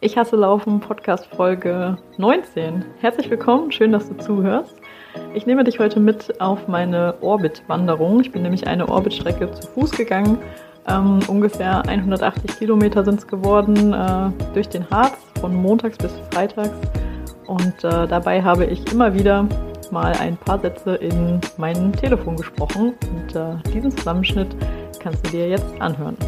Ich hasse Laufen, Podcast Folge 19. Herzlich willkommen, schön, dass du zuhörst. Ich nehme dich heute mit auf meine Orbit-Wanderung. Ich bin nämlich eine Orbit-Strecke zu Fuß gegangen. Ähm, ungefähr 180 Kilometer sind es geworden äh, durch den Harz von montags bis freitags. Und äh, dabei habe ich immer wieder mal ein paar Sätze in mein Telefon gesprochen. Und äh, diesen Zusammenschnitt kannst du dir jetzt anhören.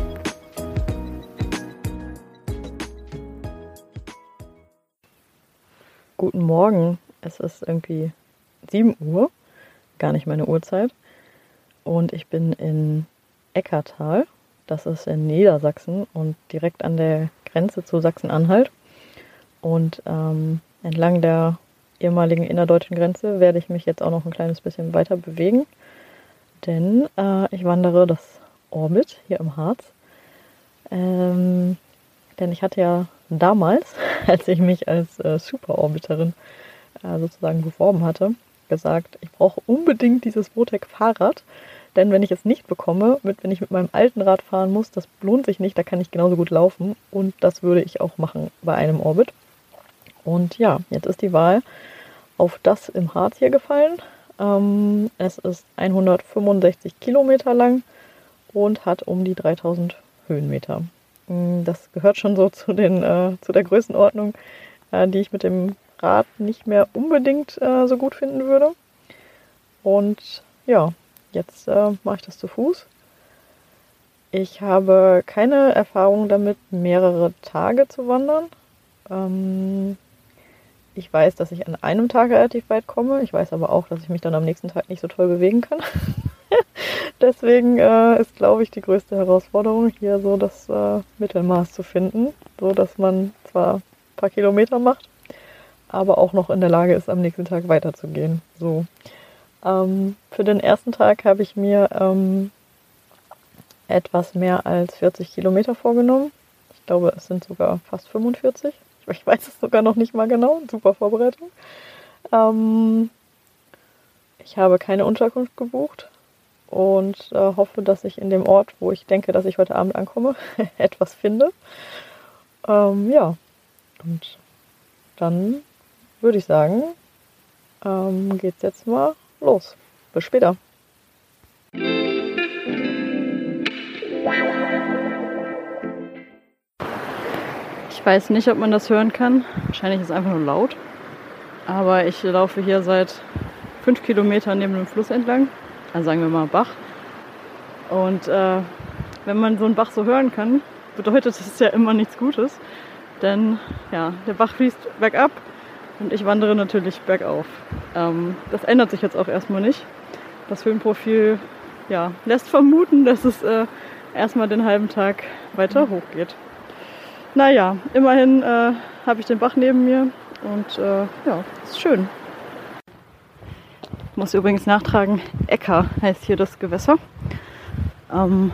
Guten Morgen. Es ist irgendwie 7 Uhr, gar nicht meine Uhrzeit. Und ich bin in Eckertal. Das ist in Niedersachsen und direkt an der Grenze zu Sachsen-Anhalt. Und ähm, entlang der ehemaligen innerdeutschen Grenze werde ich mich jetzt auch noch ein kleines bisschen weiter bewegen. Denn äh, ich wandere das Orbit hier im Harz. Ähm, denn ich hatte ja damals, als ich mich als äh, Superorbiterin äh, sozusagen beworben hatte, gesagt, ich brauche unbedingt dieses Votec Fahrrad. Denn wenn ich es nicht bekomme, mit, wenn ich mit meinem alten Rad fahren muss, das lohnt sich nicht, da kann ich genauso gut laufen. Und das würde ich auch machen bei einem Orbit. Und ja, jetzt ist die Wahl auf das im Harz hier gefallen. Ähm, es ist 165 Kilometer lang und hat um die 3000 Höhenmeter. Mm, das gehört schon so zu, den, äh, zu der Größenordnung, äh, die ich mit dem Rad nicht mehr unbedingt äh, so gut finden würde. Und ja, jetzt äh, mache ich das zu Fuß. Ich habe keine Erfahrung damit, mehrere Tage zu wandern. Ähm, ich weiß, dass ich an einem Tag relativ weit komme. Ich weiß aber auch, dass ich mich dann am nächsten Tag nicht so toll bewegen kann. Deswegen äh, ist, glaube ich, die größte Herausforderung hier so das äh, Mittelmaß zu finden, so dass man zwar ein paar Kilometer macht, aber auch noch in der Lage ist, am nächsten Tag weiterzugehen. So. Ähm, für den ersten Tag habe ich mir ähm, etwas mehr als 40 Kilometer vorgenommen. Ich glaube, es sind sogar fast 45. Ich weiß es sogar noch nicht mal genau. Super Vorbereitung. Ähm, ich habe keine Unterkunft gebucht und äh, hoffe, dass ich in dem Ort, wo ich denke, dass ich heute Abend ankomme, etwas finde. Ähm, ja, und dann würde ich sagen, ähm, geht's jetzt mal los. Bis später. Ich weiß nicht, ob man das hören kann. Wahrscheinlich ist es einfach nur laut. Aber ich laufe hier seit fünf Kilometern neben dem Fluss entlang. Also sagen wir mal Bach. Und äh, wenn man so einen Bach so hören kann, bedeutet das ja immer nichts Gutes. Denn ja, der Bach fließt bergab und ich wandere natürlich bergauf. Ähm, das ändert sich jetzt auch erstmal nicht. Das Höhenprofil ja, lässt vermuten, dass es äh, erstmal den halben Tag weiter hoch geht. Naja, immerhin äh, habe ich den Bach neben mir und äh, ja, ist schön. Muss übrigens nachtragen, Äcker heißt hier das Gewässer. Ähm,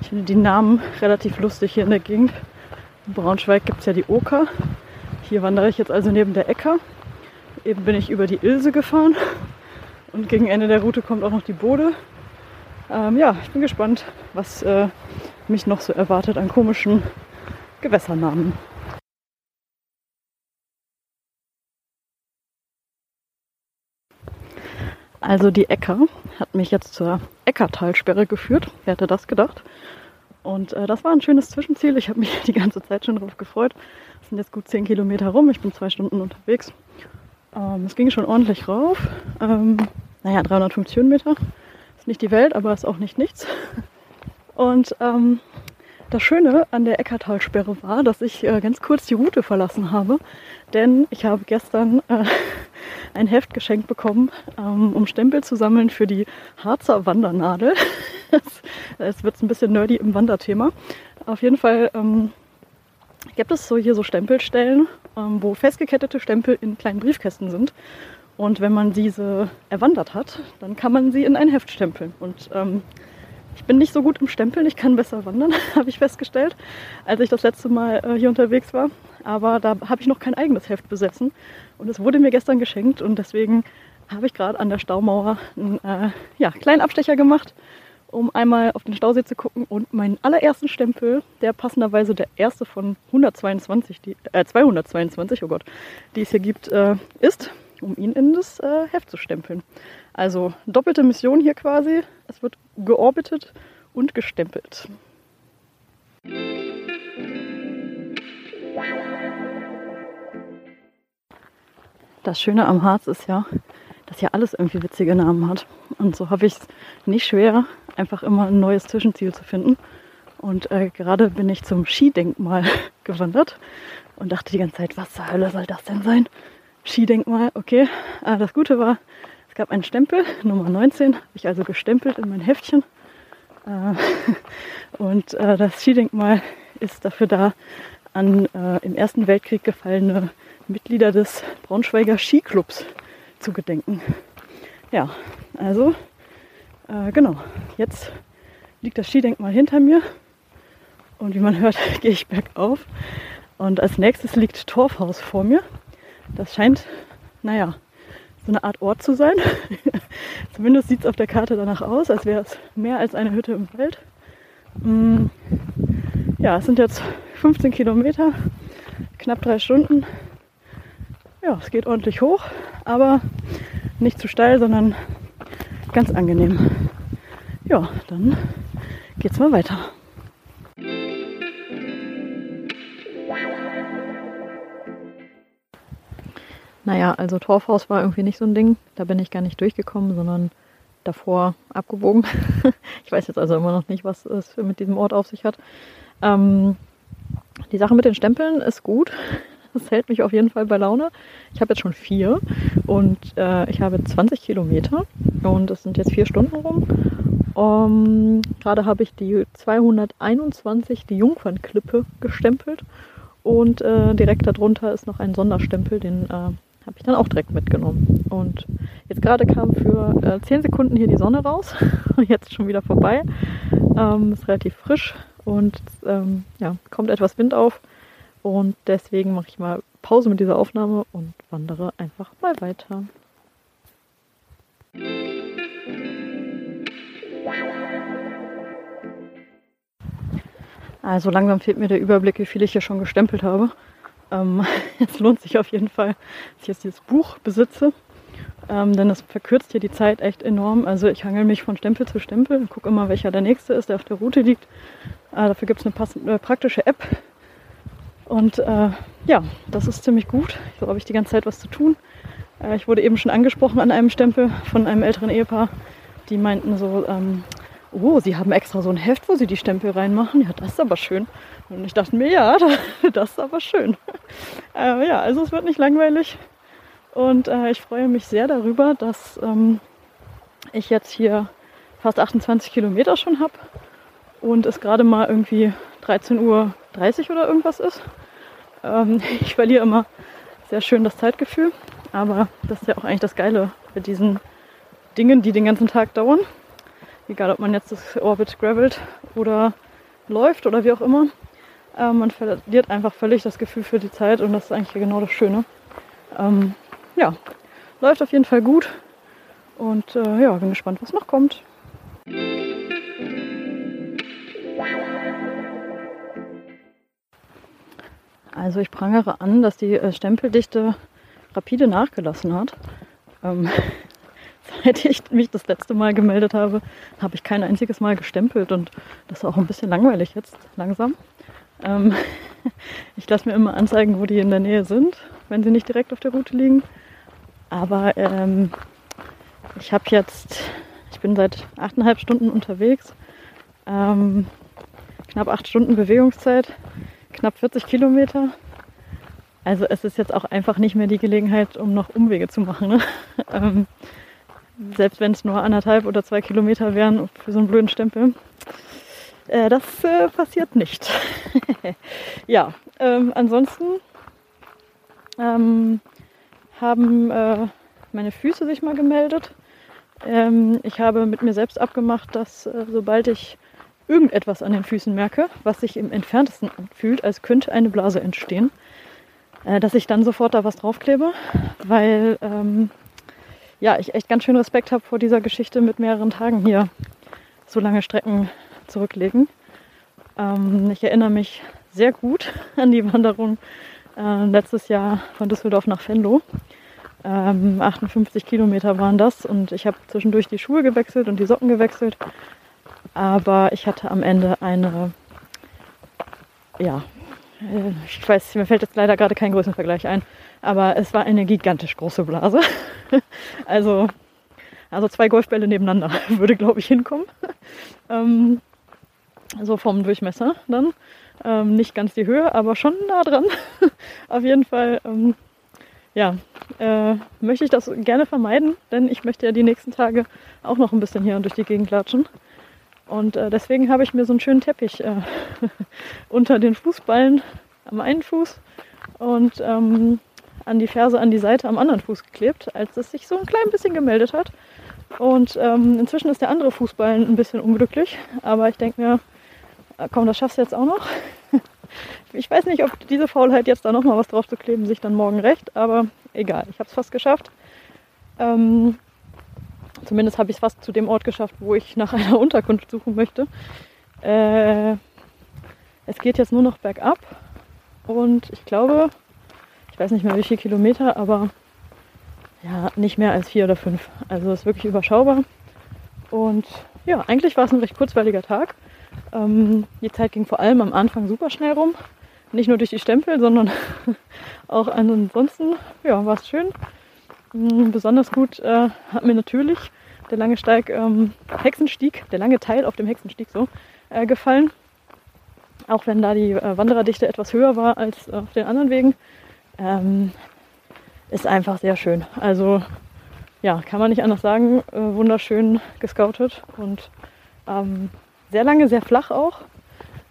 ich finde die Namen relativ lustig hier in der Gegend. In Braunschweig gibt es ja die Oker. Hier wandere ich jetzt also neben der Äcker. Eben bin ich über die Ilse gefahren und gegen Ende der Route kommt auch noch die Bode. Ähm, ja, ich bin gespannt, was äh, mich noch so erwartet an komischen Gewässernamen. Also die Äcker hat mich jetzt zur Eckertalsperre geführt. Wer hätte das gedacht? Und äh, das war ein schönes Zwischenziel. Ich habe mich die ganze Zeit schon darauf gefreut. Es sind jetzt gut 10 Kilometer rum. Ich bin zwei Stunden unterwegs. Ähm, es ging schon ordentlich rauf. Ähm, naja, 350 Höhenmeter. Ist nicht die Welt, aber ist auch nicht nichts. Und ähm, das Schöne an der Eckertalsperre war, dass ich äh, ganz kurz die Route verlassen habe, denn ich habe gestern äh, ein Heft geschenkt bekommen, ähm, um Stempel zu sammeln für die Harzer Wandernadel. Es wird ein bisschen nerdy im Wanderthema. Auf jeden Fall ähm, gibt es so hier so Stempelstellen, ähm, wo festgekettete Stempel in kleinen Briefkästen sind. Und wenn man diese erwandert hat, dann kann man sie in ein Heft stempeln. Und ähm, ich bin nicht so gut im Stempeln, ich kann besser wandern, habe ich festgestellt, als ich das letzte Mal äh, hier unterwegs war. Aber da habe ich noch kein eigenes Heft besessen. Und es wurde mir gestern geschenkt und deswegen habe ich gerade an der Staumauer einen äh, ja, kleinen Abstecher gemacht um einmal auf den Stausee zu gucken und meinen allerersten Stempel, der passenderweise der erste von 122, die, äh, 222, oh Gott, die es hier gibt, äh, ist, um ihn in das äh, Heft zu stempeln. Also doppelte Mission hier quasi. Es wird georbitet und gestempelt. Das Schöne am Harz ist ja, dass hier alles irgendwie witzige Namen hat. Und so habe ich es nicht schwer, einfach immer ein neues Zwischenziel zu finden. Und äh, gerade bin ich zum Skidenkmal gewandert und dachte die ganze Zeit, was zur Hölle soll das denn sein? Skidenkmal, okay. Äh, das Gute war, gab einen Stempel, Nummer 19, habe ich also gestempelt in mein Heftchen. Äh, und äh, das Skidenkmal ist dafür da, an äh, im Ersten Weltkrieg gefallene Mitglieder des Braunschweiger Skiclubs zu gedenken. Ja, also genau, jetzt liegt das Skidenkmal hinter mir und wie man hört, gehe ich bergauf. Und als nächstes liegt Torfhaus vor mir. Das scheint, naja, eine Art Ort zu sein. Zumindest sieht es auf der Karte danach aus, als wäre es mehr als eine Hütte im Wald. Mm, ja, es sind jetzt 15 Kilometer, knapp drei Stunden ja, es geht ordentlich hoch, aber nicht zu steil, sondern ganz angenehm. Ja, dann geht's mal weiter. Naja, also Torfhaus war irgendwie nicht so ein Ding. Da bin ich gar nicht durchgekommen, sondern davor abgebogen. ich weiß jetzt also immer noch nicht, was es mit diesem Ort auf sich hat. Ähm, die Sache mit den Stempeln ist gut. Das hält mich auf jeden Fall bei Laune. Ich habe jetzt schon vier und äh, ich habe 20 Kilometer und es sind jetzt vier Stunden rum. Um, Gerade habe ich die 221, die Jungfernklippe, gestempelt und äh, direkt darunter ist noch ein Sonderstempel, den äh, habe ich dann auch direkt mitgenommen. Und jetzt gerade kam für äh, 10 Sekunden hier die Sonne raus jetzt schon wieder vorbei. Ähm, ist relativ frisch und ähm, ja, kommt etwas Wind auf. Und deswegen mache ich mal Pause mit dieser Aufnahme und wandere einfach mal weiter. Also langsam fehlt mir der Überblick, wie viel ich hier schon gestempelt habe. Ähm, es lohnt sich auf jeden Fall, dass ich jetzt dieses Buch besitze, ähm, denn es verkürzt hier die Zeit echt enorm. Also ich hangel mich von Stempel zu Stempel und gucke immer, welcher der nächste ist, der auf der Route liegt. Äh, dafür gibt es eine äh, praktische App, und äh, ja, das ist ziemlich gut. So habe ich die ganze Zeit was zu tun. Äh, ich wurde eben schon angesprochen an einem Stempel von einem älteren Ehepaar. Die meinten so, ähm, oh, sie haben extra so ein Heft, wo sie die Stempel reinmachen. Ja, das ist aber schön. Und ich dachte mir, ja, das ist aber schön. Äh, ja, also es wird nicht langweilig. Und äh, ich freue mich sehr darüber, dass ähm, ich jetzt hier fast 28 Kilometer schon habe und es gerade mal irgendwie 13 Uhr 30 oder irgendwas ist. Ähm, ich verliere immer sehr schön das Zeitgefühl, aber das ist ja auch eigentlich das Geile bei diesen Dingen, die den ganzen Tag dauern. Egal, ob man jetzt das Orbit gravelt oder läuft oder wie auch immer. Ähm, man verliert einfach völlig das Gefühl für die Zeit und das ist eigentlich genau das Schöne. Ähm, ja, läuft auf jeden Fall gut und äh, ja, bin gespannt, was noch kommt. Also ich prangere an, dass die äh, Stempeldichte rapide nachgelassen hat. Ähm, seit ich mich das letzte Mal gemeldet habe, habe ich kein einziges Mal gestempelt und das ist auch ein bisschen langweilig jetzt langsam. Ähm, ich lasse mir immer anzeigen, wo die in der Nähe sind, wenn sie nicht direkt auf der Route liegen. Aber ähm, ich habe jetzt, ich bin seit achteinhalb Stunden unterwegs, ähm, knapp acht Stunden Bewegungszeit knapp 40 Kilometer. Also es ist jetzt auch einfach nicht mehr die Gelegenheit, um noch Umwege zu machen. Ne? selbst wenn es nur anderthalb oder zwei Kilometer wären für so einen blöden Stempel. Äh, das äh, passiert nicht. ja, ähm, ansonsten ähm, haben äh, meine Füße sich mal gemeldet. Ähm, ich habe mit mir selbst abgemacht, dass äh, sobald ich irgendetwas an den Füßen merke, was sich im entferntesten anfühlt, als könnte eine Blase entstehen, äh, dass ich dann sofort da was draufklebe, weil ähm, ja, ich echt ganz schön Respekt habe vor dieser Geschichte mit mehreren Tagen hier so lange Strecken zurücklegen. Ähm, ich erinnere mich sehr gut an die Wanderung äh, letztes Jahr von Düsseldorf nach Venlo. Ähm, 58 Kilometer waren das und ich habe zwischendurch die Schuhe gewechselt und die Socken gewechselt. Aber ich hatte am Ende eine, ja, ich weiß, mir fällt jetzt leider gerade kein Größenvergleich ein, aber es war eine gigantisch große Blase. also, also zwei Golfbälle nebeneinander würde, glaube ich, hinkommen. ähm, so vom Durchmesser dann. Ähm, nicht ganz die Höhe, aber schon nah dran. Auf jeden Fall, ähm, ja, äh, möchte ich das gerne vermeiden, denn ich möchte ja die nächsten Tage auch noch ein bisschen hier durch die Gegend latschen. Und äh, deswegen habe ich mir so einen schönen Teppich äh, unter den Fußballen am einen Fuß und ähm, an die Ferse an die Seite am anderen Fuß geklebt, als es sich so ein klein bisschen gemeldet hat. Und ähm, inzwischen ist der andere Fußballen ein bisschen unglücklich, aber ich denke mir, äh, komm, das schaffst du jetzt auch noch. Ich weiß nicht, ob diese Faulheit jetzt da nochmal was drauf zu kleben sich dann morgen recht, aber egal, ich habe es fast geschafft. Ähm, zumindest habe ich es fast zu dem Ort geschafft, wo ich nach einer Unterkunft suchen möchte. Äh, es geht jetzt nur noch bergab und ich glaube, ich weiß nicht mehr wie viele Kilometer, aber ja, nicht mehr als vier oder fünf. Also es ist wirklich überschaubar. Und ja, eigentlich war es ein recht kurzweiliger Tag. Ähm, die Zeit ging vor allem am Anfang super schnell rum. Nicht nur durch die Stempel, sondern auch ansonsten ja, war es schön. Mhm, besonders gut äh, hat mir natürlich der lange Steig ähm, Hexenstieg, der lange Teil auf dem Hexenstieg so, äh, gefallen. Auch wenn da die äh, Wandererdichte etwas höher war als auf den anderen Wegen. Ähm, ist einfach sehr schön. Also ja, kann man nicht anders sagen. Äh, wunderschön gescoutet und ähm, sehr lange, sehr flach auch.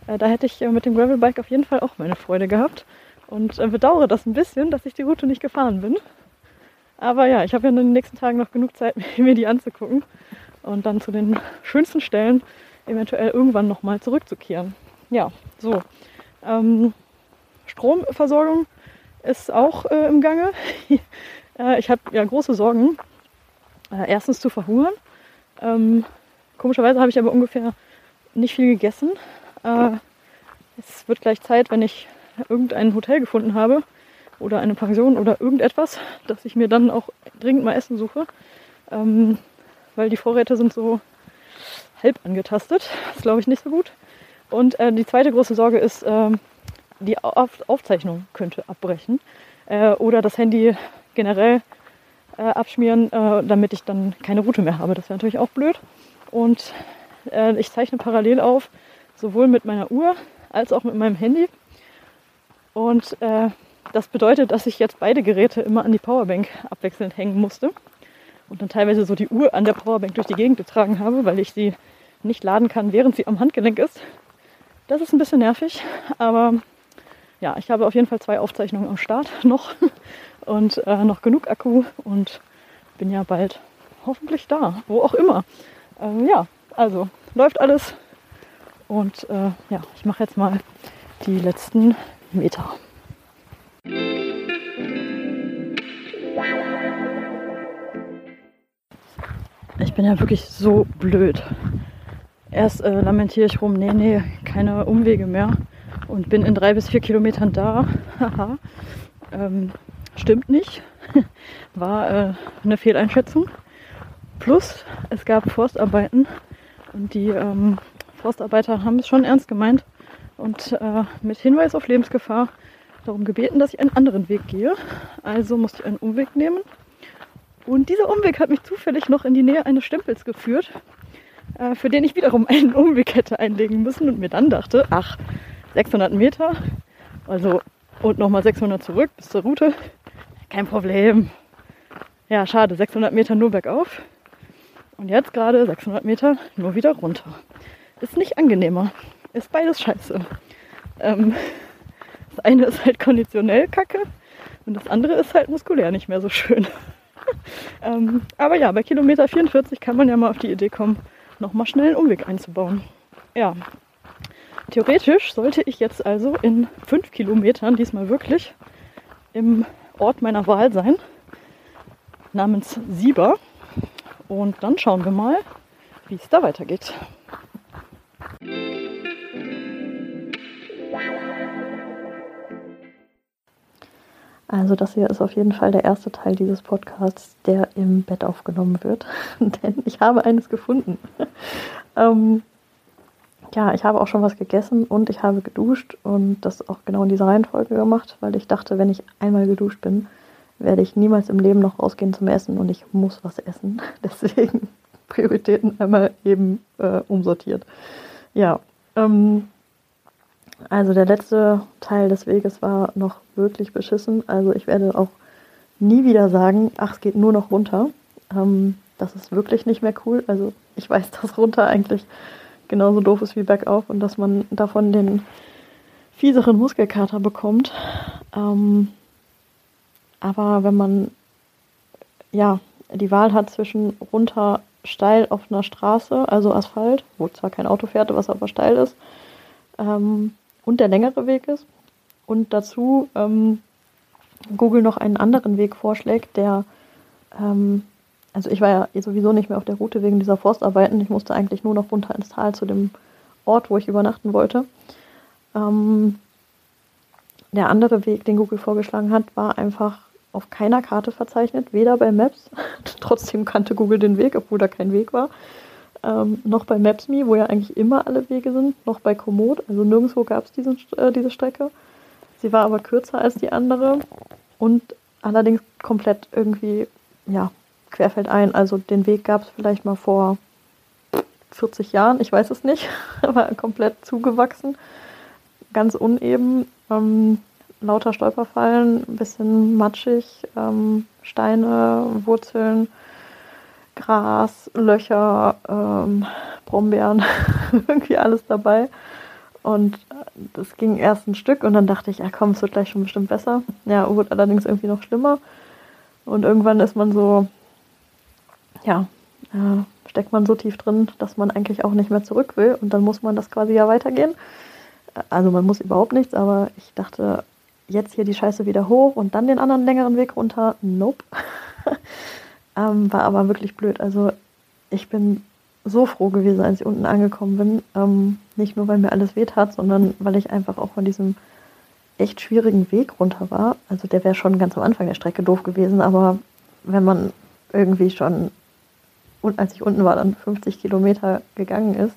Äh, da hätte ich äh, mit dem Gravelbike auf jeden Fall auch meine Freude gehabt und äh, bedauere das ein bisschen, dass ich die Route nicht gefahren bin. Aber ja, ich habe ja in den nächsten Tagen noch genug Zeit, mir die anzugucken und dann zu den schönsten Stellen eventuell irgendwann nochmal zurückzukehren. Ja, so. Ähm, Stromversorgung ist auch äh, im Gange. äh, ich habe ja große Sorgen, äh, erstens zu verhungern. Ähm, komischerweise habe ich aber ungefähr nicht viel gegessen. Äh, es wird gleich Zeit, wenn ich irgendein Hotel gefunden habe oder eine Pension oder irgendetwas, dass ich mir dann auch dringend mal Essen suche. Ähm, weil die Vorräte sind so halb angetastet. Das glaube ich, nicht so gut. Und äh, die zweite große Sorge ist, äh, die Auf Aufzeichnung könnte abbrechen. Äh, oder das Handy generell äh, abschmieren, äh, damit ich dann keine Route mehr habe. Das wäre natürlich auch blöd. Und äh, ich zeichne parallel auf, sowohl mit meiner Uhr als auch mit meinem Handy. Und das bedeutet, dass ich jetzt beide Geräte immer an die Powerbank abwechselnd hängen musste und dann teilweise so die Uhr an der Powerbank durch die Gegend getragen habe, weil ich sie nicht laden kann, während sie am Handgelenk ist. Das ist ein bisschen nervig, aber ja, ich habe auf jeden Fall zwei Aufzeichnungen am Start noch und äh, noch genug Akku und bin ja bald hoffentlich da, wo auch immer. Ähm, ja, also läuft alles und äh, ja, ich mache jetzt mal die letzten Meter. Ich bin ja wirklich so blöd. Erst äh, lamentiere ich rum, nee, nee, keine Umwege mehr und bin in drei bis vier Kilometern da. Haha. ähm, stimmt nicht. War äh, eine Fehleinschätzung. Plus, es gab Forstarbeiten und die ähm, Forstarbeiter haben es schon ernst gemeint und äh, mit Hinweis auf Lebensgefahr darum gebeten, dass ich einen anderen Weg gehe. Also musste ich einen Umweg nehmen. Und dieser Umweg hat mich zufällig noch in die Nähe eines Stempels geführt, äh, für den ich wiederum einen Umweg hätte einlegen müssen und mir dann dachte, ach, 600 Meter, also und nochmal 600 zurück bis zur Route, kein Problem. Ja, schade, 600 Meter nur bergauf. Und jetzt gerade 600 Meter nur wieder runter. Ist nicht angenehmer. Ist beides scheiße. Ähm, eine ist halt konditionell kacke und das andere ist halt muskulär nicht mehr so schön. ähm, aber ja, bei Kilometer 44 kann man ja mal auf die Idee kommen, nochmal schnell einen Umweg einzubauen. Ja, theoretisch sollte ich jetzt also in 5 Kilometern diesmal wirklich im Ort meiner Wahl sein, namens Sieber. Und dann schauen wir mal, wie es da weitergeht. Also das hier ist auf jeden Fall der erste Teil dieses Podcasts, der im Bett aufgenommen wird, denn ich habe eines gefunden. ähm, ja, ich habe auch schon was gegessen und ich habe geduscht und das auch genau in dieser Reihenfolge gemacht, weil ich dachte, wenn ich einmal geduscht bin, werde ich niemals im Leben noch rausgehen zum Essen und ich muss was essen. Deswegen Prioritäten einmal eben äh, umsortiert. Ja, ähm, also der letzte Teil des Weges war noch wirklich beschissen. Also ich werde auch nie wieder sagen, ach, es geht nur noch runter. Ähm, das ist wirklich nicht mehr cool. Also ich weiß, dass runter eigentlich genauso doof ist wie bergauf und dass man davon den fieseren Muskelkater bekommt. Ähm, aber wenn man ja die Wahl hat zwischen runter steil auf einer Straße, also Asphalt, wo zwar kein Auto fährt, was aber steil ist, ähm, und der längere Weg ist. Und dazu ähm, Google noch einen anderen Weg vorschlägt, der, ähm, also ich war ja sowieso nicht mehr auf der Route wegen dieser Forstarbeiten. Ich musste eigentlich nur noch runter ins Tal zu dem Ort, wo ich übernachten wollte. Ähm, der andere Weg, den Google vorgeschlagen hat, war einfach auf keiner Karte verzeichnet, weder bei Maps, trotzdem kannte Google den Weg, obwohl da kein Weg war, ähm, noch bei Maps.me, wo ja eigentlich immer alle Wege sind, noch bei Komoot, also nirgendwo gab es äh, diese Strecke. Sie war aber kürzer als die andere und allerdings komplett irgendwie, ja, querfeldein. Also den Weg gab es vielleicht mal vor 40 Jahren, ich weiß es nicht, aber komplett zugewachsen, ganz uneben, ähm, lauter Stolperfallen, ein bisschen matschig, ähm, Steine, Wurzeln Gras, Löcher, ähm, Brombeeren, irgendwie alles dabei. Und das ging erst ein Stück und dann dachte ich, ja komm, es wird gleich schon bestimmt besser. Ja, wurde allerdings irgendwie noch schlimmer. Und irgendwann ist man so, ja, äh, steckt man so tief drin, dass man eigentlich auch nicht mehr zurück will. Und dann muss man das quasi ja weitergehen. Also man muss überhaupt nichts, aber ich dachte, jetzt hier die Scheiße wieder hoch und dann den anderen längeren Weg runter. Nope. Ähm, war aber wirklich blöd. Also ich bin so froh gewesen, als ich unten angekommen bin. Ähm, nicht nur, weil mir alles weht hat, sondern weil ich einfach auch von diesem echt schwierigen Weg runter war. Also der wäre schon ganz am Anfang der Strecke doof gewesen, aber wenn man irgendwie schon, und als ich unten war, dann 50 Kilometer gegangen ist,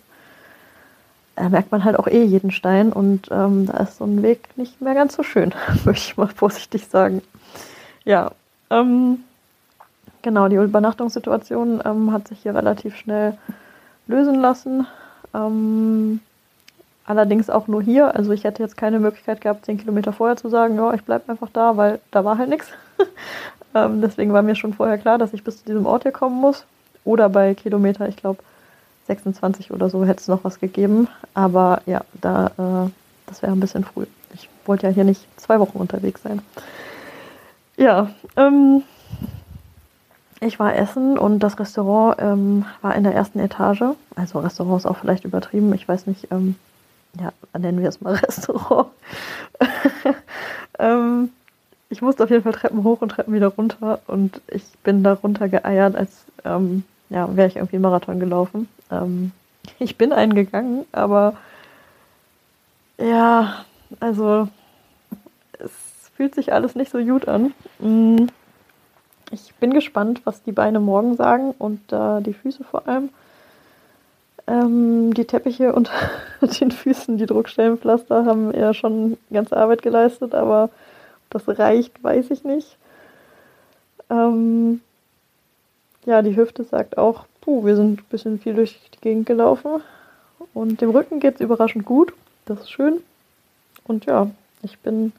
da merkt man halt auch eh jeden Stein und ähm, da ist so ein Weg nicht mehr ganz so schön, möchte ich mal vorsichtig sagen. Ja, ähm, Genau, die Übernachtungssituation ähm, hat sich hier relativ schnell lösen lassen. Ähm, allerdings auch nur hier. Also ich hätte jetzt keine Möglichkeit gehabt, zehn Kilometer vorher zu sagen, ja, ich bleibe einfach da, weil da war halt nichts. ähm, deswegen war mir schon vorher klar, dass ich bis zu diesem Ort hier kommen muss. Oder bei Kilometer, ich glaube, 26 oder so hätte es noch was gegeben. Aber ja, da, äh, das wäre ein bisschen früh. Ich wollte ja hier nicht zwei Wochen unterwegs sein. Ja, ähm, ich war essen und das Restaurant ähm, war in der ersten Etage. Also Restaurant ist auch vielleicht übertrieben. Ich weiß nicht, ähm, ja, nennen wir es mal Restaurant. ähm, ich musste auf jeden Fall Treppen hoch und Treppen wieder runter und ich bin da runter geeiert, als ähm, ja, wäre ich irgendwie Marathon gelaufen. Ähm, ich bin einen gegangen, aber ja, also es fühlt sich alles nicht so gut an. Mhm ich bin gespannt, was die Beine morgen sagen und äh, die Füße vor allem. Ähm, die Teppiche und den Füßen, die Druckstellenpflaster, haben ja schon ganze Arbeit geleistet, aber ob das reicht, weiß ich nicht. Ähm, ja, die Hüfte sagt auch, puh, wir sind ein bisschen viel durch die Gegend gelaufen. Und dem Rücken geht es überraschend gut. Das ist schön. Und ja, ich bin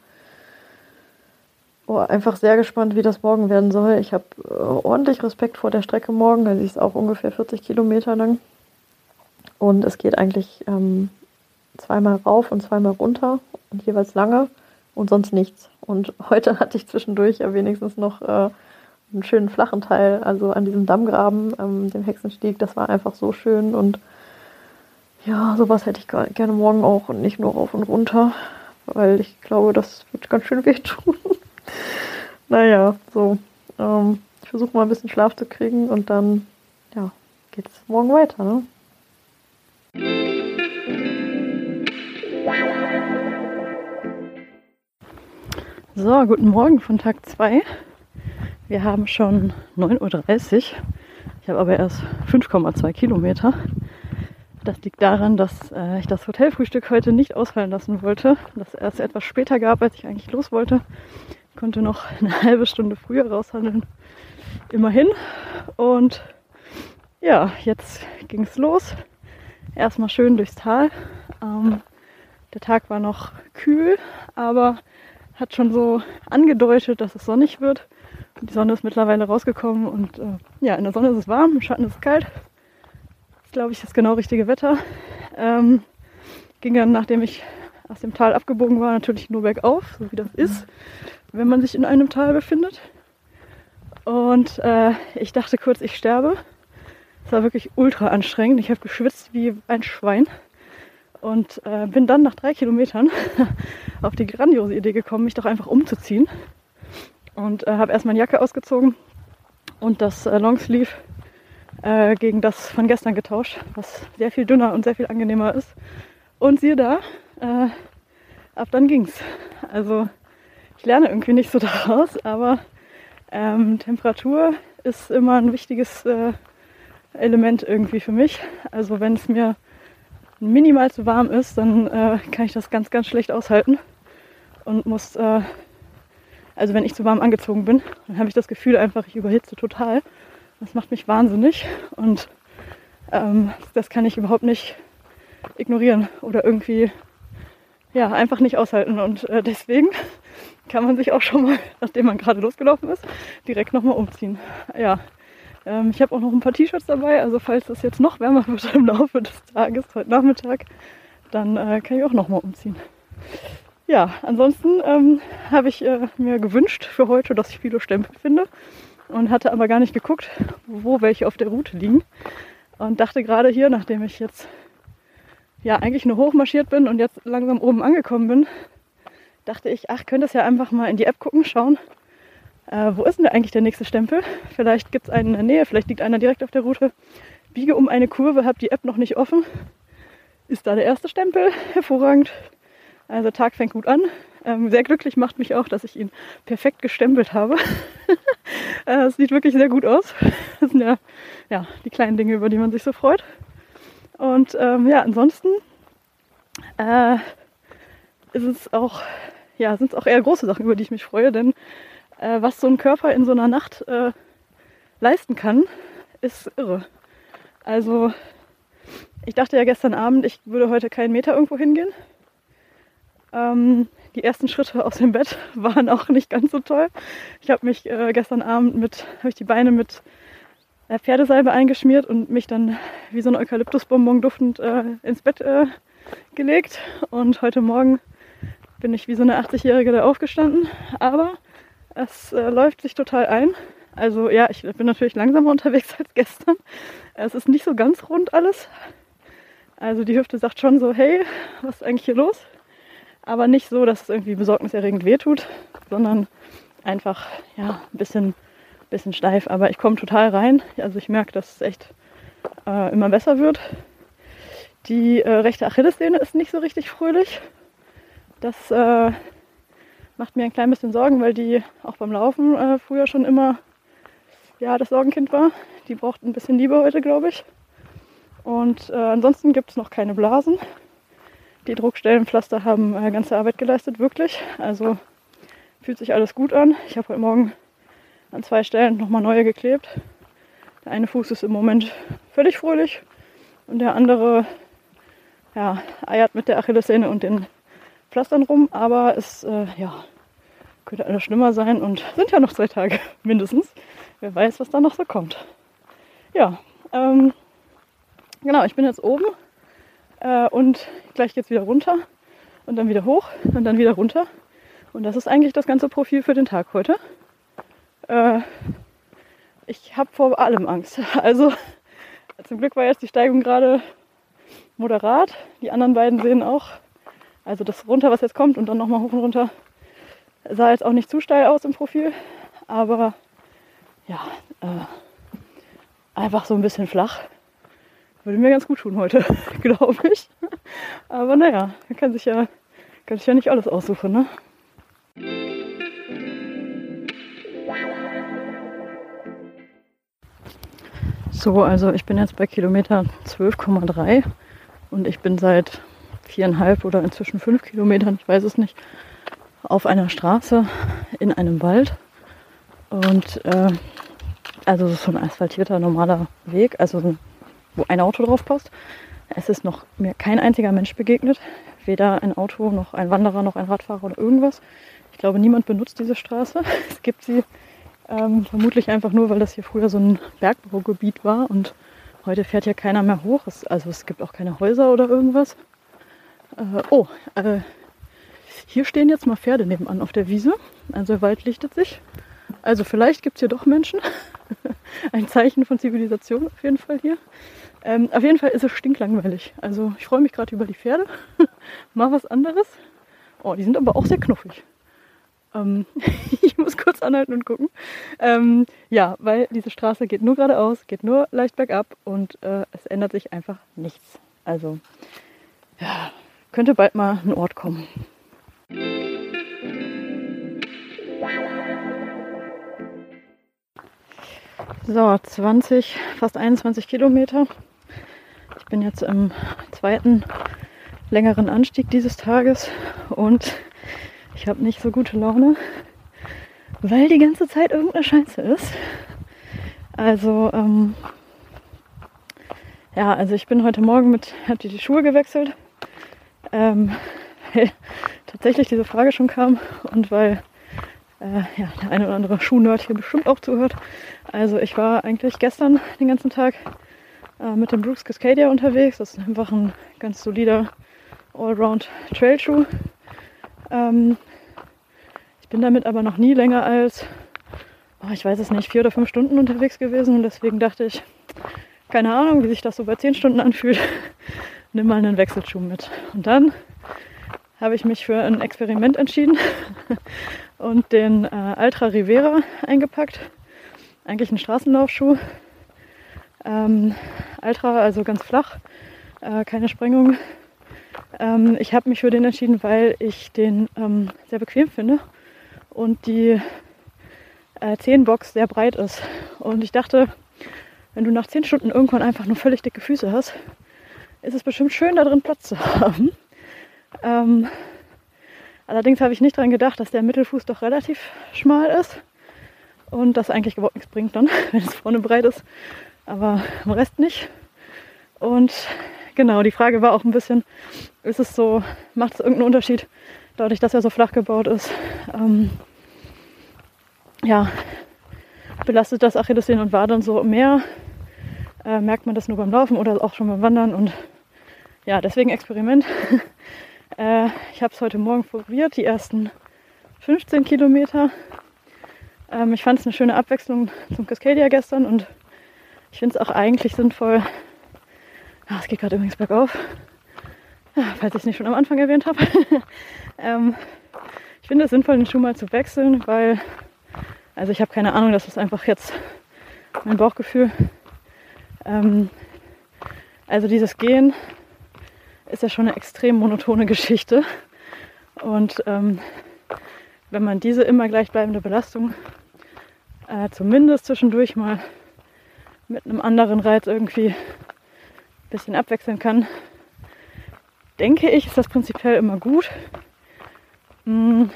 oh, einfach sehr gespannt, wie das morgen werden soll. Ich habe äh, ordentlich Respekt vor der Strecke morgen. Also sie ist auch ungefähr 40 Kilometer lang. Und es geht eigentlich ähm, zweimal rauf und zweimal runter und jeweils lange und sonst nichts. Und heute hatte ich zwischendurch ja wenigstens noch äh, einen schönen flachen Teil, also an diesem Dammgraben, ähm, dem Hexenstieg. Das war einfach so schön und ja, sowas hätte ich gerne morgen auch und nicht nur rauf und runter, weil ich glaube, das wird ganz schön wehtun. naja, so. Ähm, ich versuche mal ein bisschen Schlaf zu kriegen und dann, ja, geht's morgen weiter, ne? So, guten Morgen von Tag 2. Wir haben schon 9.30 Uhr. Ich habe aber erst 5,2 Kilometer. Das liegt daran, dass äh, ich das Hotelfrühstück heute nicht ausfallen lassen wollte. Das erst etwas später gab, als ich eigentlich los wollte. Konnte noch eine halbe Stunde früher raushandeln. Immerhin. Und ja, jetzt ging es los. Erstmal schön durchs Tal. Ähm, der Tag war noch kühl, aber hat schon so angedeutet, dass es sonnig wird. Und die Sonne ist mittlerweile rausgekommen und äh, ja, in der Sonne ist es warm, im Schatten ist es kalt. Das glaube ich das genau richtige Wetter. Ähm, ging dann, nachdem ich aus dem Tal abgebogen war, natürlich nur bergauf, so wie das ist, wenn man sich in einem Tal befindet. Und äh, ich dachte kurz, ich sterbe. Es war wirklich ultra anstrengend. Ich habe geschwitzt wie ein Schwein und äh, bin dann nach drei Kilometern auf die grandiose Idee gekommen, mich doch einfach umzuziehen. Und äh, habe erst meine Jacke ausgezogen und das äh, Longsleeve äh, gegen das von gestern getauscht, was sehr viel dünner und sehr viel angenehmer ist. Und siehe da, äh, ab dann ging's. Also ich lerne irgendwie nicht so daraus, aber ähm, Temperatur ist immer ein wichtiges äh, Element irgendwie für mich. Also wenn es mir minimal zu warm ist, dann äh, kann ich das ganz, ganz schlecht aushalten und muss, äh, also wenn ich zu warm angezogen bin, dann habe ich das Gefühl einfach, ich überhitze total. Das macht mich wahnsinnig und ähm, das kann ich überhaupt nicht ignorieren oder irgendwie, ja, einfach nicht aushalten und äh, deswegen kann man sich auch schon mal, nachdem man gerade losgelaufen ist, direkt nochmal umziehen. Ja, ähm, ich habe auch noch ein paar T-Shirts dabei, also falls es jetzt noch wärmer wird im Laufe des Tages, heute Nachmittag, dann äh, kann ich auch nochmal umziehen. Ja, ansonsten ähm, habe ich äh, mir gewünscht für heute, dass ich viele Stempel finde und hatte aber gar nicht geguckt, wo welche auf der Route liegen. Und dachte gerade hier, nachdem ich jetzt ja eigentlich nur hochmarschiert bin und jetzt langsam oben angekommen bin, dachte ich, ach, könnte es ja einfach mal in die App gucken, schauen, äh, wo ist denn eigentlich der nächste Stempel? Vielleicht gibt es einen in der Nähe, vielleicht liegt einer direkt auf der Route. Biege um eine Kurve, habe die App noch nicht offen. Ist da der erste Stempel? Hervorragend. Also Tag fängt gut an. Ähm, sehr glücklich macht mich auch, dass ich ihn perfekt gestempelt habe. äh, es sieht wirklich sehr gut aus. Das sind ja, ja die kleinen Dinge, über die man sich so freut. Und ähm, ja, ansonsten äh, ist es auch, ja, sind es auch eher große Sachen, über die ich mich freue, denn äh, was so ein Körper in so einer Nacht äh, leisten kann, ist irre. Also ich dachte ja gestern Abend, ich würde heute keinen Meter irgendwo hingehen. Ähm, die ersten Schritte aus dem Bett waren auch nicht ganz so toll. Ich habe mich äh, gestern Abend mit, habe ich die Beine mit äh, Pferdesalbe eingeschmiert und mich dann wie so ein Eukalyptusbonbon duftend äh, ins Bett äh, gelegt. Und heute Morgen bin ich wie so eine 80-Jährige da aufgestanden. Aber es äh, läuft sich total ein. Also ja, ich bin natürlich langsamer unterwegs als gestern. Es ist nicht so ganz rund alles. Also die Hüfte sagt schon so, hey, was ist eigentlich hier los? Aber nicht so, dass es irgendwie besorgniserregend wehtut, sondern einfach ja, ein bisschen, bisschen steif. Aber ich komme total rein. Also ich merke, dass es echt äh, immer besser wird. Die äh, rechte Achillessehne ist nicht so richtig fröhlich. Das äh, macht mir ein klein bisschen Sorgen, weil die auch beim Laufen äh, früher schon immer ja, das Sorgenkind war. Die braucht ein bisschen Liebe heute, glaube ich. Und äh, ansonsten gibt es noch keine Blasen. Die Druckstellenpflaster haben äh, ganze Arbeit geleistet, wirklich. Also fühlt sich alles gut an. Ich habe heute Morgen an zwei Stellen nochmal neue geklebt. Der eine Fuß ist im Moment völlig fröhlich und der andere ja, eiert mit der Achillessehne und den Pflastern rum, aber es äh, ja, könnte alles schlimmer sein und sind ja noch zwei Tage mindestens. Wer weiß, was da noch so kommt. Ja, ähm, genau, ich bin jetzt oben äh, und gleich geht es wieder runter und dann wieder hoch und dann wieder runter. Und das ist eigentlich das ganze Profil für den Tag heute. Äh, ich habe vor allem Angst. Also zum Glück war jetzt die Steigung gerade moderat. Die anderen beiden sehen auch also das runter, was jetzt kommt und dann nochmal hoch und runter, sah jetzt auch nicht zu steil aus im Profil. Aber ja, äh, einfach so ein bisschen flach. Würde mir ganz gut tun heute, glaube ich. Aber naja, man kann sich ja, kann sich ja nicht alles aussuchen, ne? So, also ich bin jetzt bei Kilometer 12,3 und ich bin seit viereinhalb oder inzwischen fünf Kilometern, ich weiß es nicht, auf einer Straße in einem Wald. Und äh, also so ein asphaltierter normaler Weg, also wo ein Auto drauf passt. Es ist noch mir kein einziger Mensch begegnet. Weder ein Auto, noch ein Wanderer, noch ein Radfahrer oder irgendwas. Ich glaube, niemand benutzt diese Straße. Es gibt sie ähm, vermutlich einfach nur, weil das hier früher so ein Bergbaugebiet war und heute fährt hier keiner mehr hoch. Es, also es gibt auch keine Häuser oder irgendwas. Äh, oh, äh, hier stehen jetzt mal Pferde nebenan auf der Wiese. Also der Wald lichtet sich. Also vielleicht gibt es hier doch Menschen. Ein Zeichen von Zivilisation auf jeden Fall hier. Ähm, auf jeden Fall ist es stinklangweilig. Also ich freue mich gerade über die Pferde. mal was anderes. Oh, die sind aber auch sehr knuffig. Ähm, ich muss kurz anhalten und gucken. Ähm, ja, weil diese Straße geht nur geradeaus, geht nur leicht bergab und äh, es ändert sich einfach nichts. Also ja, könnte bald mal ein Ort kommen. So, 20, fast 21 Kilometer. Ich bin jetzt im zweiten längeren Anstieg dieses Tages und ich habe nicht so gute Laune, weil die ganze Zeit irgendeine Scheiße ist. Also, ähm, ja, also ich bin heute Morgen mit, habe die Schuhe gewechselt. Ähm, tatsächlich diese Frage schon kam und weil äh, ja, der eine oder andere Schuhnerd hier bestimmt auch zuhört. Also ich war eigentlich gestern den ganzen Tag äh, mit dem Brooks Cascadia unterwegs. Das ist einfach ein ganz solider Allround Trailschuh. Ähm, ich bin damit aber noch nie länger als, oh, ich weiß es nicht, vier oder fünf Stunden unterwegs gewesen und deswegen dachte ich, keine Ahnung, wie sich das so bei zehn Stunden anfühlt, nimm mal einen Wechselschuh mit. Und dann habe ich mich für ein Experiment entschieden und den äh, Ultra Rivera eingepackt. Eigentlich ein Straßenlaufschuh. Ähm, Ultra, also ganz flach, äh, keine Sprengung. Ähm, ich habe mich für den entschieden, weil ich den ähm, sehr bequem finde und die äh, Zehenbox sehr breit ist. Und ich dachte, wenn du nach zehn Stunden irgendwann einfach nur völlig dicke Füße hast, ist es bestimmt schön, da drin Platz zu haben. Ähm, allerdings habe ich nicht daran gedacht, dass der Mittelfuß doch relativ schmal ist und das eigentlich überhaupt nichts bringt dann, wenn es vorne breit ist, aber im Rest nicht. Und genau, die Frage war auch ein bisschen, ist es so, macht es irgendeinen Unterschied, dadurch, dass er so flach gebaut ist? Ähm, ja, belastet das Achillessehnen und Wadern so mehr? Äh, merkt man das nur beim Laufen oder auch schon beim Wandern? Und ja, deswegen Experiment. Äh, ich habe es heute Morgen probiert, die ersten 15 Kilometer. Ähm, ich fand es eine schöne Abwechslung zum Cascadia gestern und ich finde es auch eigentlich sinnvoll. Ah, es geht gerade übrigens bergauf, ja, falls ich es nicht schon am Anfang erwähnt habe. ähm, ich finde es sinnvoll, den Schuh mal zu wechseln, weil, also ich habe keine Ahnung, das ist einfach jetzt mein Bauchgefühl. Ähm, also dieses Gehen ist ja schon eine extrem monotone Geschichte. Und ähm, wenn man diese immer gleichbleibende Belastung äh, zumindest zwischendurch mal mit einem anderen Reiz irgendwie ein bisschen abwechseln kann, denke ich, ist das prinzipiell immer gut. Hm,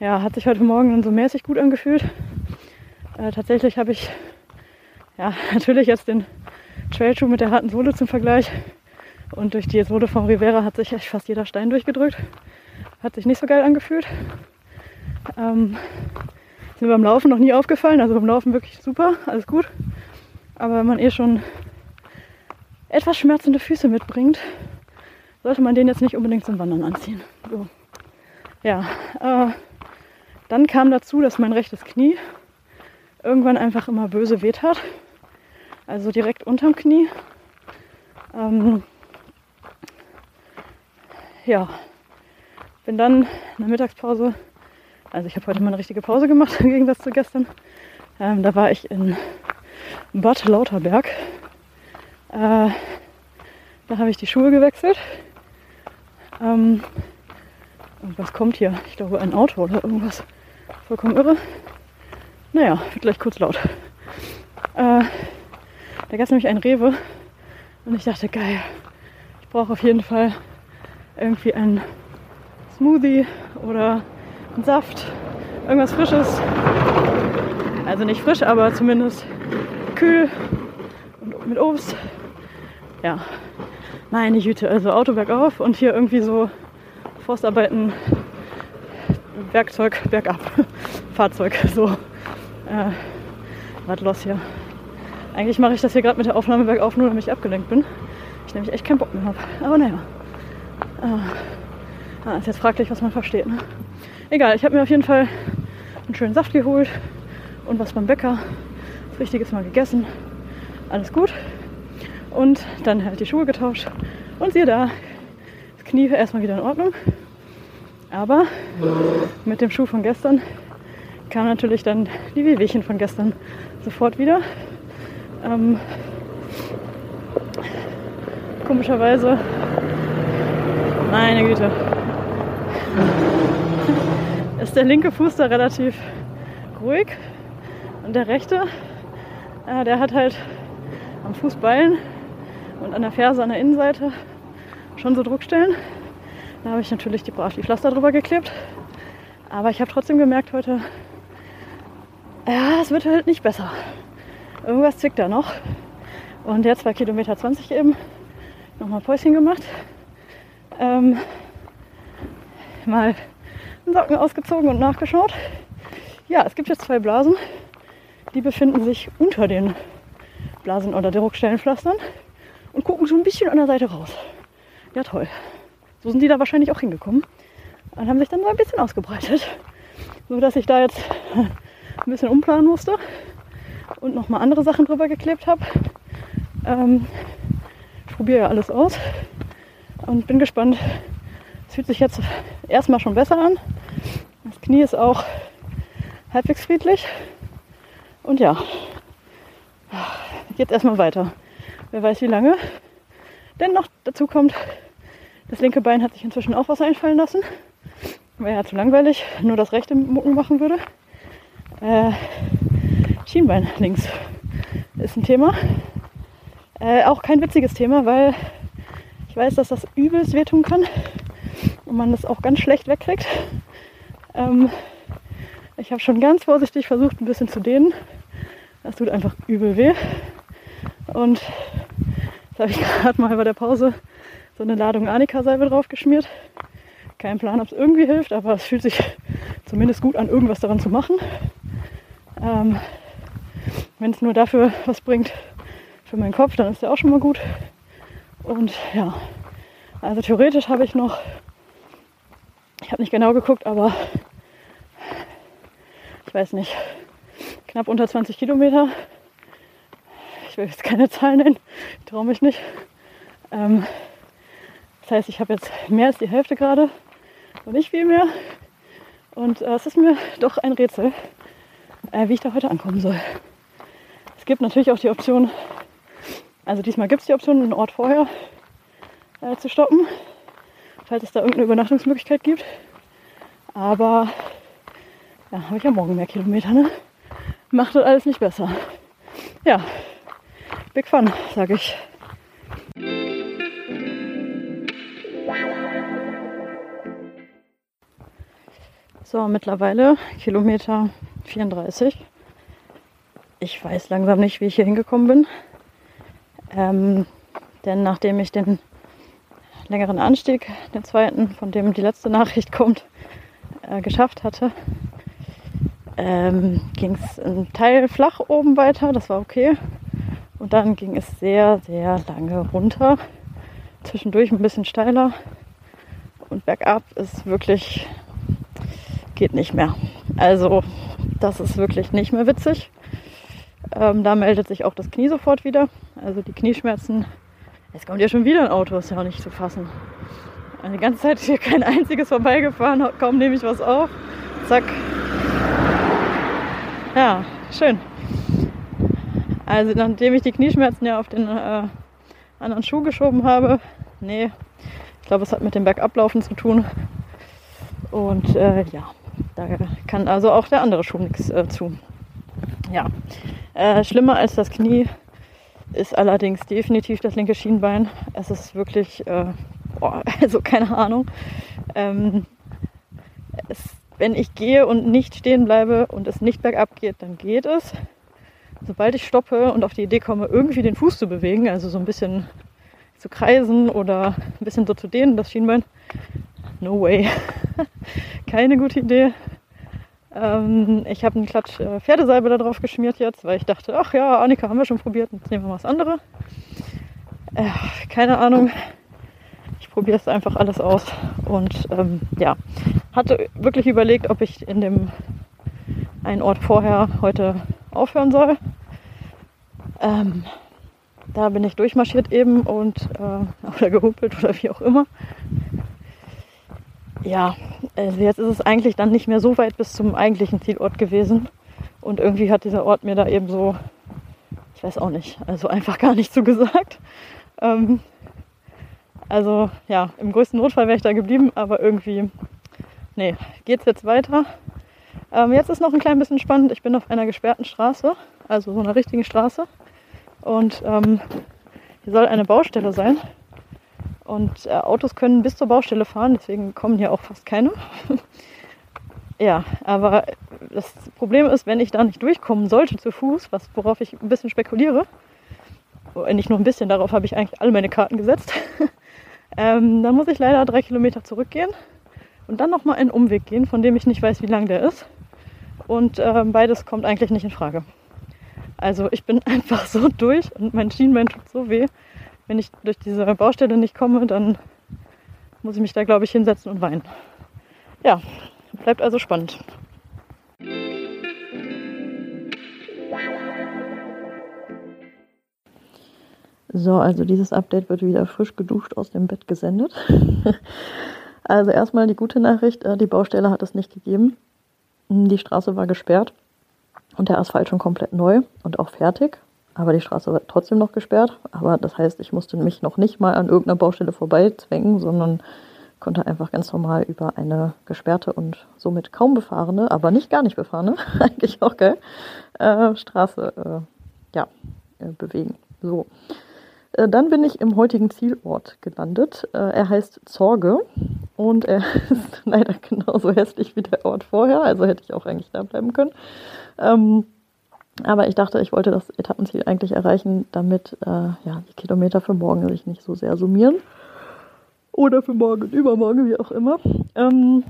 ja, hat sich heute Morgen dann so mäßig gut angefühlt. Äh, tatsächlich habe ich ja natürlich jetzt den Trailschuh mit der harten Sohle zum Vergleich und durch die Sohle vom Rivera hat sich fast jeder Stein durchgedrückt. Hat sich nicht so geil angefühlt. Ähm, ist mir beim Laufen noch nie aufgefallen. Also beim Laufen wirklich super, alles gut. Aber wenn man eh schon etwas schmerzende Füße mitbringt, sollte man den jetzt nicht unbedingt zum Wandern anziehen. So. Ja, äh, dann kam dazu, dass mein rechtes Knie irgendwann einfach immer böse wehtat. Also direkt unterm Knie. Ähm, ja, bin dann in der Mittagspause, also ich habe heute mal eine richtige Pause gemacht im Gegensatz zu gestern. Ähm, da war ich in Bad Lauterberg. Äh, da habe ich die Schuhe gewechselt. Ähm, und was kommt hier? Ich glaube ein Auto oder irgendwas. Vollkommen irre. Naja, wird gleich kurz laut. Äh, Da gab es nämlich einen Rewe und ich dachte, geil, ich brauche auf jeden Fall irgendwie einen Smoothie oder einen Saft, irgendwas Frisches. Also nicht frisch, aber zumindest kühl und mit Obst. Ja, meine Güte, also Auto bergauf und hier irgendwie so Forstarbeiten, Werkzeug bergab, Fahrzeug, so. Äh, was los hier? Eigentlich mache ich das hier gerade mit der Aufnahme bergauf, nur damit ich abgelenkt bin. Ich nämlich echt keinen Bock mehr habe. Aber naja. Äh, ah, ist jetzt fraglich, was man versteht. Ne? Egal, ich habe mir auf jeden Fall einen schönen Saft geholt und was beim Bäcker. Das Richtiges mal gegessen. Alles gut. Und dann halt die Schuhe getauscht. Und siehe da, das Knie erstmal wieder in Ordnung. Aber mit dem Schuh von gestern kam natürlich dann die Wehwehchen von gestern sofort wieder. Ähm, komischerweise, meine Güte, ist der linke Fuß da relativ ruhig und der rechte, äh, der hat halt am Fußballen und an der Ferse an der Innenseite schon so Druckstellen. Da habe ich natürlich die brav Pflaster drüber geklebt. Aber ich habe trotzdem gemerkt heute, ja, es wird halt nicht besser. Irgendwas zwickt da noch. Und jetzt bei Kilometer 20 eben nochmal Päuschen gemacht. Ähm, mal Socken ausgezogen und nachgeschaut. Ja, es gibt jetzt zwei Blasen. Die befinden sich unter den Blasen- oder Druckstellenpflastern und gucken so ein bisschen an der Seite raus. Ja, toll. So sind die da wahrscheinlich auch hingekommen und haben sich dann so ein bisschen ausgebreitet. So dass ich da jetzt ein bisschen umplanen musste und nochmal andere Sachen drüber geklebt habe. Ähm, ich probiere ja alles aus und bin gespannt. Es fühlt sich jetzt erstmal schon besser an. Das Knie ist auch halbwegs friedlich. Und ja, jetzt erstmal weiter. Wer weiß wie lange. Denn noch dazu kommt, das linke Bein hat sich inzwischen auch was einfallen lassen. Wäre ja zu langweilig, nur das rechte Mucken machen würde. Äh, Schienbein links ist ein Thema. Äh, auch kein witziges Thema, weil weiß, dass das übelst wehtun kann und man das auch ganz schlecht wegkriegt. Ähm, ich habe schon ganz vorsichtig versucht, ein bisschen zu dehnen. Das tut einfach übel weh. Und da habe ich gerade mal bei der Pause so eine Ladung Anika-Salbe drauf geschmiert. Kein Plan, ob es irgendwie hilft, aber es fühlt sich zumindest gut an, irgendwas daran zu machen. Ähm, Wenn es nur dafür was bringt für meinen Kopf, dann ist der auch schon mal gut. Und ja, also theoretisch habe ich noch, ich habe nicht genau geguckt, aber ich weiß nicht, knapp unter 20 Kilometer. Ich will jetzt keine Zahlen nennen, ich traue mich nicht. Ähm, das heißt, ich habe jetzt mehr als die Hälfte gerade und nicht viel mehr. Und äh, es ist mir doch ein Rätsel, äh, wie ich da heute ankommen soll. Es gibt natürlich auch die Option, also diesmal gibt es die Option, einen Ort vorher äh, zu stoppen, falls es da irgendeine Übernachtungsmöglichkeit gibt. Aber ja, habe ich ja morgen mehr Kilometer, ne? Macht das alles nicht besser. Ja, big fun, sage ich. So, mittlerweile Kilometer 34. Ich weiß langsam nicht, wie ich hier hingekommen bin. Ähm, denn nachdem ich den längeren Anstieg, den zweiten, von dem die letzte Nachricht kommt, äh, geschafft hatte, ähm, ging es einen Teil flach oben weiter, das war okay. Und dann ging es sehr, sehr lange runter. Zwischendurch ein bisschen steiler. Und bergab ist wirklich, geht nicht mehr. Also, das ist wirklich nicht mehr witzig. Ähm, da meldet sich auch das Knie sofort wieder. Also die Knieschmerzen. Es kommt ja schon wieder ein Auto, ist ja auch nicht zu fassen. Die ganze Zeit ist hier kein einziges vorbeigefahren, kaum nehme ich was auf. Zack, ja, schön. Also nachdem ich die Knieschmerzen ja auf den äh, anderen Schuh geschoben habe, nee, ich glaube, es hat mit dem Bergablaufen zu tun. Und äh, ja, da kann also auch der andere Schuh nichts äh, zu. Ja, äh, schlimmer als das Knie ist allerdings definitiv das linke Schienbein. Es ist wirklich, äh, boah, also keine Ahnung. Ähm, es, wenn ich gehe und nicht stehen bleibe und es nicht bergab geht, dann geht es. Sobald ich stoppe und auf die Idee komme, irgendwie den Fuß zu bewegen, also so ein bisschen zu kreisen oder ein bisschen so zu dehnen, das Schienbein, no way. Keine gute Idee. Ähm, ich habe einen Klatsch äh, Pferdesalbe da drauf geschmiert jetzt, weil ich dachte, ach ja, Annika haben wir schon probiert, jetzt nehmen wir mal das andere. Äh, keine Ahnung. Ich probiere es einfach alles aus. Und ähm, ja, hatte wirklich überlegt, ob ich in dem einen Ort vorher heute aufhören soll. Ähm, da bin ich durchmarschiert eben und äh, oder gehumpelt oder wie auch immer ja, also jetzt ist es eigentlich dann nicht mehr so weit bis zum eigentlichen Zielort gewesen. Und irgendwie hat dieser Ort mir da eben so, ich weiß auch nicht, also einfach gar nicht zugesagt. Ähm, also ja, im größten Notfall wäre ich da geblieben, aber irgendwie, nee, geht's jetzt weiter. Ähm, jetzt ist noch ein klein bisschen spannend. Ich bin auf einer gesperrten Straße, also so einer richtigen Straße. Und ähm, hier soll eine Baustelle sein. Und äh, Autos können bis zur Baustelle fahren, deswegen kommen hier auch fast keine. ja, aber das Problem ist, wenn ich da nicht durchkommen sollte zu Fuß, was, worauf ich ein bisschen spekuliere, nicht nur ein bisschen, darauf habe ich eigentlich alle meine Karten gesetzt, ähm, dann muss ich leider drei Kilometer zurückgehen und dann nochmal einen Umweg gehen, von dem ich nicht weiß, wie lang der ist. Und äh, beides kommt eigentlich nicht in Frage. Also ich bin einfach so durch und mein Schienbein tut so weh, wenn ich durch diese Baustelle nicht komme, dann muss ich mich da, glaube ich, hinsetzen und weinen. Ja, bleibt also spannend. So, also dieses Update wird wieder frisch geduscht aus dem Bett gesendet. also erstmal die gute Nachricht, äh, die Baustelle hat es nicht gegeben. Die Straße war gesperrt und der Asphalt schon komplett neu und auch fertig aber die Straße war trotzdem noch gesperrt. Aber das heißt, ich musste mich noch nicht mal an irgendeiner Baustelle vorbeizwängen, sondern konnte einfach ganz normal über eine gesperrte und somit kaum befahrene, aber nicht gar nicht befahrene, eigentlich auch geil, äh, Straße äh, ja, äh, bewegen. So. Äh, dann bin ich im heutigen Zielort gelandet. Äh, er heißt Zorge und er ist leider genauso hässlich wie der Ort vorher, also hätte ich auch eigentlich da bleiben können. Ähm, aber ich dachte, ich wollte das Etappenziel eigentlich erreichen, damit äh, ja, die Kilometer für morgen sich nicht so sehr summieren. Oder für morgen übermorgen, wie auch immer. Ähm,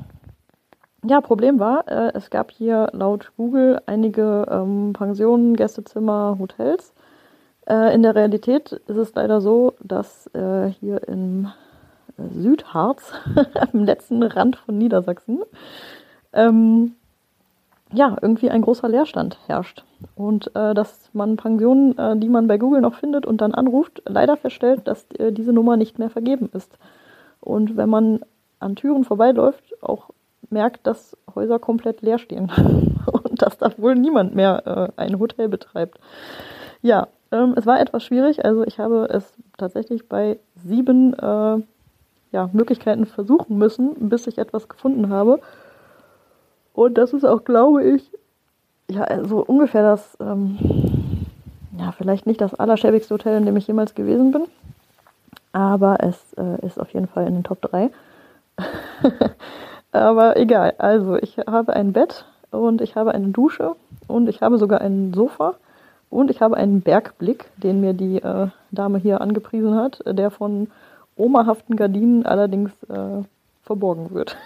ja, Problem war, äh, es gab hier laut Google einige ähm, Pensionen, Gästezimmer, Hotels. Äh, in der Realität ist es leider so, dass äh, hier im äh, Südharz, am letzten Rand von Niedersachsen, ähm, ja, irgendwie ein großer Leerstand herrscht. Und äh, dass man Pensionen, äh, die man bei Google noch findet und dann anruft, leider feststellt, dass äh, diese Nummer nicht mehr vergeben ist. Und wenn man an Türen vorbeiläuft, auch merkt, dass Häuser komplett leer stehen und dass da wohl niemand mehr äh, ein Hotel betreibt. Ja, ähm, es war etwas schwierig. Also ich habe es tatsächlich bei sieben äh, ja, Möglichkeiten versuchen müssen, bis ich etwas gefunden habe. Und das ist auch, glaube ich, ja, so ungefähr das, ähm, ja, vielleicht nicht das allerschäbigste Hotel, in dem ich jemals gewesen bin. Aber es äh, ist auf jeden Fall in den Top 3. aber egal. Also, ich habe ein Bett und ich habe eine Dusche und ich habe sogar ein Sofa und ich habe einen Bergblick, den mir die äh, Dame hier angepriesen hat, der von omahaften Gardinen allerdings äh, verborgen wird.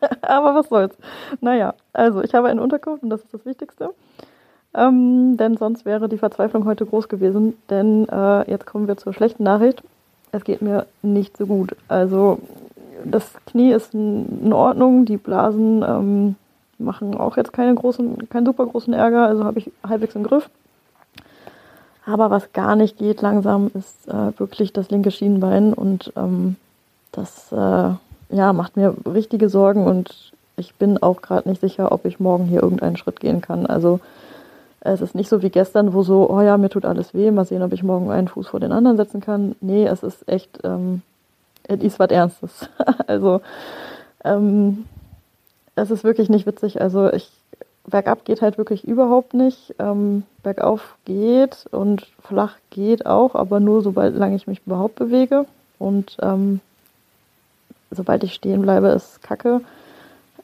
Aber was soll's. Naja, also ich habe eine Unterkunft und das ist das Wichtigste. Ähm, denn sonst wäre die Verzweiflung heute groß gewesen. Denn äh, jetzt kommen wir zur schlechten Nachricht. Es geht mir nicht so gut. Also das Knie ist in Ordnung, die Blasen ähm, machen auch jetzt keine großen, keinen super großen Ärger, also habe ich halbwegs im Griff. Aber was gar nicht geht langsam, ist äh, wirklich das linke Schienenbein und ähm, das äh, ja, macht mir richtige Sorgen und ich bin auch gerade nicht sicher, ob ich morgen hier irgendeinen Schritt gehen kann. Also es ist nicht so wie gestern, wo so, oh ja, mir tut alles weh, mal sehen, ob ich morgen einen Fuß vor den anderen setzen kann. Nee, es ist echt, ähm, es ist was Ernstes. also ähm, es ist wirklich nicht witzig. Also ich bergab geht halt wirklich überhaupt nicht. Ähm, bergauf geht und flach geht auch, aber nur solange ich mich überhaupt bewege. Und ähm, sobald ich stehen bleibe, ist Kacke.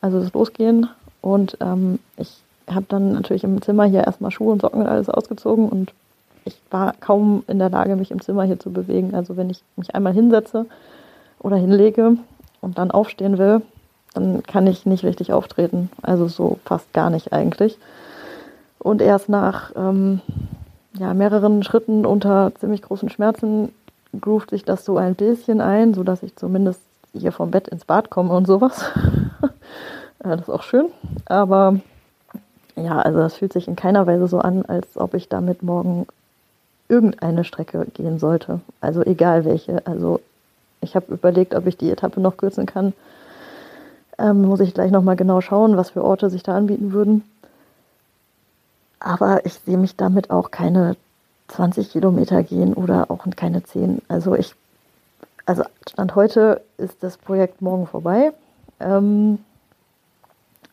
Also das Losgehen. Und ähm, ich habe dann natürlich im Zimmer hier erstmal Schuhe und Socken und alles ausgezogen und ich war kaum in der Lage, mich im Zimmer hier zu bewegen. Also wenn ich mich einmal hinsetze oder hinlege und dann aufstehen will, dann kann ich nicht richtig auftreten. Also so fast gar nicht eigentlich. Und erst nach ähm, ja, mehreren Schritten unter ziemlich großen Schmerzen groovt sich das so ein bisschen ein, sodass ich zumindest hier vom Bett ins Bad komme und sowas. das ist auch schön. Aber ja, also das fühlt sich in keiner Weise so an, als ob ich damit morgen irgendeine Strecke gehen sollte. Also egal welche. Also ich habe überlegt, ob ich die Etappe noch kürzen kann. Ähm, muss ich gleich nochmal genau schauen, was für Orte sich da anbieten würden. Aber ich sehe mich damit auch keine 20 Kilometer gehen oder auch keine 10. Also ich, also Stand heute ist das Projekt morgen vorbei. Ähm,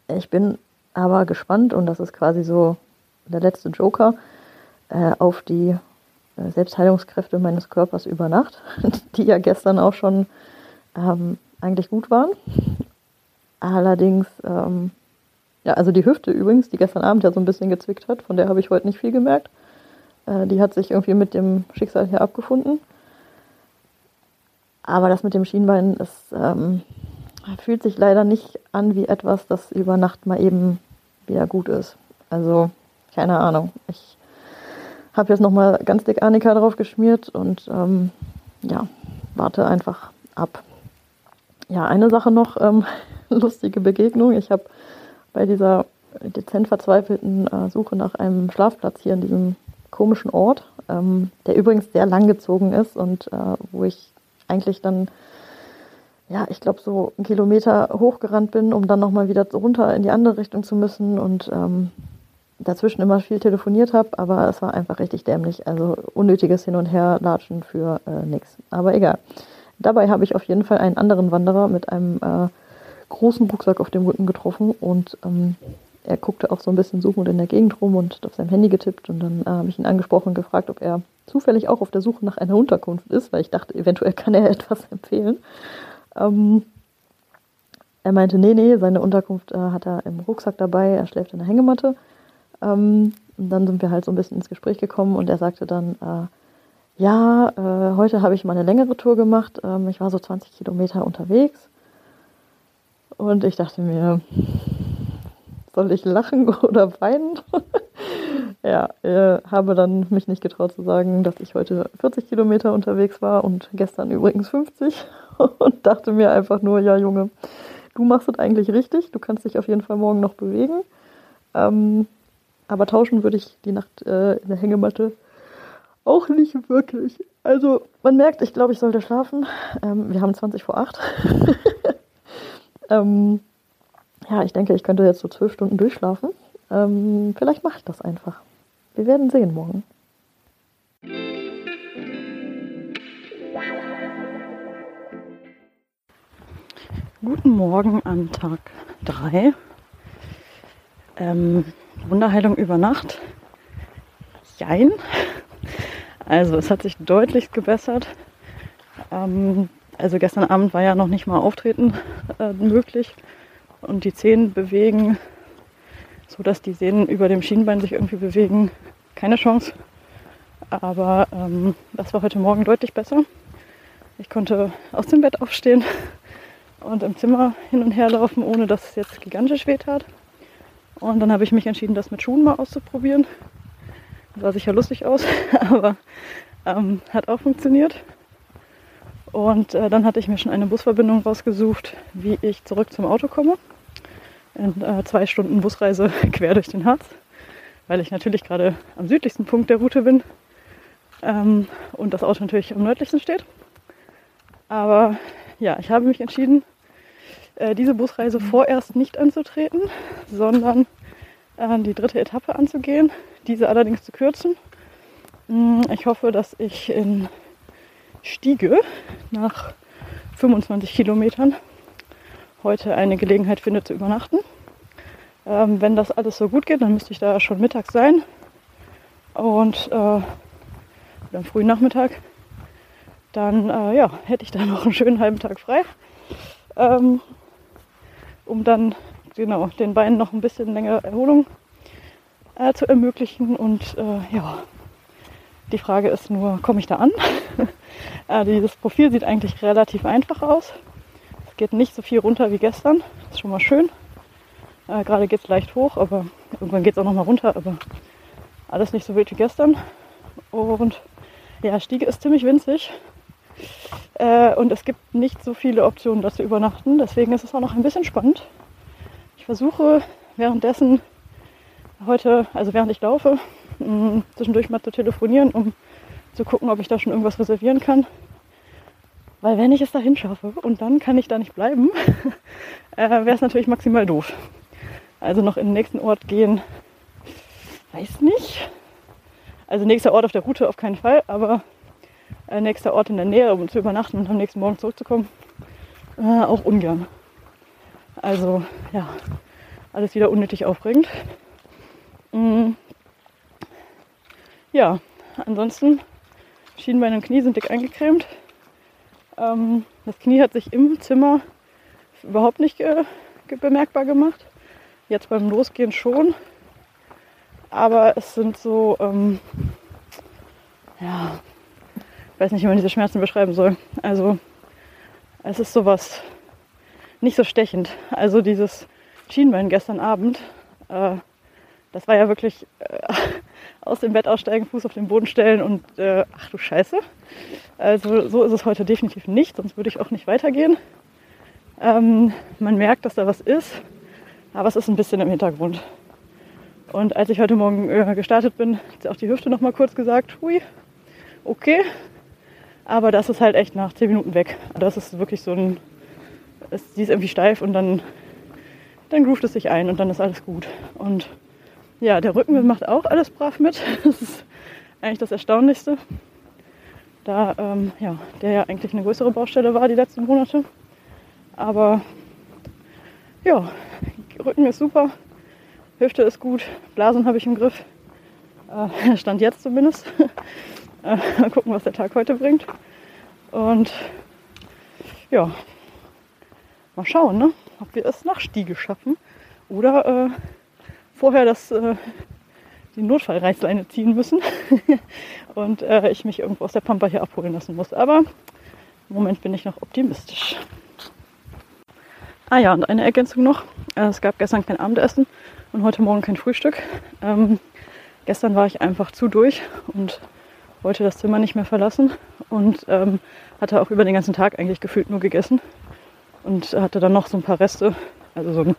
ich bin aber gespannt und das ist quasi so der letzte Joker äh, auf die äh, Selbstheilungskräfte meines Körpers über Nacht, die ja gestern auch schon ähm, eigentlich gut waren. Allerdings, ähm, ja, also die Hüfte übrigens, die gestern Abend ja so ein bisschen gezwickt hat, von der habe ich heute nicht viel gemerkt. Äh, die hat sich irgendwie mit dem Schicksal hier abgefunden. Aber das mit dem Schienbein ist, ähm, fühlt sich leider nicht an wie etwas, das über Nacht mal eben wieder gut ist. Also, keine Ahnung. Ich habe jetzt nochmal ganz dick Annika drauf geschmiert und ähm, ja, warte einfach ab. Ja, eine Sache noch, ähm, lustige Begegnung. Ich habe bei dieser dezent verzweifelten äh, Suche nach einem Schlafplatz hier in diesem komischen Ort, ähm, der übrigens sehr lang gezogen ist und äh, wo ich eigentlich dann, ja, ich glaube, so einen Kilometer hochgerannt bin, um dann nochmal wieder runter in die andere Richtung zu müssen und ähm, dazwischen immer viel telefoniert habe, aber es war einfach richtig dämlich. Also unnötiges Hin- und Herlatschen für äh, nichts. Aber egal. Dabei habe ich auf jeden Fall einen anderen Wanderer mit einem äh, großen Rucksack auf dem Rücken getroffen und ähm, er guckte auch so ein bisschen suchend in der Gegend rum und auf seinem Handy getippt und dann äh, habe ich ihn angesprochen und gefragt, ob er zufällig auch auf der Suche nach einer Unterkunft ist, weil ich dachte, eventuell kann er etwas empfehlen. Ähm, er meinte, nee, nee, seine Unterkunft äh, hat er im Rucksack dabei, er schläft in der Hängematte. Ähm, und dann sind wir halt so ein bisschen ins Gespräch gekommen und er sagte dann, äh, ja, äh, heute habe ich mal eine längere Tour gemacht. Ähm, ich war so 20 Kilometer unterwegs. Und ich dachte mir, soll ich lachen oder weinen? Ja, äh, habe dann mich nicht getraut zu sagen, dass ich heute 40 Kilometer unterwegs war und gestern übrigens 50 und dachte mir einfach nur, ja Junge, du machst es eigentlich richtig, du kannst dich auf jeden Fall morgen noch bewegen. Ähm, aber tauschen würde ich die Nacht äh, in der Hängematte auch nicht wirklich. Also man merkt, ich glaube, ich sollte schlafen. Ähm, wir haben 20 vor 8. ähm, ja, ich denke, ich könnte jetzt so zwölf Stunden durchschlafen. Ähm, vielleicht mache ich das einfach. Wir werden sehen morgen. Guten Morgen an Tag 3. Ähm, Wunderheilung über Nacht? Jein. Also es hat sich deutlich gebessert. Ähm, also gestern Abend war ja noch nicht mal Auftreten äh, möglich und die Zehen bewegen, so dass die Sehnen über dem Schienbein sich irgendwie bewegen, keine Chance. Aber ähm, das war heute Morgen deutlich besser. Ich konnte aus dem Bett aufstehen und im Zimmer hin und her laufen, ohne dass es jetzt gigantisch weh tat. Und dann habe ich mich entschieden, das mit Schuhen mal auszuprobieren. Sah sicher lustig aus, aber ähm, hat auch funktioniert. Und äh, dann hatte ich mir schon eine Busverbindung rausgesucht, wie ich zurück zum Auto komme. In äh, zwei Stunden Busreise quer durch den Harz, weil ich natürlich gerade am südlichsten Punkt der Route bin ähm, und das Auto natürlich am nördlichsten steht. Aber ja, ich habe mich entschieden, äh, diese Busreise vorerst nicht anzutreten, sondern äh, die dritte Etappe anzugehen, diese allerdings zu kürzen. Mm, ich hoffe, dass ich in Stiege nach 25 Kilometern heute eine Gelegenheit finde zu übernachten. Ähm, wenn das alles so gut geht, dann müsste ich da schon mittags sein. Und äh, am frühen Nachmittag. Dann äh, ja, hätte ich da noch einen schönen halben Tag frei. Ähm, um dann genau den Beinen noch ein bisschen länger Erholung äh, zu ermöglichen. Und äh, ja, die Frage ist nur, komme ich da an? äh, dieses Profil sieht eigentlich relativ einfach aus. Geht nicht so viel runter wie gestern. Das ist schon mal schön. Äh, Gerade geht es leicht hoch, aber irgendwann geht es auch noch mal runter. Aber alles nicht so wild wie gestern. Und ja, Stiege ist ziemlich winzig. Äh, und es gibt nicht so viele Optionen, da zu übernachten. Deswegen ist es auch noch ein bisschen spannend. Ich versuche währenddessen heute, also während ich laufe, mh, zwischendurch mal zu telefonieren, um zu gucken, ob ich da schon irgendwas reservieren kann. Weil wenn ich es dahin schaffe und dann kann ich da nicht bleiben, äh, wäre es natürlich maximal doof. Also noch in den nächsten Ort gehen, weiß nicht. Also nächster Ort auf der Route auf keinen Fall, aber äh, nächster Ort in der Nähe, um zu übernachten und am nächsten Morgen zurückzukommen, äh, auch ungern. Also ja, alles wieder unnötig aufregend. Mhm. Ja, ansonsten Schienbein und Knie sind dick eingecremt. Ähm, das Knie hat sich im Zimmer überhaupt nicht ge bemerkbar gemacht. Jetzt beim Losgehen schon. Aber es sind so, ähm, ja, ich weiß nicht, wie man diese Schmerzen beschreiben soll. Also es ist sowas nicht so stechend. Also dieses Schienbein gestern Abend, äh, das war ja wirklich äh, aus dem Bett aussteigen, Fuß auf den Boden stellen und äh, ach du Scheiße. Also so ist es heute definitiv nicht, sonst würde ich auch nicht weitergehen. Ähm, man merkt, dass da was ist, aber es ist ein bisschen im Hintergrund. Und als ich heute Morgen äh, gestartet bin, hat sie auch die Hüfte noch mal kurz gesagt, hui, okay. Aber das ist halt echt nach 10 Minuten weg. Das ist wirklich so ein, es, sie ist irgendwie steif und dann, dann groovt es sich ein und dann ist alles gut. Und ja, der Rücken macht auch alles brav mit. Das ist eigentlich das Erstaunlichste. Da ähm, ja, der ja eigentlich eine größere Baustelle war die letzten Monate. Aber ja, Rücken ist super, Hüfte ist gut, Blasen habe ich im Griff. Äh, stand jetzt zumindest. äh, mal gucken, was der Tag heute bringt. Und ja, mal schauen, ne? ob wir es nach Stiege schaffen oder äh, vorher das, äh, die Notfallreißleine ziehen müssen und äh, ich mich irgendwo aus der Pampa hier abholen lassen muss. Aber im Moment bin ich noch optimistisch. Ah ja, und eine Ergänzung noch. Äh, es gab gestern kein Abendessen und heute Morgen kein Frühstück. Ähm, gestern war ich einfach zu durch und wollte das Zimmer nicht mehr verlassen und ähm, hatte auch über den ganzen Tag eigentlich gefühlt nur gegessen und hatte dann noch so ein paar Reste, also so ein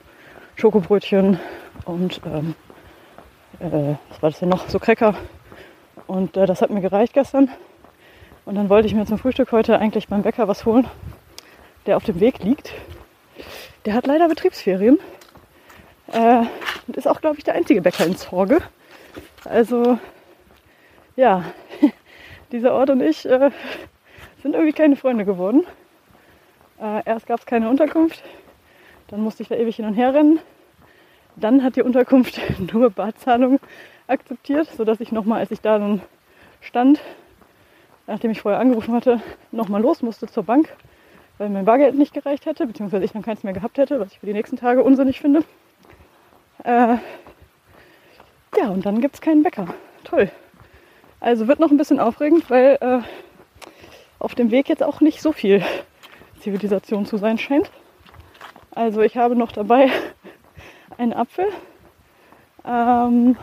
Schokobrötchen und ähm, äh, was war das denn noch? So Cracker. Und äh, das hat mir gereicht gestern. Und dann wollte ich mir zum Frühstück heute eigentlich beim Bäcker was holen, der auf dem Weg liegt. Der hat leider Betriebsferien. Äh, und ist auch, glaube ich, der einzige Bäcker in Zorge. Also, ja, dieser Ort und ich äh, sind irgendwie keine Freunde geworden. Äh, erst gab es keine Unterkunft, dann musste ich da ewig hin und her rennen. Dann hat die Unterkunft nur Badzahlung akzeptiert, sodass ich nochmal, als ich da dann stand, nachdem ich vorher angerufen hatte, nochmal los musste zur Bank, weil mein Bargeld nicht gereicht hätte, beziehungsweise ich dann keins mehr gehabt hätte, was ich für die nächsten Tage unsinnig finde. Äh, ja, und dann gibt es keinen Bäcker. Toll. Also wird noch ein bisschen aufregend, weil äh, auf dem Weg jetzt auch nicht so viel Zivilisation zu sein scheint. Also ich habe noch dabei einen Apfel, ähm,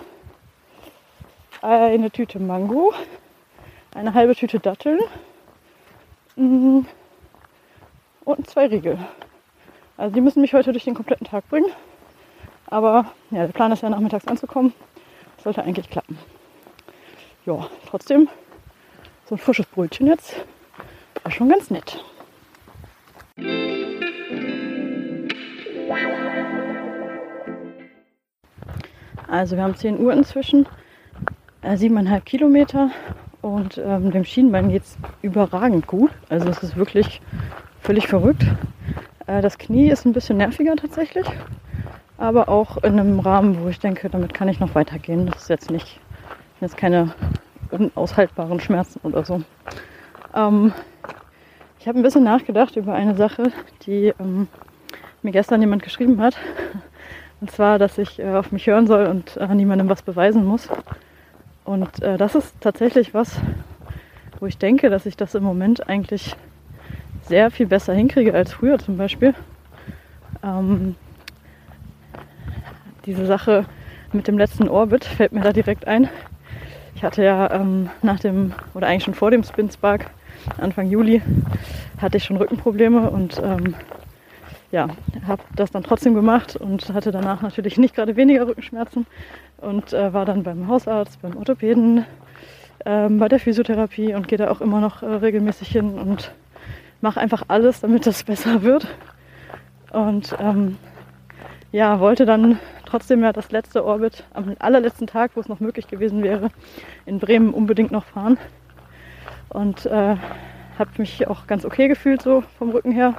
eine Tüte Mango, eine halbe Tüte Datteln mm, und zwei Riegel. Also die müssen mich heute durch den kompletten Tag bringen. Aber ja, der Plan ist ja nachmittags anzukommen. Das sollte eigentlich klappen. Ja, trotzdem so ein frisches Brötchen jetzt war schon ganz nett. Also wir haben 10 Uhr inzwischen, äh, 7,5 Kilometer und ähm, dem Schienbein geht es überragend gut. Also es ist wirklich völlig verrückt. Äh, das Knie ist ein bisschen nerviger tatsächlich. aber auch in einem Rahmen, wo ich denke, damit kann ich noch weitergehen. Das ist jetzt nicht, jetzt keine unaushaltbaren Schmerzen oder so. Ähm, ich habe ein bisschen nachgedacht über eine Sache, die ähm, mir gestern jemand geschrieben hat. Und zwar, dass ich äh, auf mich hören soll und äh, niemandem was beweisen muss. Und äh, das ist tatsächlich was, wo ich denke, dass ich das im Moment eigentlich sehr viel besser hinkriege als früher zum Beispiel. Ähm, diese Sache mit dem letzten Orbit fällt mir da direkt ein. Ich hatte ja ähm, nach dem, oder eigentlich schon vor dem Spin Spark, Anfang Juli, hatte ich schon Rückenprobleme und ähm, ja, habe das dann trotzdem gemacht und hatte danach natürlich nicht gerade weniger Rückenschmerzen und äh, war dann beim Hausarzt, beim Orthopäden, ähm, bei der Physiotherapie und gehe da auch immer noch äh, regelmäßig hin und mache einfach alles, damit das besser wird. Und ähm, ja, wollte dann trotzdem ja das letzte Orbit am allerletzten Tag, wo es noch möglich gewesen wäre, in Bremen unbedingt noch fahren. Und äh, habe mich auch ganz okay gefühlt so vom Rücken her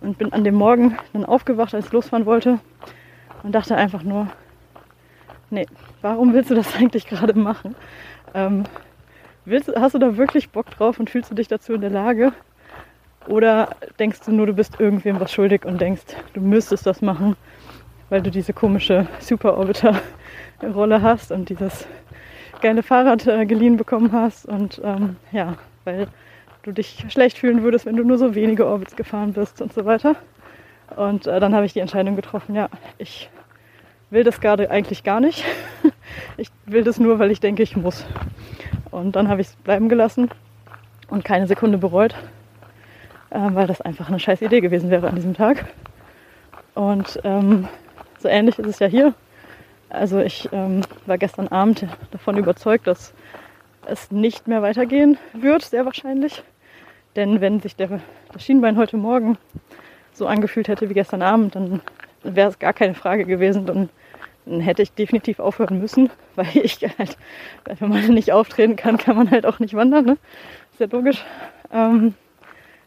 und bin an dem Morgen dann aufgewacht, als ich losfahren wollte und dachte einfach nur, nee, warum willst du das eigentlich gerade machen? Ähm, willst, hast du da wirklich Bock drauf und fühlst du dich dazu in der Lage? Oder denkst du nur, du bist irgendwem was schuldig und denkst, du müsstest das machen, weil du diese komische Super Orbiter-Rolle hast und dieses geile Fahrrad äh, geliehen bekommen hast und ähm, ja, weil du dich schlecht fühlen würdest, wenn du nur so wenige Orbits gefahren bist und so weiter. Und äh, dann habe ich die Entscheidung getroffen, ja, ich will das gerade eigentlich gar nicht. ich will das nur, weil ich denke, ich muss. Und dann habe ich es bleiben gelassen und keine Sekunde bereut, äh, weil das einfach eine scheiß Idee gewesen wäre an diesem Tag. Und ähm, so ähnlich ist es ja hier. Also ich ähm, war gestern Abend davon überzeugt, dass es nicht mehr weitergehen wird, sehr wahrscheinlich. Denn wenn sich der, das Schienbein heute Morgen so angefühlt hätte wie gestern Abend, dann wäre es gar keine Frage gewesen. Dann, dann, hätte ich definitiv aufhören müssen, weil ich halt, wenn man nicht auftreten kann, kann man halt auch nicht wandern. Ne? Ist ja logisch. Ähm,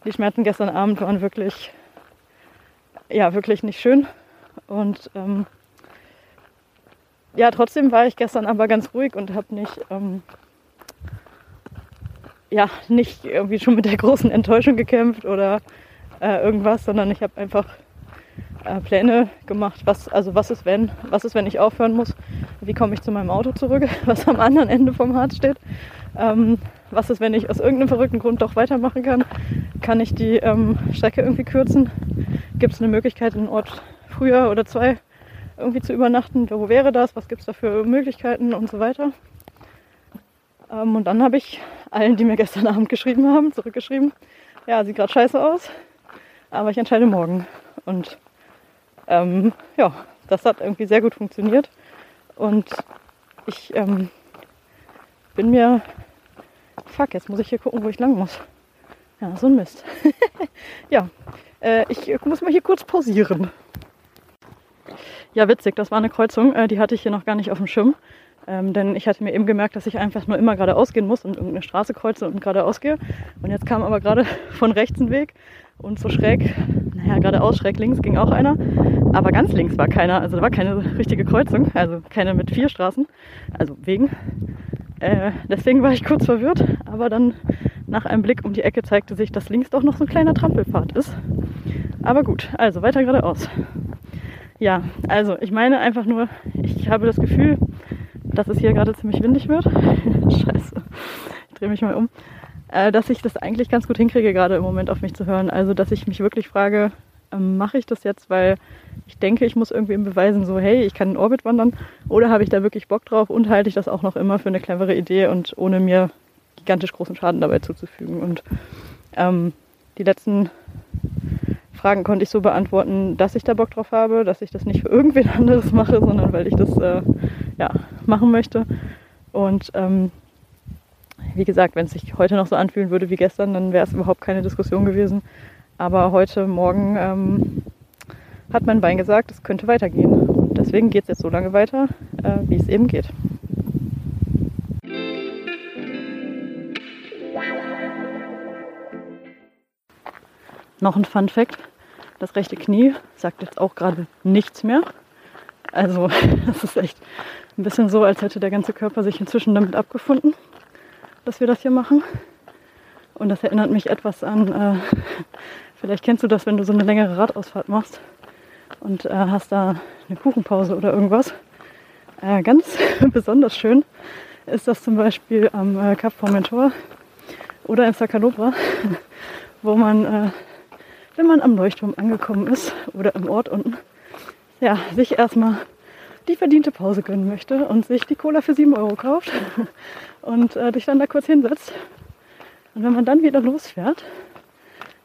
die Schmerzen gestern Abend waren wirklich, ja, wirklich nicht schön. Und ähm, ja, trotzdem war ich gestern aber ganz ruhig und habe nicht ähm, ja, nicht irgendwie schon mit der großen Enttäuschung gekämpft oder äh, irgendwas, sondern ich habe einfach äh, Pläne gemacht, was, also was ist wenn, was ist, wenn ich aufhören muss, wie komme ich zu meinem Auto zurück, was am anderen Ende vom Harz steht, ähm, was ist, wenn ich aus irgendeinem verrückten Grund doch weitermachen kann, kann ich die ähm, Strecke irgendwie kürzen, gibt es eine Möglichkeit, einen Ort früher oder zwei irgendwie zu übernachten, wo wäre das, was gibt es da für Möglichkeiten und so weiter. Ähm, und dann habe ich allen, die mir gestern Abend geschrieben haben, zurückgeschrieben, ja, sieht gerade scheiße aus, aber ich entscheide morgen. Und ähm, ja, das hat irgendwie sehr gut funktioniert. Und ich ähm, bin mir, fuck, jetzt muss ich hier gucken, wo ich lang muss. Ja, so ein Mist. ja, äh, ich muss mal hier kurz pausieren. Ja, witzig, das war eine Kreuzung, äh, die hatte ich hier noch gar nicht auf dem Schirm. Ähm, denn ich hatte mir eben gemerkt, dass ich einfach nur immer geradeaus gehen muss und irgendeine Straße kreuze und geradeaus gehe. Und jetzt kam aber gerade von rechts ein Weg und so schräg, naja, geradeaus schräg links ging auch einer. Aber ganz links war keiner. Also da war keine richtige Kreuzung, also keine mit vier Straßen, also Wegen. Äh, deswegen war ich kurz verwirrt, aber dann nach einem Blick um die Ecke zeigte sich, dass links doch noch so ein kleiner Trampelpfad ist. Aber gut, also weiter geradeaus. Ja, also ich meine einfach nur, ich habe das Gefühl, dass es hier gerade ziemlich windig wird. Scheiße, ich drehe mich mal um. Äh, dass ich das eigentlich ganz gut hinkriege, gerade im Moment auf mich zu hören. Also, dass ich mich wirklich frage, ähm, mache ich das jetzt, weil ich denke, ich muss irgendwie beweisen, so, hey, ich kann in Orbit wandern, oder habe ich da wirklich Bock drauf und halte ich das auch noch immer für eine clevere Idee und ohne mir gigantisch großen Schaden dabei zuzufügen. Und ähm, die letzten Fragen konnte ich so beantworten, dass ich da Bock drauf habe, dass ich das nicht für irgendwen anderes mache, sondern weil ich das äh, ja, machen möchte. Und ähm, wie gesagt, wenn es sich heute noch so anfühlen würde wie gestern, dann wäre es überhaupt keine Diskussion gewesen. Aber heute Morgen ähm, hat mein Bein gesagt, es könnte weitergehen. Und deswegen geht es jetzt so lange weiter, äh, wie es eben geht. Noch ein Fun Fact. Das rechte Knie sagt jetzt auch gerade nichts mehr. Also das ist echt ein bisschen so, als hätte der ganze Körper sich inzwischen damit abgefunden, dass wir das hier machen. Und das erinnert mich etwas an, äh, vielleicht kennst du das, wenn du so eine längere Radausfahrt machst und äh, hast da eine Kuchenpause oder irgendwas. Äh, ganz besonders schön ist das zum Beispiel am äh, Cap Formentor oder in Sacalobra, wo man, äh, wenn man am Leuchtturm angekommen ist oder im Ort unten, ja, sich erstmal die verdiente Pause gönnen möchte und sich die Cola für 7 Euro kauft und äh, dich dann da kurz hinsetzt. Und wenn man dann wieder losfährt,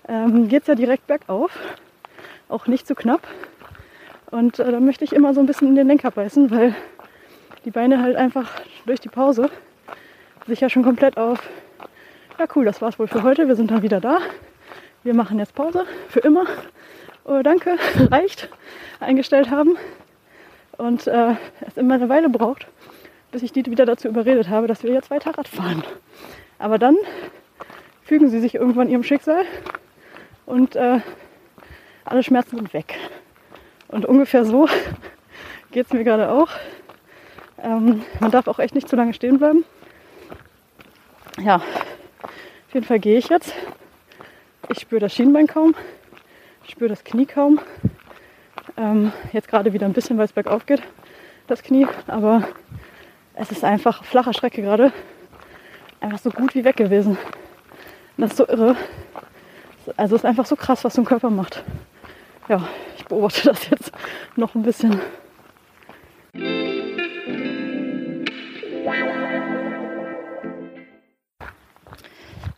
ähm, geht es ja direkt bergauf, auch nicht zu knapp. Und äh, dann möchte ich immer so ein bisschen in den Lenker beißen, weil die Beine halt einfach durch die Pause sich ja schon komplett auf, ja cool, das war's wohl für heute, wir sind dann wieder da. Wir machen jetzt Pause für immer. Oh, danke, reicht, eingestellt haben. Und äh, es immer eine Weile braucht, bis ich die wieder dazu überredet habe, dass wir jetzt weiter Rad fahren. Aber dann fügen sie sich irgendwann ihrem Schicksal und äh, alle Schmerzen sind weg. Und ungefähr so geht es mir gerade auch. Ähm, man darf auch echt nicht zu lange stehen bleiben. Ja, auf jeden Fall gehe ich jetzt. Ich spüre das Schienbein kaum. Ich spüre das Knie kaum. Ähm, jetzt gerade wieder ein bisschen, weil es bergauf geht, das Knie. Aber es ist einfach flacher Strecke gerade. Einfach so gut wie weg gewesen. das ist so irre. Also es ist einfach so krass, was so ein Körper macht. Ja, ich beobachte das jetzt noch ein bisschen.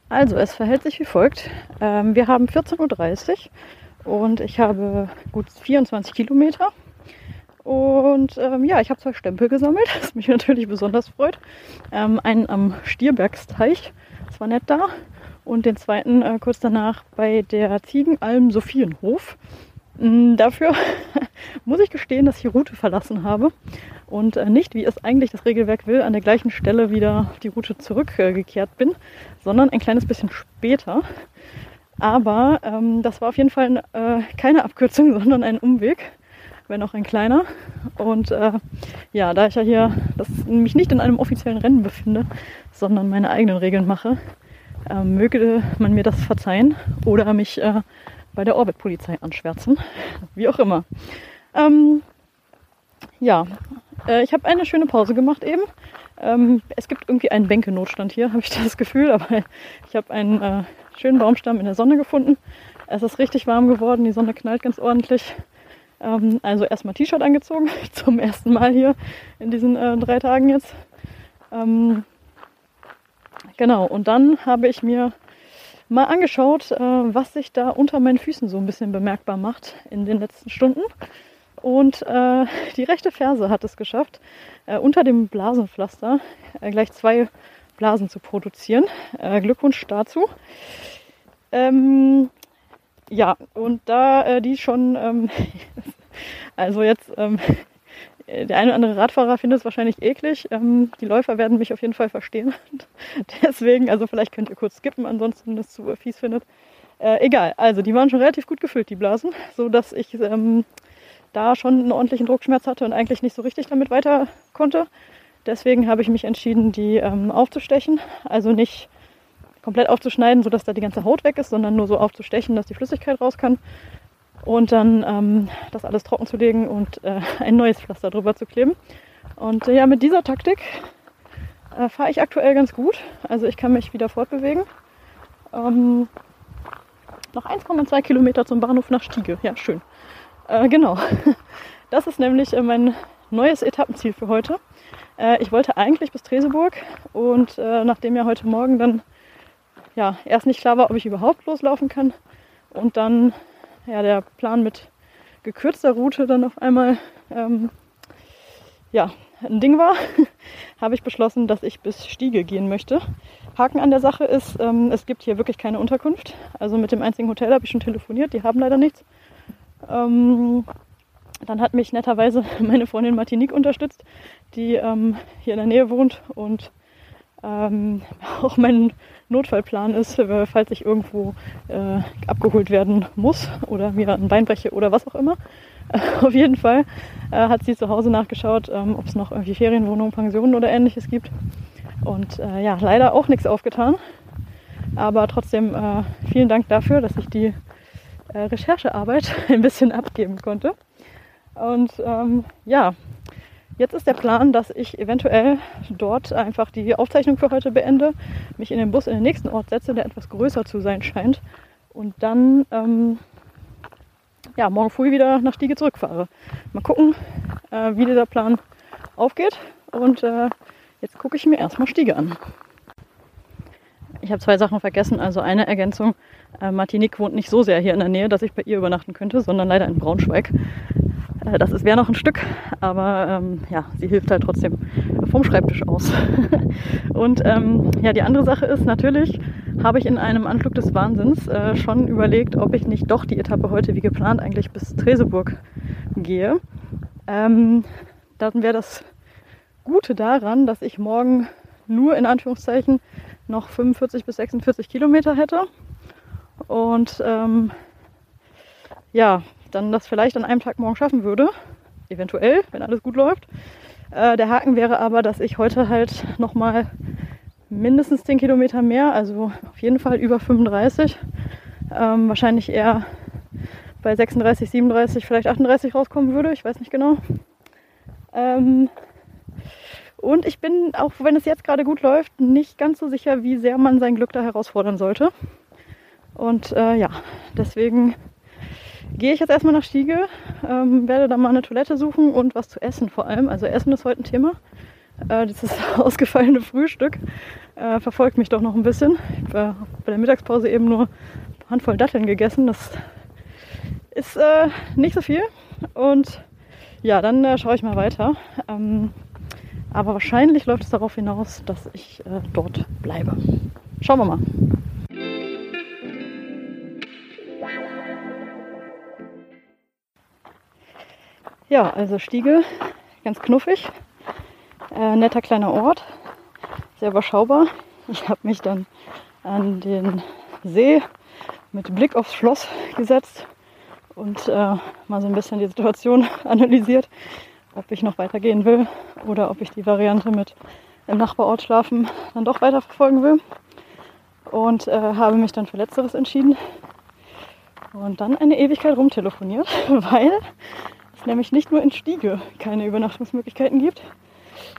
Also, es verhält sich wie folgt. Ähm, wir haben 14.30 Uhr und ich habe gut 24 Kilometer. Und ähm, ja, ich habe zwei Stempel gesammelt, was mich natürlich besonders freut. Ähm, einen am Stierbergsteich, das war nett da. Und den zweiten äh, kurz danach bei der Ziegenalm Sophienhof. Mm, dafür muss ich gestehen, dass ich die Route verlassen habe und äh, nicht, wie es eigentlich das Regelwerk will, an der gleichen Stelle wieder die Route zurückgekehrt bin, sondern ein kleines bisschen später. Aber ähm, das war auf jeden Fall äh, keine Abkürzung, sondern ein Umweg, wenn auch ein kleiner. Und äh, ja, da ich ja hier das, mich nicht in einem offiziellen Rennen befinde, sondern meine eigenen Regeln mache, äh, möge man mir das verzeihen oder mich äh, bei der Orbit-Polizei anschwärzen. Wie auch immer. Ähm, ja, äh, ich habe eine schöne Pause gemacht eben. Ähm, es gibt irgendwie einen Bänkenotstand hier, habe ich das Gefühl, aber ich habe einen äh, schönen Baumstamm in der Sonne gefunden. Es ist richtig warm geworden, die Sonne knallt ganz ordentlich. Ähm, also erstmal T-Shirt angezogen, zum ersten Mal hier in diesen äh, drei Tagen jetzt. Ähm, genau, und dann habe ich mir mal angeschaut, äh, was sich da unter meinen Füßen so ein bisschen bemerkbar macht in den letzten Stunden. Und äh, die rechte Ferse hat es geschafft, äh, unter dem Blasenpflaster äh, gleich zwei Blasen zu produzieren. Äh, Glückwunsch dazu. Ähm, ja, und da äh, die schon, ähm, also jetzt, ähm, der eine oder andere Radfahrer findet es wahrscheinlich eklig. Ähm, die Läufer werden mich auf jeden Fall verstehen. Deswegen, also vielleicht könnt ihr kurz skippen, ansonsten das zu fies findet. Äh, egal, also die waren schon relativ gut gefüllt, die Blasen, so dass ich ähm, da schon einen ordentlichen Druckschmerz hatte und eigentlich nicht so richtig damit weiter konnte. Deswegen habe ich mich entschieden, die ähm, aufzustechen. Also nicht komplett aufzuschneiden, sodass da die ganze Haut weg ist, sondern nur so aufzustechen, dass die Flüssigkeit raus kann. Und dann ähm, das alles trocken zu legen und äh, ein neues Pflaster drüber zu kleben. Und äh, ja, mit dieser Taktik äh, fahre ich aktuell ganz gut. Also ich kann mich wieder fortbewegen. Ähm, noch 1,2 Kilometer zum Bahnhof nach Stiege. Ja, schön. Äh, genau. Das ist nämlich äh, mein neues Etappenziel für heute. Äh, ich wollte eigentlich bis Treseburg und nachdem ja heute Morgen dann ja erst nicht klar war, ob ich überhaupt loslaufen kann und dann ja der Plan mit gekürzter Route dann auf einmal ähm, ja ein Ding war, habe ich beschlossen, dass ich bis Stiege gehen möchte. Haken an der Sache ist, ähm, es gibt hier wirklich keine Unterkunft. Also mit dem einzigen Hotel habe ich schon telefoniert, die haben leider nichts. Ähm, dann hat mich netterweise meine Freundin Martinique unterstützt, die ähm, hier in der Nähe wohnt und ähm, auch mein Notfallplan ist, äh, falls ich irgendwo äh, abgeholt werden muss oder mir ein Bein breche oder was auch immer. Auf jeden Fall äh, hat sie zu Hause nachgeschaut, ähm, ob es noch irgendwie Ferienwohnungen, Pensionen oder ähnliches gibt. Und äh, ja, leider auch nichts aufgetan. Aber trotzdem äh, vielen Dank dafür, dass ich die äh, Recherchearbeit ein bisschen abgeben konnte. Und ähm, ja, jetzt ist der Plan, dass ich eventuell dort einfach die Aufzeichnung für heute beende, mich in den Bus in den nächsten Ort setze, der etwas größer zu sein scheint. Und dann ähm, ja, morgen früh wieder nach Stiege zurückfahre. Mal gucken, äh, wie dieser Plan aufgeht. Und äh, jetzt gucke ich mir erstmal Stiege an. Ich habe zwei Sachen vergessen. Also eine Ergänzung. Äh, Martinique wohnt nicht so sehr hier in der Nähe, dass ich bei ihr übernachten könnte, sondern leider in Braunschweig. Äh, das wäre noch ein Stück, aber ähm, ja, sie hilft halt trotzdem vom Schreibtisch aus. und ähm, ja, die andere Sache ist natürlich, habe ich in einem Anflug des Wahnsinns äh, schon überlegt, ob ich nicht doch die Etappe heute wie geplant eigentlich bis Treseburg gehe. Ähm, dann wäre das Gute daran, dass ich morgen nur in Anführungszeichen noch 45 bis 46 Kilometer hätte. Und ähm, ja, dann das vielleicht an einem Tag morgen schaffen würde. Eventuell, wenn alles gut läuft. Äh, der Haken wäre aber, dass ich heute halt nochmal mindestens 10 Kilometer mehr, also auf jeden Fall über 35. Ähm, wahrscheinlich eher bei 36, 37, vielleicht 38 rauskommen würde. Ich weiß nicht genau. Ähm, und ich bin, auch wenn es jetzt gerade gut läuft, nicht ganz so sicher, wie sehr man sein Glück da herausfordern sollte. Und äh, ja, deswegen gehe ich jetzt erstmal nach Stiege, ähm, werde dann mal eine Toilette suchen und was zu essen vor allem. Also Essen ist heute ein Thema. Äh, ist ausgefallene Frühstück äh, verfolgt mich doch noch ein bisschen. Ich habe bei der Mittagspause eben nur eine Handvoll Datteln gegessen. Das ist äh, nicht so viel. Und ja, dann äh, schaue ich mal weiter. Ähm, aber wahrscheinlich läuft es darauf hinaus, dass ich äh, dort bleibe. Schauen wir mal. Ja, also Stiege, ganz knuffig. Äh, netter kleiner Ort, sehr überschaubar. Ich habe mich dann an den See mit Blick aufs Schloss gesetzt und äh, mal so ein bisschen die Situation analysiert, ob ich noch weitergehen will oder ob ich die Variante mit im Nachbarort schlafen dann doch weiter verfolgen will. Und äh, habe mich dann für Letzteres entschieden und dann eine Ewigkeit rumtelefoniert, weil es nämlich nicht nur in Stiege keine Übernachtungsmöglichkeiten gibt,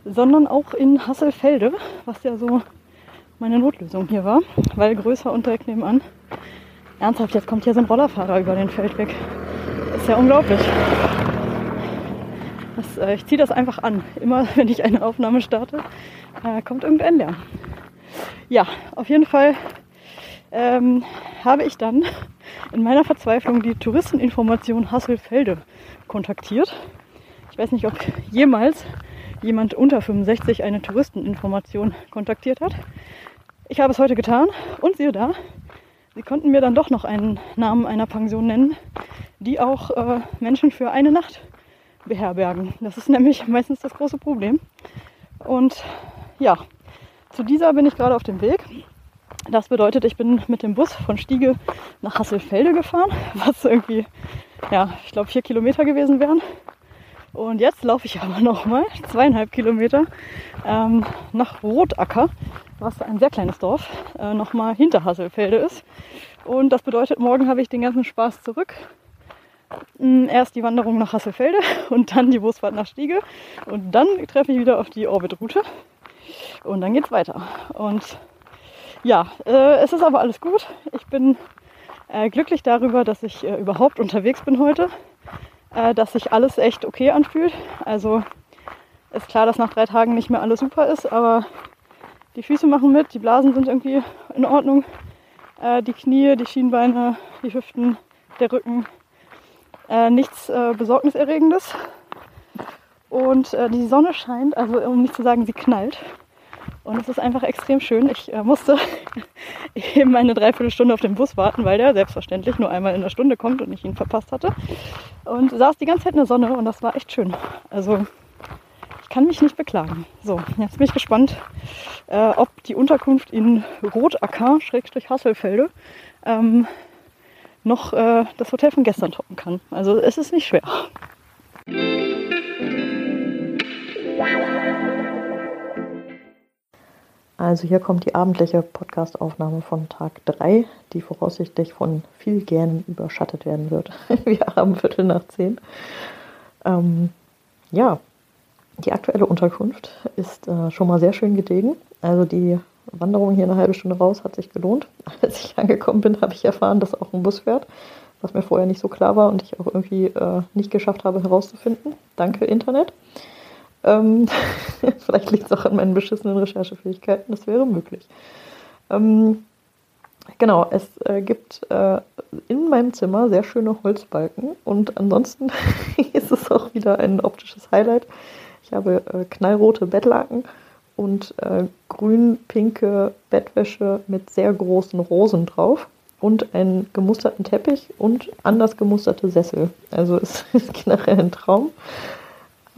sondern auch in Hasselfelde, was ja so meine Notlösung hier war, weil größer und direkt nebenan. Ernsthaft, jetzt kommt hier so ein Rollerfahrer über den Feldweg. Ist ja unglaublich. Das, äh, ich ziehe das einfach an. Immer wenn ich eine Aufnahme starte, äh, kommt irgendein Lärm. Ja, auf jeden Fall ähm, habe ich dann in meiner Verzweiflung die Touristeninformation Hasselfelde kontaktiert. Ich weiß nicht, ob jemals jemand unter 65 eine Touristeninformation kontaktiert hat. Ich habe es heute getan und siehe da, sie konnten mir dann doch noch einen Namen einer Pension nennen, die auch äh, Menschen für eine Nacht beherbergen. Das ist nämlich meistens das große Problem. Und ja, zu dieser bin ich gerade auf dem Weg. Das bedeutet, ich bin mit dem Bus von Stiege nach Hasselfelde gefahren, was irgendwie, ja, ich glaube, vier Kilometer gewesen wären. Und jetzt laufe ich aber noch mal zweieinhalb Kilometer ähm, nach Rotacker, was ein sehr kleines Dorf, äh, noch mal hinter Hasselfelde ist. Und das bedeutet, morgen habe ich den ganzen Spaß zurück. Mm, erst die Wanderung nach Hasselfelde und dann die Busfahrt nach Stiege. Und dann treffe ich wieder auf die Orbitroute. Und dann geht es weiter. Und ja, äh, es ist aber alles gut. Ich bin äh, glücklich darüber, dass ich äh, überhaupt unterwegs bin heute äh, dass sich alles echt okay anfühlt. Also ist klar, dass nach drei Tagen nicht mehr alles super ist, aber die Füße machen mit, die Blasen sind irgendwie in Ordnung. Äh, die Knie, die Schienbeine, die Hüften, der Rücken. Äh, nichts äh, Besorgniserregendes. Und äh, die Sonne scheint, also um nicht zu sagen, sie knallt. Und es ist einfach extrem schön. Ich äh, musste eben eine Dreiviertelstunde auf den Bus warten, weil der selbstverständlich nur einmal in der Stunde kommt und ich ihn verpasst hatte. Und saß die ganze Zeit in der Sonne und das war echt schön. Also ich kann mich nicht beklagen. So, jetzt bin ich gespannt, äh, ob die Unterkunft in Rotacker, Schrägstrich Hasselfelde, ähm, noch äh, das Hotel von gestern toppen kann. Also es ist nicht schwer. Also hier kommt die abendliche Podcastaufnahme von Tag 3, die voraussichtlich von viel Gähnen überschattet werden wird. Wir haben Viertel nach zehn. Ähm, ja, die aktuelle Unterkunft ist äh, schon mal sehr schön gelegen. Also die Wanderung hier eine halbe Stunde raus hat sich gelohnt. Als ich angekommen bin, habe ich erfahren, dass auch ein Bus fährt, was mir vorher nicht so klar war und ich auch irgendwie äh, nicht geschafft habe herauszufinden. Danke Internet. Ähm, vielleicht liegt es auch an meinen beschissenen Recherchefähigkeiten, das wäre möglich. Ähm, genau, es äh, gibt äh, in meinem Zimmer sehr schöne Holzbalken und ansonsten ist es auch wieder ein optisches Highlight. Ich habe äh, knallrote Bettlaken und äh, grün-pinke Bettwäsche mit sehr großen Rosen drauf und einen gemusterten Teppich und anders gemusterte Sessel. Also es ist generell ein Traum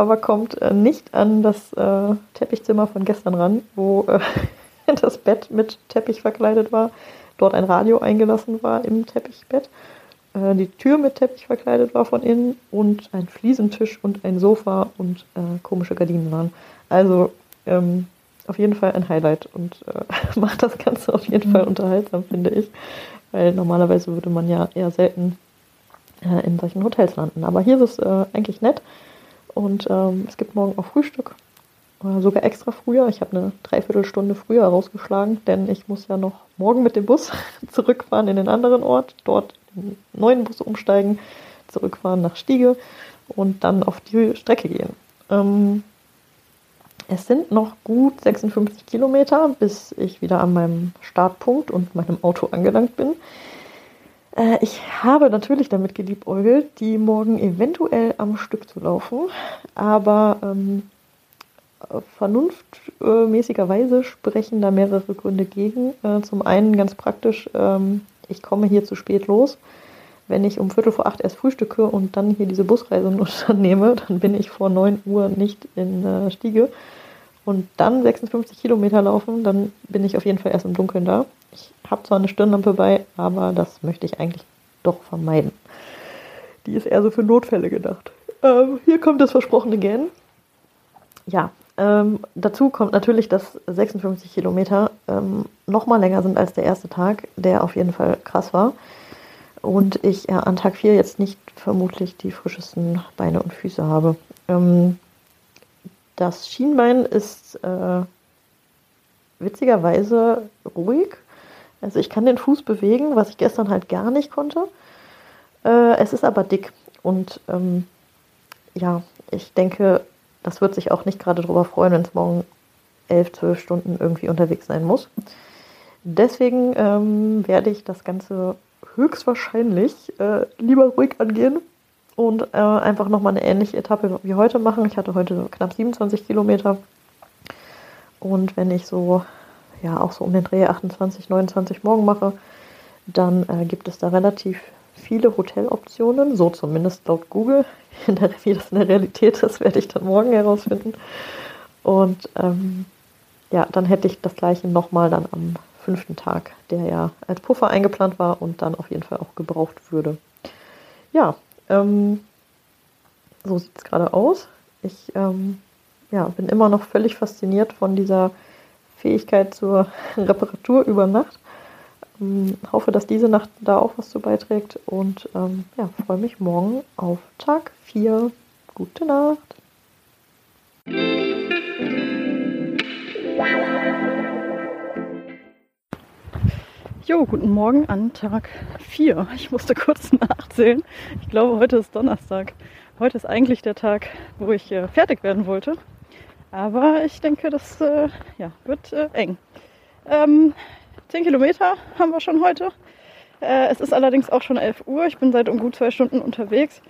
aber kommt äh, nicht an das äh, Teppichzimmer von gestern ran, wo äh, das Bett mit Teppich verkleidet war, dort ein Radio eingelassen war im Teppichbett, äh, die Tür mit Teppich verkleidet war von innen und ein Fliesentisch und ein Sofa und äh, komische Gardinen waren. Also ähm, auf jeden Fall ein Highlight und äh, macht das Ganze auf jeden Fall unterhaltsam, finde ich. Weil normalerweise würde man ja eher selten in solchen Hotels landen. Aber hier ist es eigentlich nett. Und ähm, es gibt morgen auch Frühstück. Oder sogar extra früher. Ich habe eine Dreiviertelstunde früher rausgeschlagen, denn ich muss ja noch morgen mit dem Bus zurückfahren in den anderen Ort, dort den neuen Bus umsteigen, zurückfahren nach Stiege und dann auf die Strecke gehen. Ähm, es sind noch gut 56 Kilometer, bis ich wieder an meinem Startpunkt und meinem Auto angelangt bin. Äh, ich habe natürlich damit geliebäugelt, die morgen eventuell am Stück zu laufen, aber ähm, vernunftmäßigerweise sprechen da mehrere Gründe gegen. Äh, zum einen ganz praktisch, ähm, ich komme hier zu spät los. Wenn ich um Viertel vor acht erst frühstücke und dann hier diese Busreise unternehme, dann bin ich vor neun Uhr nicht in äh, Stiege. Und dann 56 Kilometer laufen, dann bin ich auf jeden Fall erst im Dunkeln da. Ich habe zwar eine Stirnlampe bei, aber das möchte ich eigentlich doch vermeiden. Die ist eher so für Notfälle gedacht. Ähm, hier kommt das versprochene Gähnen. Ja, ähm, dazu kommt natürlich, dass 56 Kilometer ähm, noch mal länger sind als der erste Tag, der auf jeden Fall krass war. Und ich äh, an Tag 4 jetzt nicht vermutlich die frischesten Beine und Füße habe. Ähm, das Schienbein ist äh, witzigerweise ruhig. Also ich kann den Fuß bewegen, was ich gestern halt gar nicht konnte. Äh, es ist aber dick und ähm, ja, ich denke, das wird sich auch nicht gerade darüber freuen, wenn es morgen elf, zwölf Stunden irgendwie unterwegs sein muss. Deswegen ähm, werde ich das Ganze höchstwahrscheinlich äh, lieber ruhig angehen und äh, einfach nochmal eine ähnliche Etappe wie heute machen. Ich hatte heute knapp 27 Kilometer. Und wenn ich so ja auch so um den Dreh 28, 29 morgen mache, dann äh, gibt es da relativ viele Hoteloptionen, so zumindest laut Google. Wie das in der Realität ist, werde ich dann morgen herausfinden. Und ähm, ja, dann hätte ich das gleiche nochmal dann am fünften Tag, der ja als Puffer eingeplant war und dann auf jeden Fall auch gebraucht würde. Ja, ähm, so sieht es gerade aus. Ich ähm, ja, bin immer noch völlig fasziniert von dieser Fähigkeit zur Reparatur über Nacht. Ähm, hoffe, dass diese Nacht da auch was zu beiträgt und ähm, ja, freue mich morgen auf Tag 4. Gute Nacht. Jo, guten Morgen an Tag 4. Ich musste kurz nachzählen. Ich glaube, heute ist Donnerstag. Heute ist eigentlich der Tag, wo ich äh, fertig werden wollte. Aber ich denke, das äh, ja, wird äh, eng. Ähm, 10 Kilometer haben wir schon heute. Äh, es ist allerdings auch schon 11 Uhr. Ich bin seit um gut zwei Stunden unterwegs.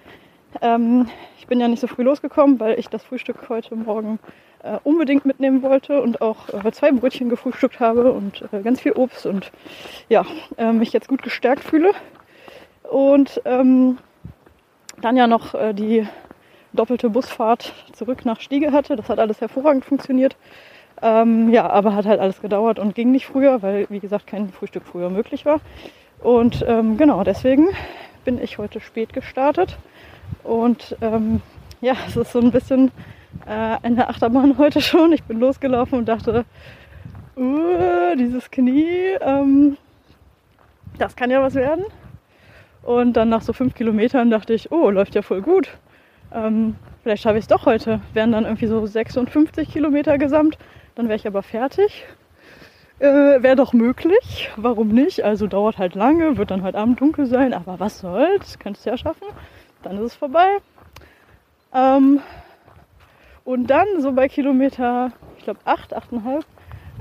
Ähm, ich bin ja nicht so früh losgekommen, weil ich das Frühstück heute Morgen äh, unbedingt mitnehmen wollte und auch äh, zwei Brötchen gefrühstückt habe und äh, ganz viel Obst und ja, mich jetzt gut gestärkt fühle. Und ähm, dann ja noch die doppelte Busfahrt zurück nach Stiege hatte. Das hat alles hervorragend funktioniert. Ähm, ja, aber hat halt alles gedauert und ging nicht früher, weil, wie gesagt, kein Frühstück früher möglich war. Und ähm, genau, deswegen bin ich heute spät gestartet. Und ähm, ja, es ist so ein bisschen äh, eine Achterbahn heute schon. Ich bin losgelaufen und dachte, uh, dieses Knie, ähm, das kann ja was werden. Und dann nach so fünf Kilometern dachte ich, oh, läuft ja voll gut. Ähm, vielleicht schaffe ich es doch heute. Wären dann irgendwie so 56 Kilometer gesamt. Dann wäre ich aber fertig. Äh, wäre doch möglich. Warum nicht? Also dauert halt lange, wird dann heute Abend dunkel sein. Aber was soll's? Könntest du ja schaffen. Dann ist es vorbei. Ähm, und dann so bei Kilometer, ich glaube 8, 8,5,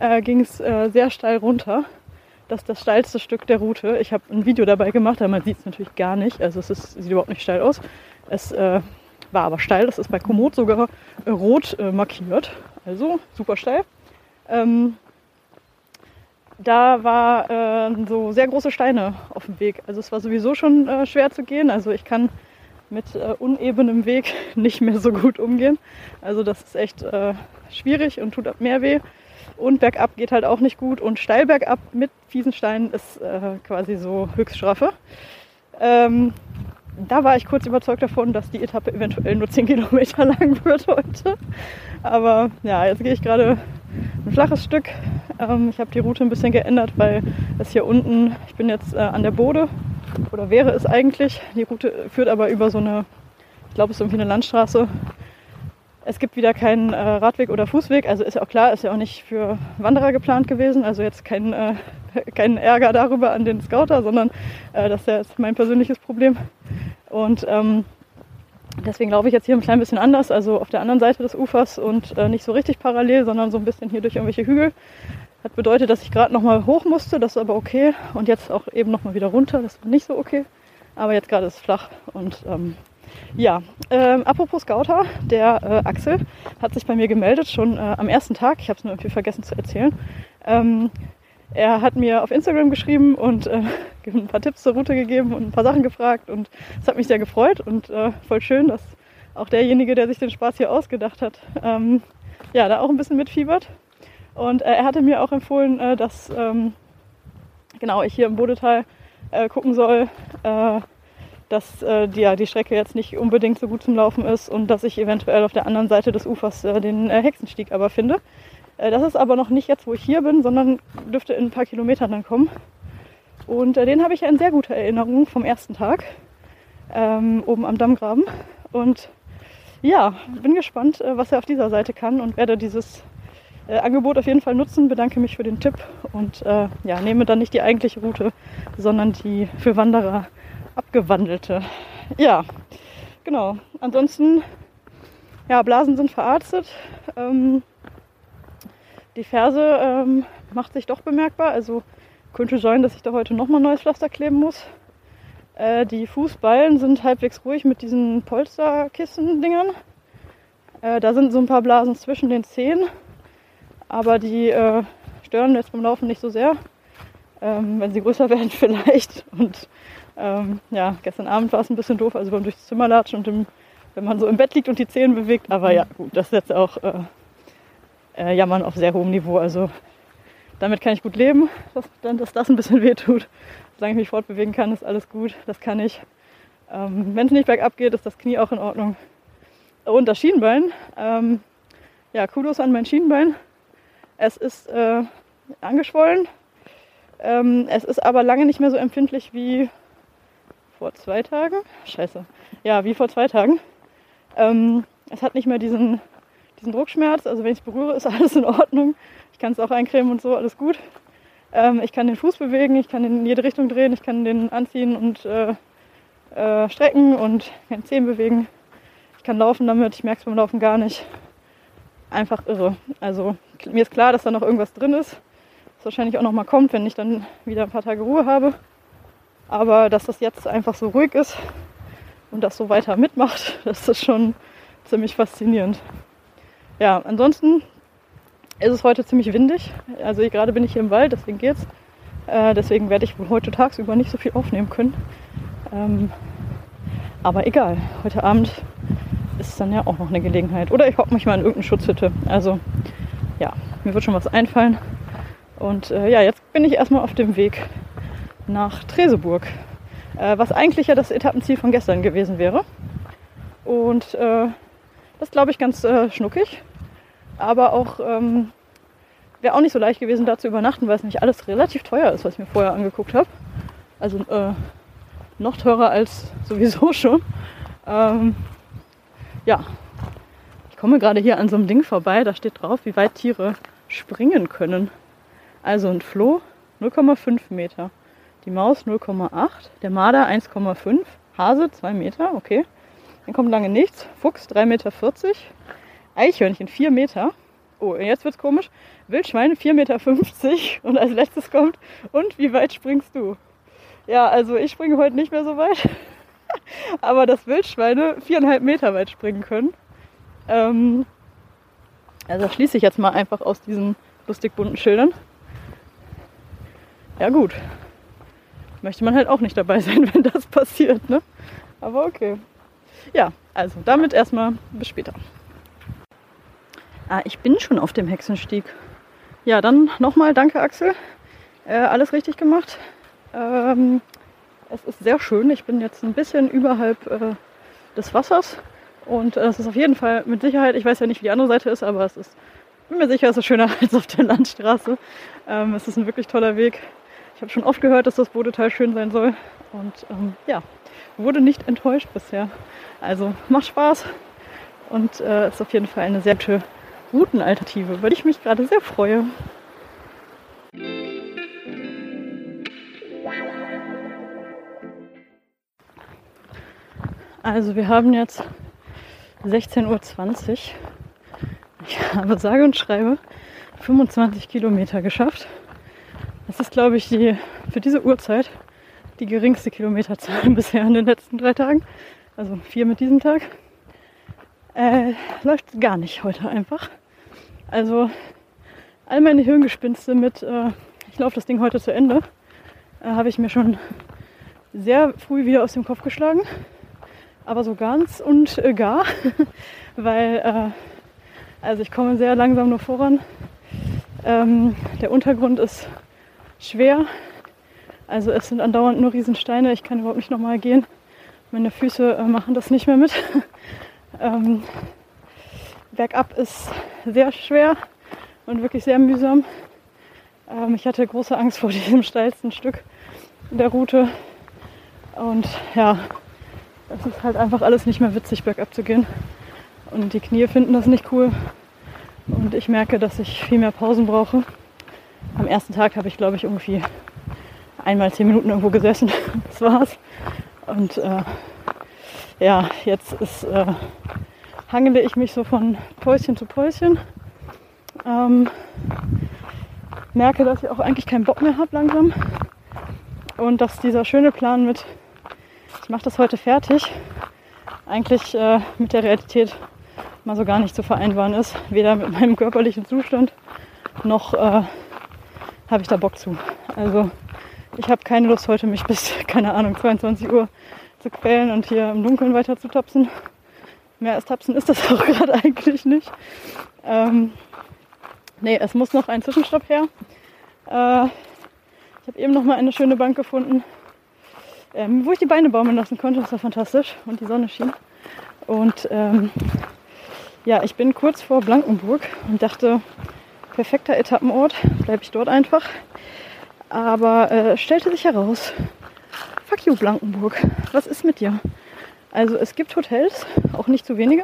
äh, ging es äh, sehr steil runter. Das ist das steilste Stück der Route. Ich habe ein Video dabei gemacht, aber man sieht es natürlich gar nicht. Also es ist, sieht überhaupt nicht steil aus. Es äh, war aber steil. Das ist bei Komoot sogar äh, rot äh, markiert. Also super steil. Ähm, da war äh, so sehr große Steine auf dem Weg. Also es war sowieso schon schwer zu gehen. Also ich kann mit äh, unebenem Weg nicht mehr so gut umgehen. Also das ist echt äh, schwierig und tut mehr weh. Und bergab geht halt auch nicht gut. Und steil bergab mit fiesen Steinen ist äh, quasi so Höchststrafe. Ähm, da war ich kurz überzeugt davon, dass die Etappe eventuell nur 10 Kilometer lang wird heute. Aber ja, jetzt gehe ich gerade ein flaches Stück. Ähm, ich habe die Route ein bisschen geändert, weil es hier unten, ich bin jetzt äh, an der Bode oder wäre es eigentlich. Die Route führt aber über so eine, ich glaube, es ist irgendwie eine Landstraße. Es gibt wieder keinen äh, Radweg oder Fußweg, also ist ja auch klar, ist ja auch nicht für Wanderer geplant gewesen. Also jetzt kein, äh, kein Ärger darüber an den Scouter, sondern äh, das ist ja jetzt mein persönliches Problem. Und ähm, deswegen laufe ich jetzt hier ein klein bisschen anders, also auf der anderen Seite des Ufers und äh, nicht so richtig parallel, sondern so ein bisschen hier durch irgendwelche Hügel. Hat bedeutet, dass ich gerade nochmal hoch musste, das ist aber okay. Und jetzt auch eben nochmal wieder runter, das war nicht so okay. Aber jetzt gerade ist es flach. Und ähm, ja, ähm, apropos Scouter, der äh, Axel hat sich bei mir gemeldet, schon äh, am ersten Tag. Ich habe es nur irgendwie vergessen zu erzählen. Ähm, er hat mir auf Instagram geschrieben und äh, ein paar Tipps zur Route gegeben und ein paar Sachen gefragt. Und es hat mich sehr gefreut und äh, voll schön, dass auch derjenige, der sich den Spaß hier ausgedacht hat, ähm, ja, da auch ein bisschen mitfiebert. Und äh, er hatte mir auch empfohlen, äh, dass ähm, genau ich hier im Bodetal äh, gucken soll, äh, dass die, ja, die Strecke jetzt nicht unbedingt so gut zum Laufen ist und dass ich eventuell auf der anderen Seite des Ufers den Hexenstieg aber finde. Das ist aber noch nicht jetzt, wo ich hier bin, sondern dürfte in ein paar Kilometern dann kommen. Und den habe ich in sehr guter Erinnerung vom ersten Tag ähm, oben am Dammgraben. Und ja, bin gespannt, was er auf dieser Seite kann und werde dieses äh, Angebot auf jeden Fall nutzen. Bedanke mich für den Tipp und äh, ja, nehme dann nicht die eigentliche Route, sondern die für Wanderer abgewandelte. Ja, genau. Ansonsten, ja, Blasen sind verarztet. Ähm, die Ferse ähm, macht sich doch bemerkbar. Also könnte sein, dass ich da heute nochmal neues Pflaster kleben muss. Äh, die Fußballen sind halbwegs ruhig mit diesen Polsterkissen-Dingern. Äh, da sind so ein paar Blasen zwischen den Zehen aber die äh, stören jetzt beim Laufen nicht so sehr. Ähm, wenn sie größer werden vielleicht. Und ähm, ja, gestern Abend war es ein bisschen doof, also beim durchs Zimmer latschen und im, wenn man so im Bett liegt und die Zehen bewegt. Aber ja, gut, das ist jetzt auch äh, Jammern auf sehr hohem Niveau. Also damit kann ich gut leben, dass, dass das ein bisschen weh tut. Solange ich mich fortbewegen kann, ist alles gut. Das kann ich. Ähm, wenn es nicht bergab geht, ist das Knie auch in Ordnung. Und das Schienbein. Ähm, ja, Kudos an mein Schienbein. Es ist äh, angeschwollen. Ähm, es ist aber lange nicht mehr so empfindlich wie vor zwei Tagen. Scheiße. Ja, wie vor zwei Tagen. Ähm, es hat nicht mehr diesen, diesen Druckschmerz. Also wenn ich es berühre, ist alles in Ordnung. Ich kann es auch eincremen und so, alles gut. Ähm, ich kann den Fuß bewegen, ich kann ihn in jede Richtung drehen, ich kann den anziehen und äh, äh, strecken und kann Zehen bewegen. Ich kann laufen damit, ich merke es beim Laufen gar nicht. Einfach irre. Also mir ist klar, dass da noch irgendwas drin ist. Das wahrscheinlich auch noch mal kommt, wenn ich dann wieder ein paar Tage Ruhe habe. Aber dass das jetzt einfach so ruhig ist und das so weiter mitmacht, das ist schon ziemlich faszinierend. Ja, ansonsten ist es heute ziemlich windig. Also gerade bin ich hier im Wald, deswegen geht's. Äh, deswegen werde ich heute tagsüber nicht so viel aufnehmen können. Ähm, aber egal, heute Abend ist dann ja auch noch eine Gelegenheit. Oder ich hocke mich mal in irgendeine Schutzhütte. Also ja, mir wird schon was einfallen. Und äh, ja, jetzt bin ich erstmal auf dem Weg nach Treseburg, äh, was eigentlich ja das Etappenziel von gestern gewesen wäre. Und äh, das glaube ich ganz äh, schnuckig, aber auch ähm, wäre auch nicht so leicht gewesen, da zu übernachten, weil es nicht alles relativ teuer ist, was ich mir vorher angeguckt habe. Also äh, noch teurer als sowieso schon. Ähm, ja, ich komme gerade hier an so einem Ding vorbei, da steht drauf, wie weit Tiere springen können. Also ein Floh 0,5 Meter, die Maus 0,8, der Marder 1,5, Hase 2 Meter, okay. Dann kommt lange nichts, Fuchs 3,40 Meter, Eichhörnchen 4 Meter. Oh, jetzt wird's komisch. Wildschwein 4,50 Meter und als letztes kommt, und wie weit springst du? Ja, also ich springe heute nicht mehr so weit. Aber dass Wildschweine viereinhalb Meter weit springen können. Ähm, also schließe ich jetzt mal einfach aus diesen lustig bunten Schildern. Ja gut. Möchte man halt auch nicht dabei sein, wenn das passiert, ne? Aber okay. Ja, also damit erstmal bis später. Ah, ich bin schon auf dem Hexenstieg. Ja, dann nochmal danke Axel. Äh, alles richtig gemacht. Ähm, es ist sehr schön. Ich bin jetzt ein bisschen überhalb äh, des Wassers. Und äh, es ist auf jeden Fall mit Sicherheit, ich weiß ja nicht, wie die andere Seite ist, aber es ist, bin mir sicher, es ist schöner als auf der Landstraße. Ähm, es ist ein wirklich toller Weg. Ich habe schon oft gehört, dass das Bodetal schön sein soll. Und ähm, ja, wurde nicht enttäuscht bisher. Also macht Spaß und äh, ist auf jeden Fall eine sehr gute Routenalternative, über die ich mich gerade sehr freue. Also wir haben jetzt 16.20 Uhr. Ich habe sage und schreibe 25 Kilometer geschafft. Das ist, glaube ich, die, für diese Uhrzeit die geringste Kilometerzahl bisher in den letzten drei Tagen. Also vier mit diesem Tag. Äh, läuft gar nicht heute einfach. Also all meine Hirngespinste mit, äh, ich laufe das Ding heute zu Ende, äh, habe ich mir schon sehr früh wieder aus dem Kopf geschlagen aber so ganz und gar, weil äh, also ich komme sehr langsam nur voran. Ähm, der Untergrund ist schwer, also es sind andauernd nur Riesensteine. Ich kann überhaupt nicht nochmal gehen. Meine Füße äh, machen das nicht mehr mit. ähm, bergab ist sehr schwer und wirklich sehr mühsam. Ähm, ich hatte große Angst vor diesem steilsten Stück der Route. Und ja, es ist halt einfach alles nicht mehr witzig, bergab zu gehen. Und die Knie finden das nicht cool. Und ich merke, dass ich viel mehr Pausen brauche. Am ersten Tag habe ich, glaube ich, irgendwie einmal zehn Minuten irgendwo gesessen. Das war's. Und äh, ja, jetzt ist, äh, hangele ich mich so von Päuschen zu Päuschen. Ähm, merke, dass ich auch eigentlich keinen Bock mehr habe langsam. Und dass dieser schöne Plan mit mache das heute fertig, eigentlich äh, mit der Realität mal so gar nicht zu vereinbaren ist. Weder mit meinem körperlichen Zustand noch äh, habe ich da Bock zu. Also ich habe keine Lust heute mich bis, keine Ahnung, 22 Uhr zu quälen und hier im Dunkeln weiter zu tapsen. Mehr als tapsen ist das auch gerade eigentlich nicht. Ähm, nee, es muss noch ein Zwischenstopp her. Äh, ich habe eben noch mal eine schöne Bank gefunden, ähm, wo ich die Beine baumeln lassen konnte. Das war fantastisch und die Sonne schien. Und ähm, ja, ich bin kurz vor Blankenburg und dachte, perfekter Etappenort, bleibe ich dort einfach. Aber äh, stellte sich heraus, fuck you Blankenburg, was ist mit dir? Also es gibt Hotels, auch nicht zu wenige.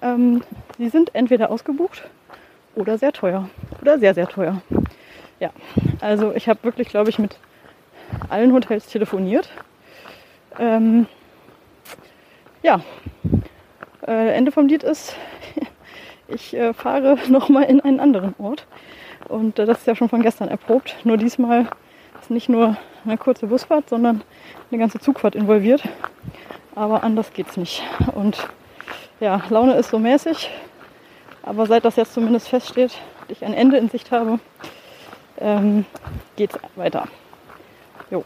Ähm, die sind entweder ausgebucht oder sehr teuer. Oder sehr, sehr teuer. Ja, also ich habe wirklich, glaube ich, mit allen Hotels telefoniert. Ähm, ja, äh, Ende vom Lied ist, ich äh, fahre nochmal in einen anderen Ort. Und äh, das ist ja schon von gestern erprobt. Nur diesmal ist nicht nur eine kurze Busfahrt, sondern eine ganze Zugfahrt involviert. Aber anders geht's nicht. Und ja, Laune ist so mäßig. Aber seit das jetzt zumindest feststeht, ich ein Ende in Sicht habe, ähm, geht's weiter. Jo.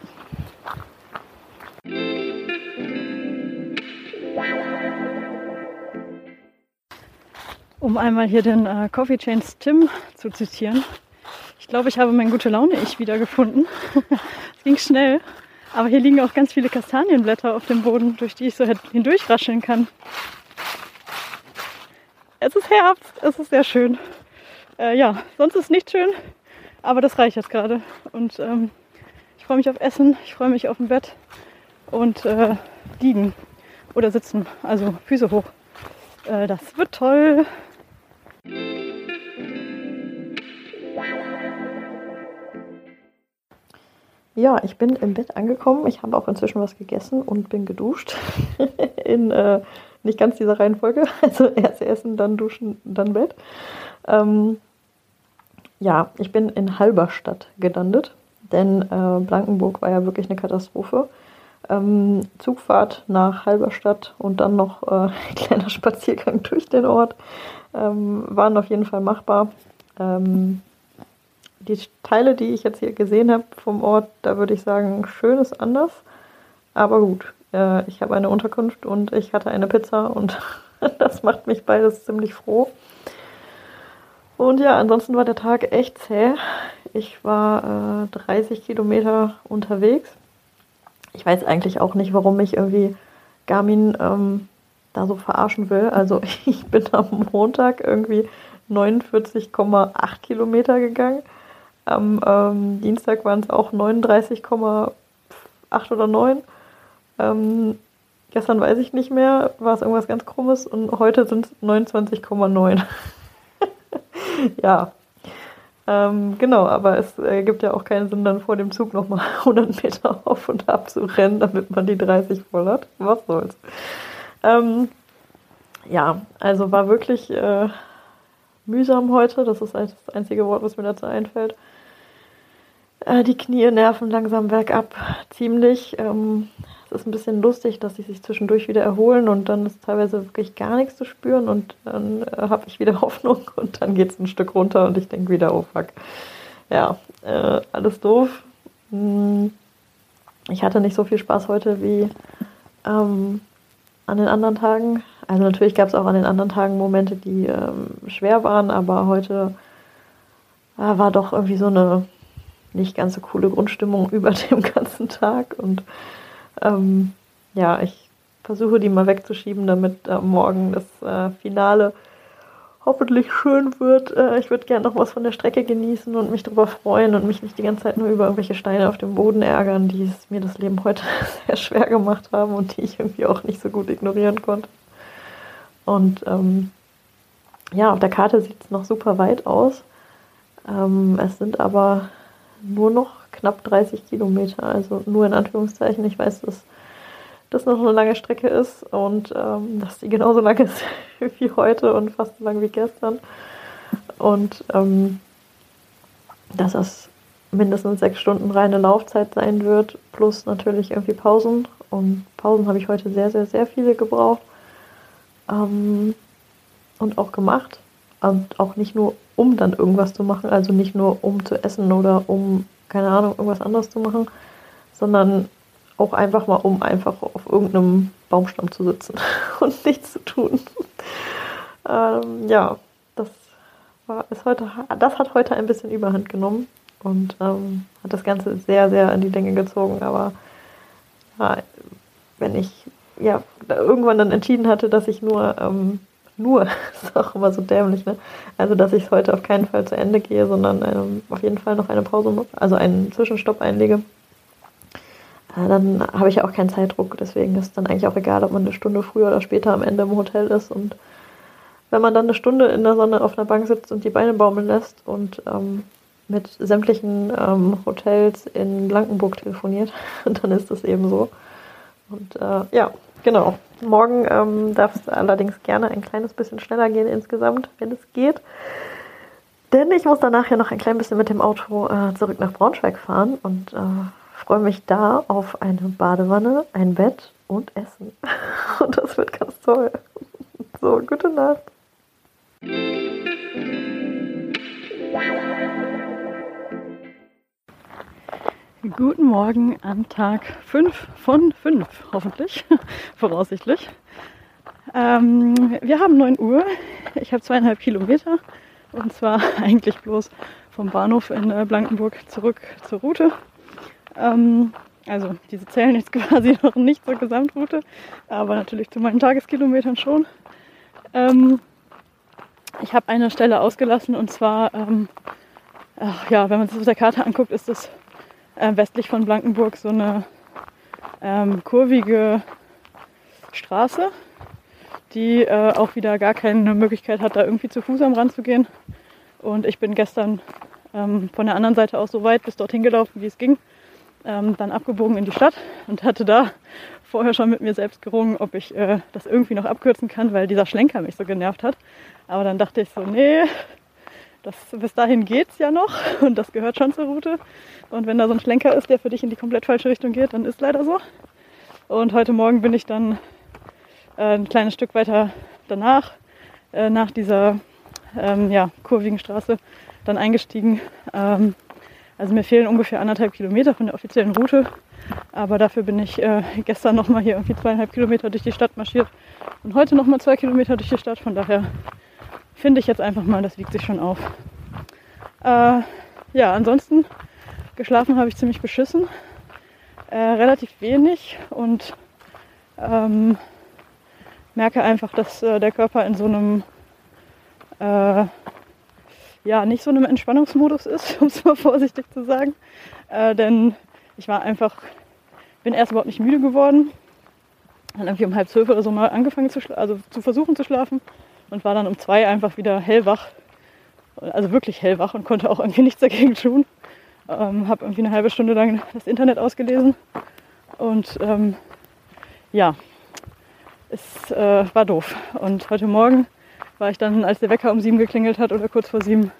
Um einmal hier den äh, Coffee Chains Tim zu zitieren. Ich glaube, ich habe mein gute Laune-Ich wiedergefunden. es ging schnell. Aber hier liegen auch ganz viele Kastanienblätter auf dem Boden, durch die ich so hindurchrascheln kann. Es ist Herbst, es ist sehr schön. Äh, ja, sonst ist nicht schön, aber das reicht jetzt gerade. Und ähm, ich freue mich auf Essen, ich freue mich auf ein Bett und äh, liegen oder sitzen, also Füße hoch. Äh, das wird toll. Ja, ich bin im Bett angekommen. Ich habe auch inzwischen was gegessen und bin geduscht. In äh, nicht ganz dieser Reihenfolge. Also erst essen, dann duschen, dann Bett. Ähm, ja, ich bin in Halberstadt gelandet, denn äh, Blankenburg war ja wirklich eine Katastrophe. Ähm, Zugfahrt nach Halberstadt und dann noch äh, ein kleiner Spaziergang durch den Ort ähm, waren auf jeden Fall machbar. Ähm, die Teile, die ich jetzt hier gesehen habe vom Ort, da würde ich sagen, schön ist anders. Aber gut, äh, ich habe eine Unterkunft und ich hatte eine Pizza und das macht mich beides ziemlich froh. Und ja, ansonsten war der Tag echt zäh. Ich war äh, 30 Kilometer unterwegs. Ich weiß eigentlich auch nicht, warum mich irgendwie Garmin ähm, da so verarschen will. Also ich bin am Montag irgendwie 49,8 Kilometer gegangen. Am ähm, Dienstag waren es auch 39,8 oder 9. Ähm, gestern weiß ich nicht mehr, war es irgendwas ganz Krummes und heute sind es 29,9. ja. Ähm, genau, aber es äh, gibt ja auch keinen Sinn, dann vor dem Zug nochmal 100 Meter auf und ab zu rennen, damit man die 30 voll hat. Was soll's. Ähm, ja, also war wirklich äh, mühsam heute. Das ist das einzige Wort, was mir dazu einfällt. Äh, die Knie nerven langsam bergab ziemlich. Ähm, es ist ein bisschen lustig, dass sie sich zwischendurch wieder erholen und dann ist teilweise wirklich gar nichts zu spüren und dann äh, habe ich wieder Hoffnung und dann geht es ein Stück runter und ich denke wieder, oh fuck. Ja, äh, alles doof. Hm, ich hatte nicht so viel Spaß heute wie ähm, an den anderen Tagen. Also natürlich gab es auch an den anderen Tagen Momente, die ähm, schwer waren, aber heute äh, war doch irgendwie so eine nicht ganz so coole Grundstimmung über dem ganzen Tag und ähm, ja, ich versuche die mal wegzuschieben, damit äh, morgen das äh, Finale hoffentlich schön wird. Äh, ich würde gerne noch was von der Strecke genießen und mich darüber freuen und mich nicht die ganze Zeit nur über irgendwelche Steine auf dem Boden ärgern, die es mir das Leben heute sehr schwer gemacht haben und die ich irgendwie auch nicht so gut ignorieren konnte. Und ähm, ja, auf der Karte sieht es noch super weit aus. Ähm, es sind aber nur noch knapp 30 Kilometer, also nur in Anführungszeichen. Ich weiß, dass das noch eine lange Strecke ist und ähm, dass die genauso lang ist wie heute und fast so lang wie gestern. Und ähm, dass das mindestens sechs Stunden reine Laufzeit sein wird, plus natürlich irgendwie Pausen. Und Pausen habe ich heute sehr, sehr, sehr viele gebraucht ähm, und auch gemacht. Und auch nicht nur, um dann irgendwas zu machen, also nicht nur um zu essen oder um keine Ahnung, irgendwas anderes zu machen, sondern auch einfach mal, um einfach auf irgendeinem Baumstamm zu sitzen und nichts zu tun. ähm, ja, das war, ist heute, das hat heute ein bisschen Überhand genommen und ähm, hat das Ganze sehr, sehr in die Länge gezogen. Aber ja, wenn ich ja irgendwann dann entschieden hatte, dass ich nur nur, nur, ist auch immer so dämlich, ne? Also, dass ich es heute auf keinen Fall zu Ende gehe, sondern ähm, auf jeden Fall noch eine Pause, also einen Zwischenstopp einlege. Äh, dann habe ich ja auch keinen Zeitdruck, deswegen ist es dann eigentlich auch egal, ob man eine Stunde früher oder später am Ende im Hotel ist. Und wenn man dann eine Stunde in der Sonne auf einer Bank sitzt und die Beine baumeln lässt und ähm, mit sämtlichen ähm, Hotels in Blankenburg telefoniert, dann ist das eben so. Und äh, ja, Genau. Morgen ähm, darf es allerdings gerne ein kleines bisschen schneller gehen insgesamt, wenn es geht. Denn ich muss danach ja noch ein klein bisschen mit dem Auto äh, zurück nach Braunschweig fahren und äh, freue mich da auf eine Badewanne, ein Bett und Essen. Und das wird ganz toll. So, gute Nacht. Guten Morgen am Tag 5 von 5, hoffentlich, voraussichtlich. Ähm, wir haben 9 Uhr, ich habe zweieinhalb Kilometer Und zwar eigentlich bloß vom Bahnhof in äh, Blankenburg zurück zur Route. Ähm, also diese zählen jetzt quasi noch nicht zur Gesamtroute, aber natürlich zu meinen Tageskilometern schon. Ähm, ich habe eine Stelle ausgelassen und zwar, ähm, ja, wenn man sich auf der Karte anguckt, ist es äh, westlich von Blankenburg so eine ähm, kurvige Straße, die äh, auch wieder gar keine Möglichkeit hat, da irgendwie zu Fuß am Rand zu gehen. Und ich bin gestern ähm, von der anderen Seite aus so weit bis dorthin gelaufen, wie es ging, ähm, dann abgebogen in die Stadt und hatte da vorher schon mit mir selbst gerungen, ob ich äh, das irgendwie noch abkürzen kann, weil dieser Schlenker mich so genervt hat. Aber dann dachte ich so, nee, das, bis dahin geht es ja noch und das gehört schon zur Route. Und wenn da so ein Schlenker ist, der für dich in die komplett falsche Richtung geht, dann ist leider so. Und heute Morgen bin ich dann äh, ein kleines Stück weiter danach, äh, nach dieser ähm, ja, kurvigen Straße, dann eingestiegen. Ähm, also mir fehlen ungefähr anderthalb Kilometer von der offiziellen Route. Aber dafür bin ich äh, gestern nochmal hier irgendwie zweieinhalb Kilometer durch die Stadt marschiert und heute nochmal zwei Kilometer durch die Stadt. Von daher finde ich jetzt einfach mal, das wiegt sich schon auf. Äh, ja, ansonsten geschlafen habe ich ziemlich beschissen. Äh, relativ wenig und ähm, merke einfach, dass äh, der Körper in so einem äh, ja nicht so einem Entspannungsmodus ist, um es mal vorsichtig zu sagen. Äh, denn ich war einfach, bin erst überhaupt nicht müde geworden. Dann irgendwie um halb zwölf oder so mal angefangen zu, also zu versuchen zu schlafen und war dann um zwei einfach wieder hellwach. Also wirklich hellwach und konnte auch irgendwie nichts dagegen tun. Ähm, habe irgendwie eine halbe Stunde lang das Internet ausgelesen und ähm, ja, es äh, war doof. Und heute Morgen war ich dann, als der Wecker um sieben geklingelt hat oder kurz vor sieben,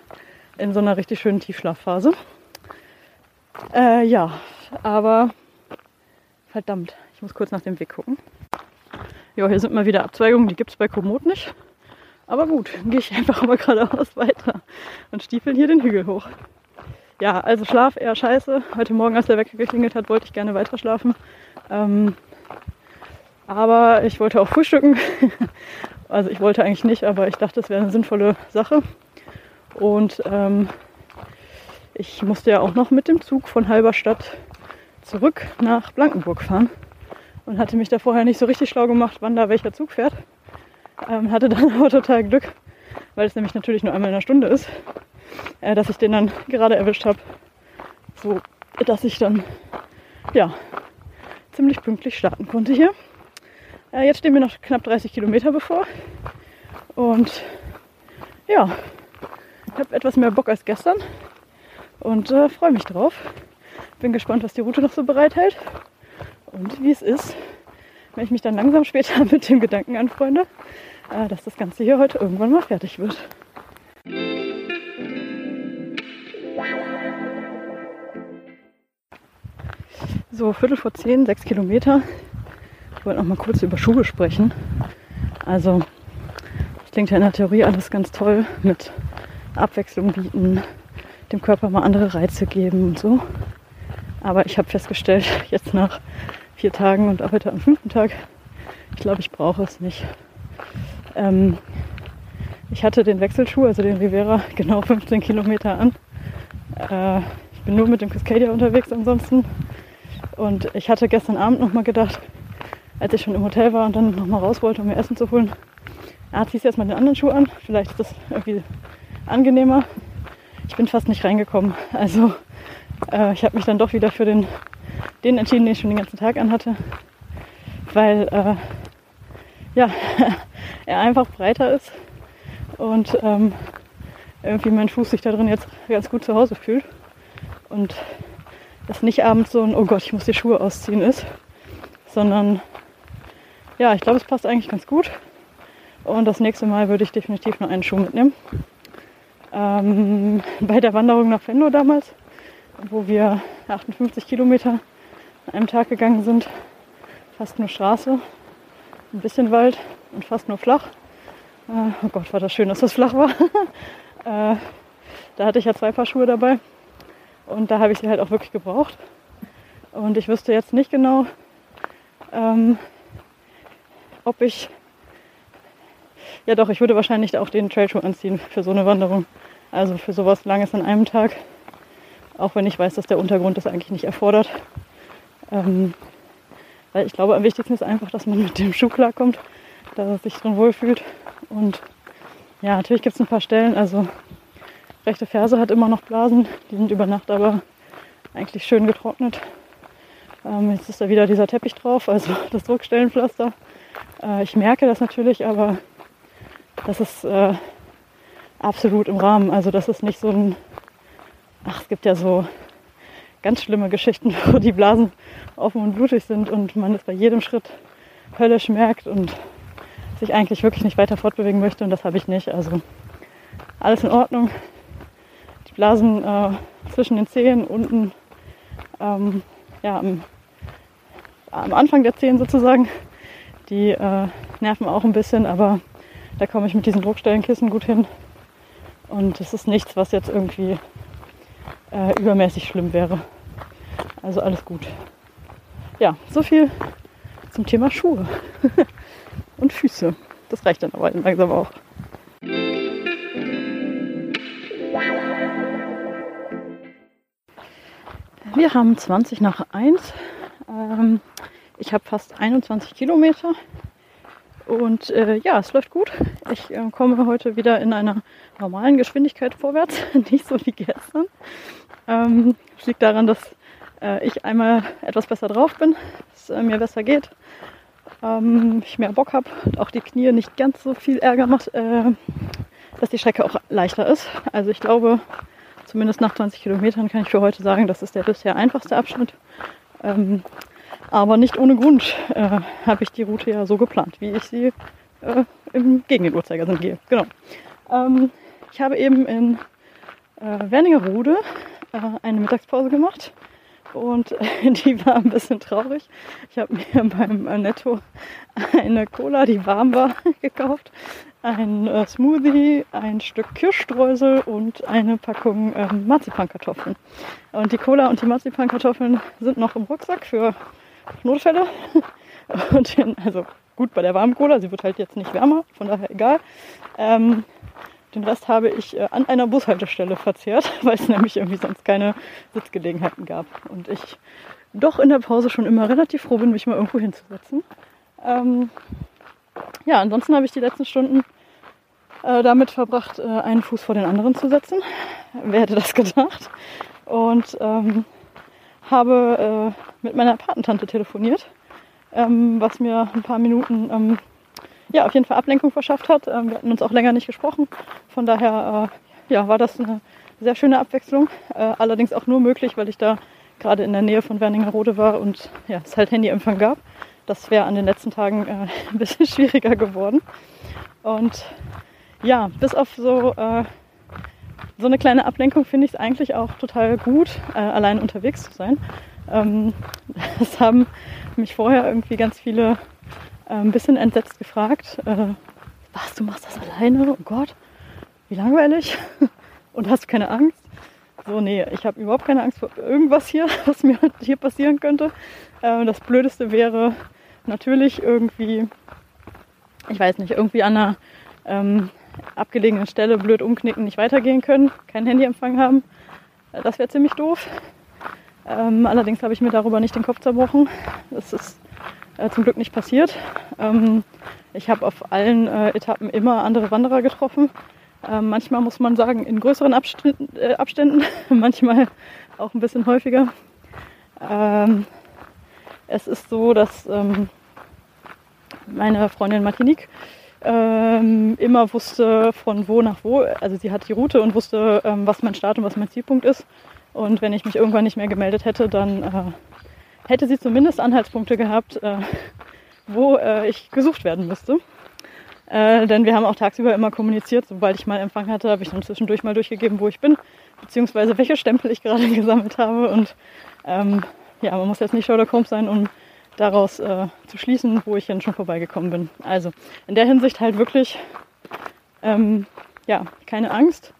in so einer richtig schönen Tiefschlafphase. Äh, ja, aber verdammt, ich muss kurz nach dem Weg gucken. Ja, hier sind mal wieder Abzweigungen, die gibt es bei Komoot nicht. Aber gut, dann gehe ich einfach mal geradeaus weiter und stiefel hier den Hügel hoch. Ja, also Schlaf eher scheiße. Heute Morgen, als der Wecker geklingelt hat, wollte ich gerne weiter schlafen. Ähm, aber ich wollte auch frühstücken. also ich wollte eigentlich nicht, aber ich dachte, es wäre eine sinnvolle Sache. Und ähm, ich musste ja auch noch mit dem Zug von Halberstadt zurück nach Blankenburg fahren und hatte mich da vorher nicht so richtig schlau gemacht, wann da welcher Zug fährt. Ähm, hatte dann aber total Glück, weil es nämlich natürlich nur einmal in einer Stunde ist, äh, dass ich den dann gerade erwischt habe. So, dass ich dann, ja, ziemlich pünktlich starten konnte hier. Äh, jetzt stehen mir noch knapp 30 Kilometer bevor. Und ja, ich habe etwas mehr Bock als gestern und äh, freue mich drauf. Bin gespannt, was die Route noch so bereithält und wie es ist, wenn ich mich dann langsam später mit dem Gedanken anfreunde, äh, dass das Ganze hier heute irgendwann mal fertig wird. So, Viertel vor zehn, sechs Kilometer. Ich wollte noch mal kurz über Schuhe sprechen. Also, klingt ja in der Theorie alles ganz toll mit Abwechslung bieten, dem Körper mal andere Reize geben und so. Aber ich habe festgestellt, jetzt nach vier Tagen und heute am fünften Tag. Ich glaube, ich brauche es nicht. Ähm, ich hatte den Wechselschuh, also den Rivera, genau 15 Kilometer an. Äh, ich bin nur mit dem Cascadia unterwegs ansonsten. Und ich hatte gestern Abend nochmal gedacht, als ich schon im Hotel war und dann nochmal raus wollte, um mir Essen zu holen, ah, ziehst du erstmal den anderen Schuh an. Vielleicht ist das irgendwie angenehmer. Ich bin fast nicht reingekommen. Also äh, ich habe mich dann doch wieder für den den entschieden, den ich schon den ganzen Tag anhatte. Weil äh, ja, er einfach breiter ist und ähm, irgendwie mein Fuß sich da drin jetzt ganz gut zu Hause fühlt. Und es nicht abends so ein, oh Gott, ich muss die Schuhe ausziehen ist, sondern ja, ich glaube, es passt eigentlich ganz gut. Und das nächste Mal würde ich definitiv nur einen Schuh mitnehmen. Ähm, bei der Wanderung nach Venlo damals, wo wir 58 Kilometer an einem Tag gegangen sind. Fast nur Straße, ein bisschen Wald und fast nur flach. Äh, oh Gott, war das schön, dass das flach war. äh, da hatte ich ja zwei Paar Schuhe dabei und da habe ich sie halt auch wirklich gebraucht. Und ich wüsste jetzt nicht genau, ähm, ob ich ja doch, ich würde wahrscheinlich auch den Trailschuh anziehen für so eine Wanderung. Also für sowas Langes an einem Tag. Auch wenn ich weiß, dass der Untergrund das eigentlich nicht erfordert. Ähm, weil ich glaube, am wichtigsten ist einfach, dass man mit dem Schuh klarkommt, dass er sich drin wohlfühlt. Und ja, natürlich gibt es ein paar Stellen. Also rechte Ferse hat immer noch Blasen. Die sind über Nacht aber eigentlich schön getrocknet. Ähm, jetzt ist da wieder dieser Teppich drauf, also das Druckstellenpflaster. Äh, ich merke das natürlich, aber das ist äh, absolut im Rahmen. Also das ist nicht so ein... Ach, es gibt ja so ganz schlimme Geschichten, wo die Blasen offen und blutig sind und man es bei jedem Schritt höllisch merkt und sich eigentlich wirklich nicht weiter fortbewegen möchte und das habe ich nicht. Also alles in Ordnung. Die Blasen äh, zwischen den Zehen unten, ähm, ja, am, am, Anfang der Zehen sozusagen, die äh, nerven auch ein bisschen, aber da komme ich mit diesen Druckstellenkissen gut hin. Und es ist nichts, was jetzt irgendwie äh, übermäßig schlimm wäre. Also alles gut. Ja, so viel zum Thema Schuhe und Füße. Das reicht dann aber langsam auch. Wir haben 20 nach 1. Ähm, ich habe fast 21 Kilometer. Und äh, ja, es läuft gut. Ich äh, komme heute wieder in einer normalen Geschwindigkeit vorwärts, nicht so wie gestern. Ähm, das liegt daran, dass äh, ich einmal etwas besser drauf bin, es äh, mir besser geht, ähm, ich mehr Bock habe und auch die Knie nicht ganz so viel Ärger macht, äh, dass die Strecke auch leichter ist. Also ich glaube, zumindest nach 20 Kilometern kann ich für heute sagen, das ist der bisher einfachste Abschnitt. Ähm, aber nicht ohne Grund äh, habe ich die Route ja so geplant, wie ich sie äh, im, gegen den Uhrzeigersinn gehe. Genau. Ähm, ich habe eben in äh, Wernigerode äh, eine Mittagspause gemacht und die war ein bisschen traurig. Ich habe mir beim Netto eine Cola, die warm war, gekauft, ein äh, Smoothie, ein Stück Kirschstreusel und eine Packung ähm, Marzipankartoffeln. Und die Cola und die Marzipankartoffeln sind noch im Rucksack für Notfälle. Und den, also gut bei der warmen Cola, sie wird halt jetzt nicht wärmer, von daher egal. Ähm, den Rest habe ich äh, an einer Bushaltestelle verzehrt, weil es nämlich irgendwie sonst keine Sitzgelegenheiten gab. Und ich doch in der Pause schon immer relativ froh bin, mich mal irgendwo hinzusetzen. Ähm, ja, ansonsten habe ich die letzten Stunden äh, damit verbracht, äh, einen Fuß vor den anderen zu setzen. Wer hätte das gedacht? Und ähm, habe äh, mit meiner Patentante telefoniert, ähm, was mir ein paar Minuten ähm, ja, auf jeden Fall Ablenkung verschafft hat. Ähm, wir hatten uns auch länger nicht gesprochen. Von daher äh, ja, war das eine sehr schöne Abwechslung. Äh, allerdings auch nur möglich, weil ich da gerade in der Nähe von Werningerode war und ja, es halt Handyempfang gab. Das wäre an den letzten Tagen äh, ein bisschen schwieriger geworden. Und ja, bis auf so, äh, so eine kleine Ablenkung finde ich es eigentlich auch total gut, äh, allein unterwegs zu sein. Ähm, das haben mich vorher irgendwie ganz viele äh, ein bisschen entsetzt gefragt, äh, was, du machst das alleine? Oh Gott, wie langweilig. Und hast du keine Angst? So, nee, ich habe überhaupt keine Angst vor irgendwas hier, was mir hier passieren könnte. Äh, das Blödeste wäre natürlich irgendwie, ich weiß nicht, irgendwie an einer ähm, abgelegenen Stelle blöd umknicken, nicht weitergehen können, kein Handyempfang haben. Äh, das wäre ziemlich doof. Ähm, allerdings habe ich mir darüber nicht den Kopf zerbrochen. Das ist äh, zum Glück nicht passiert. Ähm, ich habe auf allen äh, Etappen immer andere Wanderer getroffen. Ähm, manchmal muss man sagen, in größeren Abständen, äh, Abständen manchmal auch ein bisschen häufiger. Ähm, es ist so, dass ähm, meine Freundin Martinique ähm, immer wusste, von wo nach wo. Also sie hat die Route und wusste, ähm, was mein Start und was mein Zielpunkt ist. Und wenn ich mich irgendwann nicht mehr gemeldet hätte, dann äh, hätte sie zumindest Anhaltspunkte gehabt, äh, wo äh, ich gesucht werden müsste. Äh, denn wir haben auch tagsüber immer kommuniziert. Sobald ich mal Empfang hatte, habe ich dann zwischendurch mal durchgegeben, wo ich bin, beziehungsweise welche Stempel ich gerade gesammelt habe. Und ähm, ja, man muss jetzt nicht Sherlock Holmes sein, um daraus äh, zu schließen, wo ich denn schon vorbeigekommen bin. Also in der Hinsicht halt wirklich, ähm, ja, keine Angst.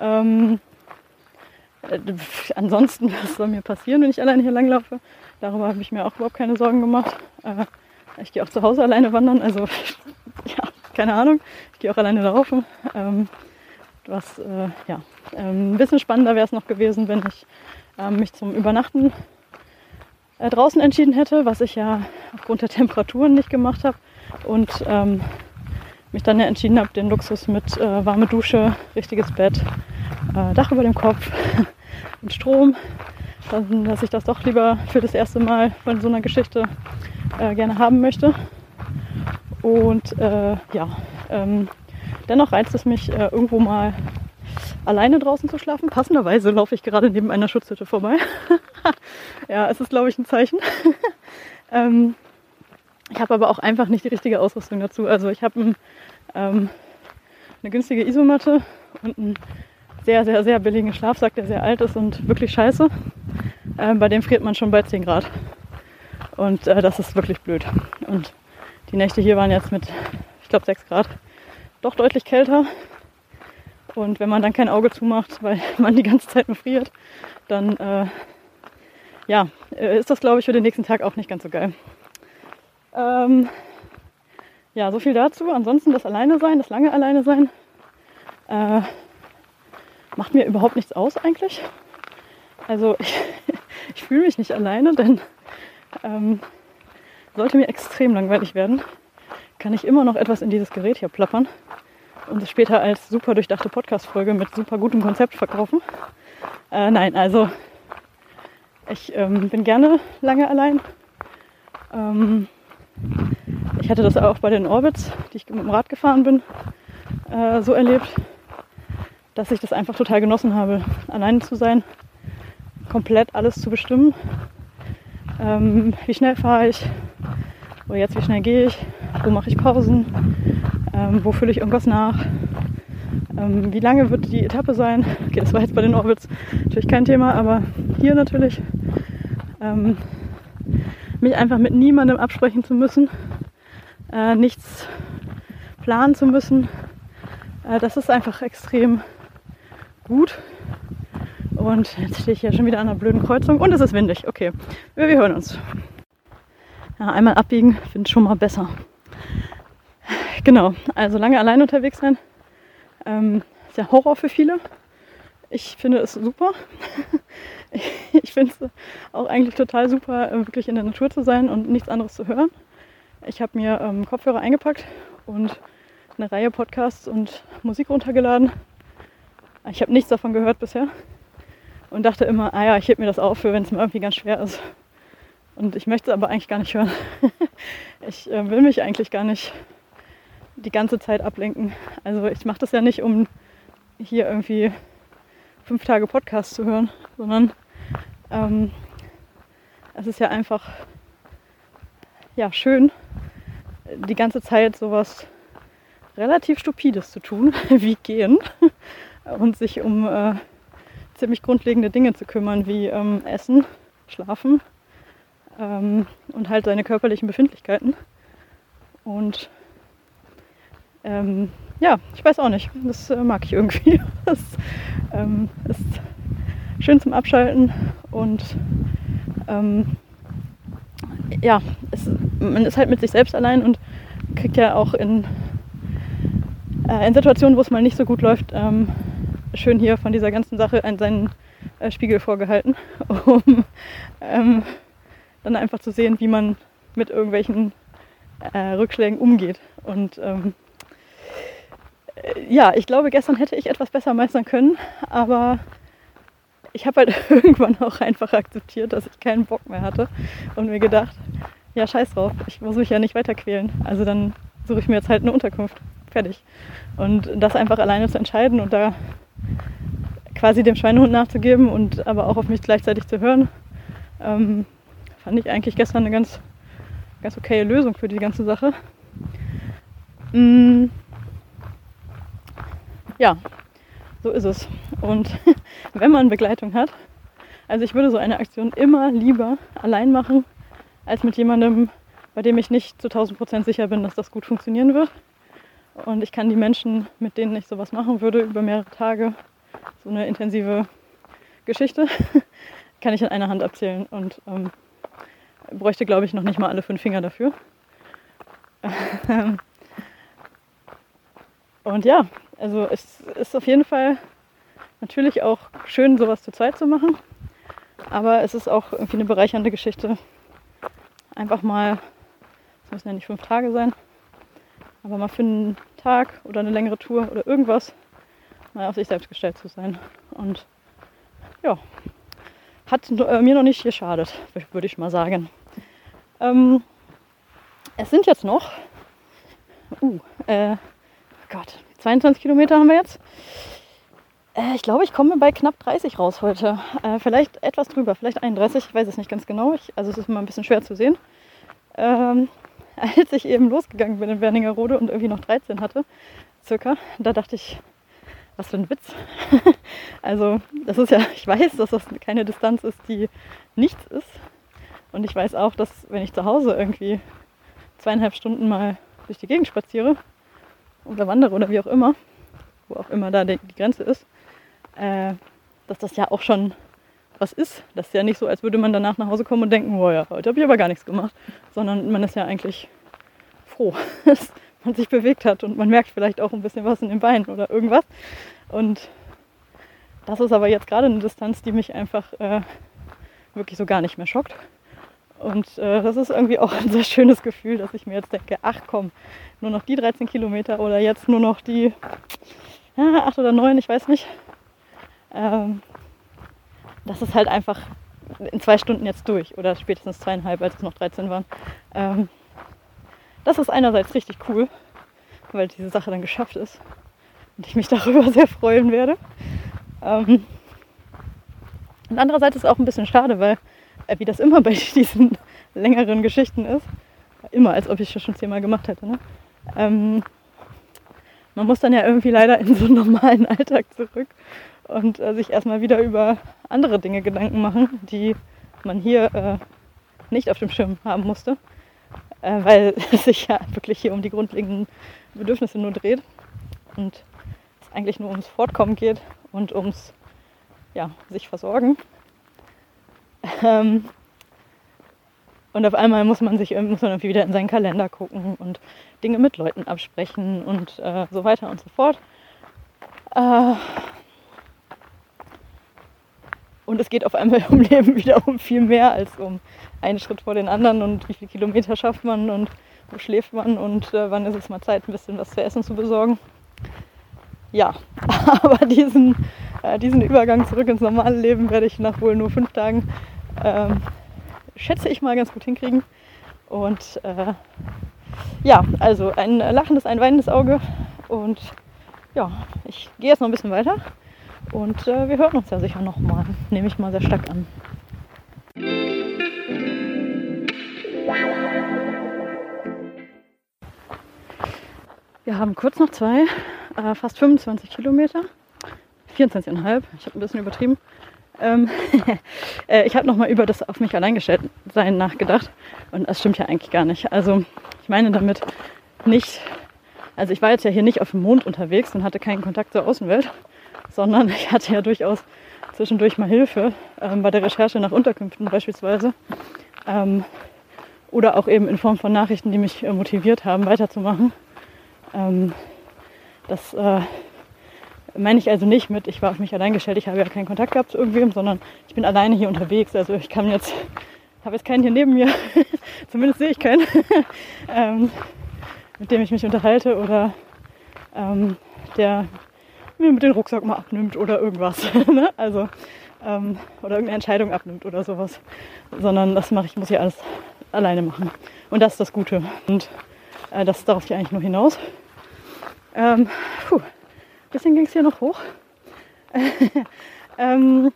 Ähm, äh, ansonsten, was soll mir passieren, wenn ich alleine hier langlaufe? Darüber habe ich mir auch überhaupt keine Sorgen gemacht. Äh, ich gehe auch zu Hause alleine wandern, also ja, keine Ahnung. Ich gehe auch alleine laufen. Ähm, was, äh, ja, ähm, ein bisschen spannender wäre es noch gewesen, wenn ich ähm, mich zum Übernachten äh, draußen entschieden hätte, was ich ja aufgrund der Temperaturen nicht gemacht habe. Und ähm, mich dann ja entschieden habe, den Luxus mit äh, warme Dusche, richtiges Bett, äh, Dach über dem Kopf und Strom, dann, dass ich das doch lieber für das erste Mal von so einer Geschichte äh, gerne haben möchte. Und äh, ja, ähm, dennoch reizt es mich, äh, irgendwo mal alleine draußen zu schlafen. Passenderweise laufe ich gerade neben einer Schutzhütte vorbei. ja, es ist, glaube ich, ein Zeichen. ähm, ich habe aber auch einfach nicht die richtige Ausrüstung dazu. Also ich habe ein, ähm, eine günstige Isomatte und einen sehr, sehr, sehr billigen Schlafsack, der sehr alt ist und wirklich scheiße. Ähm, bei dem friert man schon bei 10 Grad. Und äh, das ist wirklich blöd. Und die Nächte hier waren jetzt mit, ich glaube, 6 Grad doch deutlich kälter. Und wenn man dann kein Auge zumacht, weil man die ganze Zeit nur friert, dann äh, ja, äh, ist das, glaube ich, für den nächsten Tag auch nicht ganz so geil. Ähm, ja, so viel dazu. Ansonsten das Alleine sein, das lange Alleine sein, äh, macht mir überhaupt nichts aus eigentlich. Also ich, ich fühle mich nicht alleine, denn ähm, sollte mir extrem langweilig werden, kann ich immer noch etwas in dieses Gerät hier plappern und es später als super durchdachte Podcast-Folge mit super gutem Konzept verkaufen. Äh, nein, also ich ähm, bin gerne lange allein. Ähm, ich hatte das auch bei den Orbits, die ich mit dem Rad gefahren bin, äh, so erlebt, dass ich das einfach total genossen habe, allein zu sein, komplett alles zu bestimmen. Ähm, wie schnell fahre ich? Oder jetzt, wie schnell gehe ich? Wo mache ich Pausen? Ähm, wo fülle ich irgendwas nach? Ähm, wie lange wird die Etappe sein? Okay, das war jetzt bei den Orbits natürlich kein Thema, aber hier natürlich. Ähm, mich einfach mit niemandem absprechen zu müssen, äh, nichts planen zu müssen. Äh, das ist einfach extrem gut. Und jetzt stehe ich hier schon wieder an einer blöden Kreuzung und es ist windig. Okay, wir, wir hören uns. Ja, einmal abbiegen, finde schon mal besser. Genau, also lange allein unterwegs sein. Ähm, ist ja Horror für viele. Ich finde es super. ich finde es auch eigentlich total super, äh, wirklich in der Natur zu sein und nichts anderes zu hören. Ich habe mir ähm, Kopfhörer eingepackt und eine Reihe Podcasts und Musik runtergeladen. Ich habe nichts davon gehört bisher und dachte immer, ah ja, ich heb mir das auf, für wenn es mir irgendwie ganz schwer ist. Und ich möchte es aber eigentlich gar nicht hören. ich äh, will mich eigentlich gar nicht die ganze Zeit ablenken. Also ich mache das ja nicht, um hier irgendwie fünf Tage Podcast zu hören, sondern ähm, es ist ja einfach ja, schön, die ganze Zeit sowas relativ Stupides zu tun, wie gehen und sich um äh, ziemlich grundlegende Dinge zu kümmern, wie ähm, Essen, Schlafen ähm, und halt seine körperlichen Befindlichkeiten. Und ähm, ja, ich weiß auch nicht. Das äh, mag ich irgendwie. Das ähm, ist schön zum Abschalten und ähm, ja, es, man ist halt mit sich selbst allein und kriegt ja auch in, äh, in Situationen, wo es mal nicht so gut läuft, ähm, schön hier von dieser ganzen Sache an seinen äh, Spiegel vorgehalten, um ähm, dann einfach zu sehen, wie man mit irgendwelchen äh, Rückschlägen umgeht. Und ähm, ja, ich glaube, gestern hätte ich etwas besser meistern können, aber ich habe halt irgendwann auch einfach akzeptiert, dass ich keinen Bock mehr hatte und mir gedacht, ja, scheiß drauf, ich muss mich ja nicht weiter quälen. Also dann suche ich mir jetzt halt eine Unterkunft. Fertig. Und das einfach alleine zu entscheiden und da quasi dem Schweinehund nachzugeben und aber auch auf mich gleichzeitig zu hören, ähm, fand ich eigentlich gestern eine ganz, ganz okaye Lösung für die ganze Sache. Mm, ja, so ist es. Und wenn man Begleitung hat, also ich würde so eine Aktion immer lieber allein machen, als mit jemandem, bei dem ich nicht zu 1000 Prozent sicher bin, dass das gut funktionieren wird. Und ich kann die Menschen, mit denen ich sowas machen würde, über mehrere Tage, so eine intensive Geschichte, kann ich in einer Hand abzählen und ähm, bräuchte, glaube ich, noch nicht mal alle fünf Finger dafür. Und ja, also es ist auf jeden Fall natürlich auch schön, sowas zu zweit zu machen. Aber es ist auch irgendwie eine bereichernde Geschichte. Einfach mal, es müssen ja nicht fünf Tage sein, aber mal für einen Tag oder eine längere Tour oder irgendwas mal auf sich selbst gestellt zu sein. Und ja, hat äh, mir noch nicht geschadet, würde ich mal sagen. Ähm, es sind jetzt noch, uh, äh, Gott, 22 Kilometer haben wir jetzt. Äh, ich glaube, ich komme bei knapp 30 raus heute. Äh, vielleicht etwas drüber, vielleicht 31, ich weiß es nicht ganz genau. Ich, also es ist immer ein bisschen schwer zu sehen. Ähm, als ich eben losgegangen bin in Werningerode und irgendwie noch 13 hatte, circa, da dachte ich, was für ein Witz. also das ist ja, ich weiß, dass das keine Distanz ist, die nichts ist. Und ich weiß auch, dass wenn ich zu Hause irgendwie zweieinhalb Stunden mal durch die Gegend spaziere oder wandere oder wie auch immer, wo auch immer da die Grenze ist, äh, dass das ja auch schon was ist. Das ist ja nicht so, als würde man danach nach Hause kommen und denken, boah ja, heute habe ich aber gar nichts gemacht, sondern man ist ja eigentlich froh, dass man sich bewegt hat und man merkt vielleicht auch ein bisschen was in den Beinen oder irgendwas. Und das ist aber jetzt gerade eine Distanz, die mich einfach äh, wirklich so gar nicht mehr schockt. Und äh, das ist irgendwie auch ein sehr schönes Gefühl, dass ich mir jetzt denke, ach komm, nur noch die 13 Kilometer oder jetzt nur noch die ja, 8 oder 9, ich weiß nicht. Ähm, das ist halt einfach in zwei Stunden jetzt durch oder spätestens zweieinhalb, als es noch 13 waren. Ähm, das ist einerseits richtig cool, weil diese Sache dann geschafft ist und ich mich darüber sehr freuen werde. Ähm, und andererseits ist es auch ein bisschen schade, weil, wie das immer bei diesen längeren Geschichten ist, immer als ob ich das schon zehnmal gemacht hätte, ne? ähm, man muss dann ja irgendwie leider in so einen normalen Alltag zurück und äh, sich erstmal wieder über andere Dinge Gedanken machen, die man hier äh, nicht auf dem Schirm haben musste, äh, weil es sich ja wirklich hier um die grundlegenden Bedürfnisse nur dreht und es eigentlich nur ums Fortkommen geht und ums ja, sich versorgen. Ähm, und auf einmal muss man sich muss man irgendwie wieder in seinen Kalender gucken und Dinge mit Leuten absprechen und äh, so weiter und so fort. Äh, und es geht auf einmal um Leben wieder um viel mehr als um einen Schritt vor den anderen und wie viele Kilometer schafft man und wo schläft man und äh, wann ist es mal Zeit, ein bisschen was zu essen zu besorgen. Ja, aber diesen, äh, diesen Übergang zurück ins normale Leben werde ich nach wohl nur fünf Tagen, ähm, schätze ich mal, ganz gut hinkriegen. Und äh, ja, also ein lachendes, ein weinendes Auge. Und ja, ich gehe jetzt noch ein bisschen weiter und äh, wir hören uns ja sicher nochmal. Nehme ich mal sehr stark an. Wir haben kurz noch zwei, äh, fast 25 Kilometer. 24,5, ich habe ein bisschen übertrieben. Ähm, äh, ich habe nochmal über das auf mich allein gestellt sein nachgedacht und das stimmt ja eigentlich gar nicht. Also ich meine damit nicht, also ich war jetzt ja hier nicht auf dem Mond unterwegs und hatte keinen Kontakt zur Außenwelt, sondern ich hatte ja durchaus zwischendurch mal Hilfe ähm, bei der Recherche nach Unterkünften beispielsweise. Ähm, oder auch eben in Form von Nachrichten, die mich äh, motiviert haben, weiterzumachen. Ähm, das äh, meine ich also nicht mit, ich war auf mich allein gestellt, ich habe ja keinen Kontakt gehabt zu irgendwem, sondern ich bin alleine hier unterwegs. Also ich kann jetzt, habe jetzt keinen hier neben mir, zumindest sehe ich keinen, ähm, mit dem ich mich unterhalte oder ähm, der mir mit dem Rucksack mal abnimmt oder irgendwas. ne? Also, ähm, oder irgendeine Entscheidung abnimmt oder sowas. Sondern das mache ich, muss ich alles alleine machen. Und das ist das Gute. Und äh, das darauf ich eigentlich nur hinaus. Ähm, puh, bisschen ging es hier noch hoch. ähm,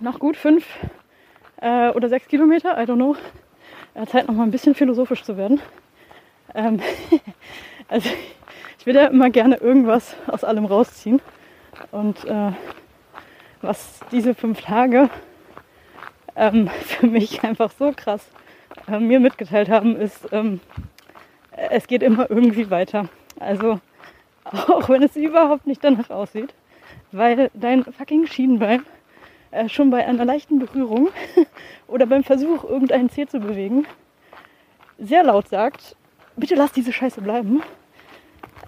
noch gut fünf äh, oder sechs Kilometer, I don't know. Äh, Zeit noch mal ein bisschen philosophisch zu werden. Ähm, also ich will ja immer gerne irgendwas aus allem rausziehen. Und äh, was diese fünf Tage ähm, für mich einfach so krass äh, mir mitgeteilt haben, ist, ähm, es geht immer irgendwie weiter. Also auch wenn es überhaupt nicht danach aussieht, weil dein fucking Schienenbein äh, schon bei einer leichten Berührung oder beim Versuch, irgendeinen Zeh zu bewegen, sehr laut sagt, bitte lass diese Scheiße bleiben.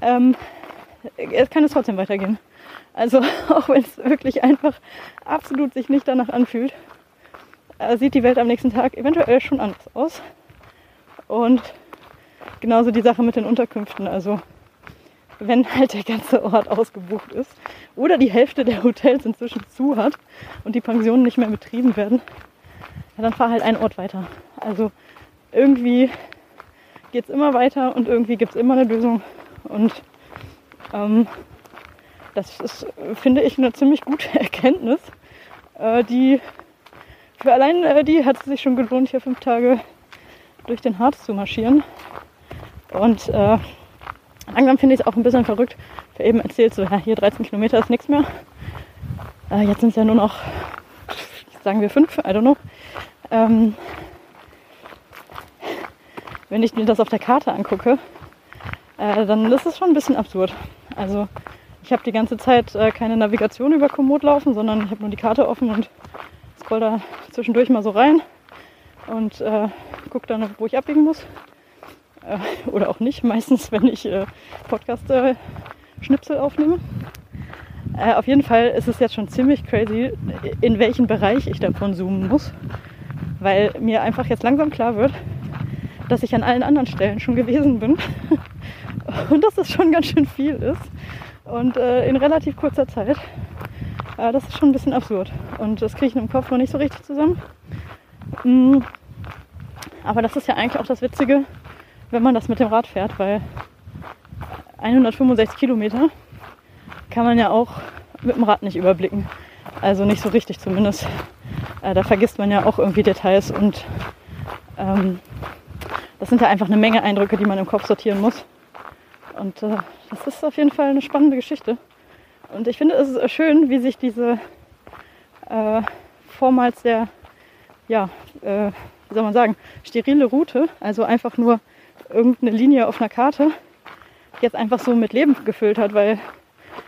Ähm, es kann es trotzdem weitergehen. Also auch wenn es wirklich einfach absolut sich nicht danach anfühlt, äh, sieht die Welt am nächsten Tag eventuell schon anders aus. Und genauso die Sache mit den Unterkünften. Also wenn halt der ganze Ort ausgebucht ist oder die Hälfte der Hotels inzwischen zu hat und die Pensionen nicht mehr betrieben werden, ja, dann fahr halt einen Ort weiter. Also irgendwie geht es immer weiter und irgendwie gibt es immer eine Lösung. Und ähm, das ist, finde ich, eine ziemlich gute Erkenntnis, äh, die für allein äh, die hat es sich schon gelohnt, hier fünf Tage durch den Harz zu marschieren. Und äh, langsam finde ich es auch ein bisschen verrückt. Wer eben erzählt, so ja, hier 13 Kilometer ist nichts mehr. Äh, jetzt sind es ja nur noch, sagen wir fünf, I don't know. Ähm, wenn ich mir das auf der Karte angucke, äh, dann ist es schon ein bisschen absurd. Also ich habe die ganze Zeit äh, keine Navigation über Komoot laufen, sondern ich habe nur die Karte offen und scroll da zwischendurch mal so rein und äh, gucke dann, wo ich abbiegen muss. Äh, oder auch nicht, meistens, wenn ich äh, Podcast-Schnipsel aufnehme. Äh, auf jeden Fall ist es jetzt schon ziemlich crazy, in welchen Bereich ich davon zoomen muss, weil mir einfach jetzt langsam klar wird, dass ich an allen anderen Stellen schon gewesen bin und dass es schon ganz schön viel ist und äh, in relativ kurzer Zeit. Äh, das ist schon ein bisschen absurd und das kriege ich im Kopf noch nicht so richtig zusammen. Mm. Aber das ist ja eigentlich auch das Witzige, wenn man das mit dem Rad fährt, weil 165 Kilometer kann man ja auch mit dem Rad nicht überblicken. Also nicht so richtig zumindest. Äh, da vergisst man ja auch irgendwie Details und ähm, das sind ja einfach eine Menge Eindrücke, die man im Kopf sortieren muss. Und äh, das ist auf jeden Fall eine spannende Geschichte. Und ich finde es ist schön, wie sich diese äh, vormals sehr, ja, äh, wie soll man sagen, sterile Route, also einfach nur irgendeine Linie auf einer Karte, jetzt einfach so mit Leben gefüllt hat, weil,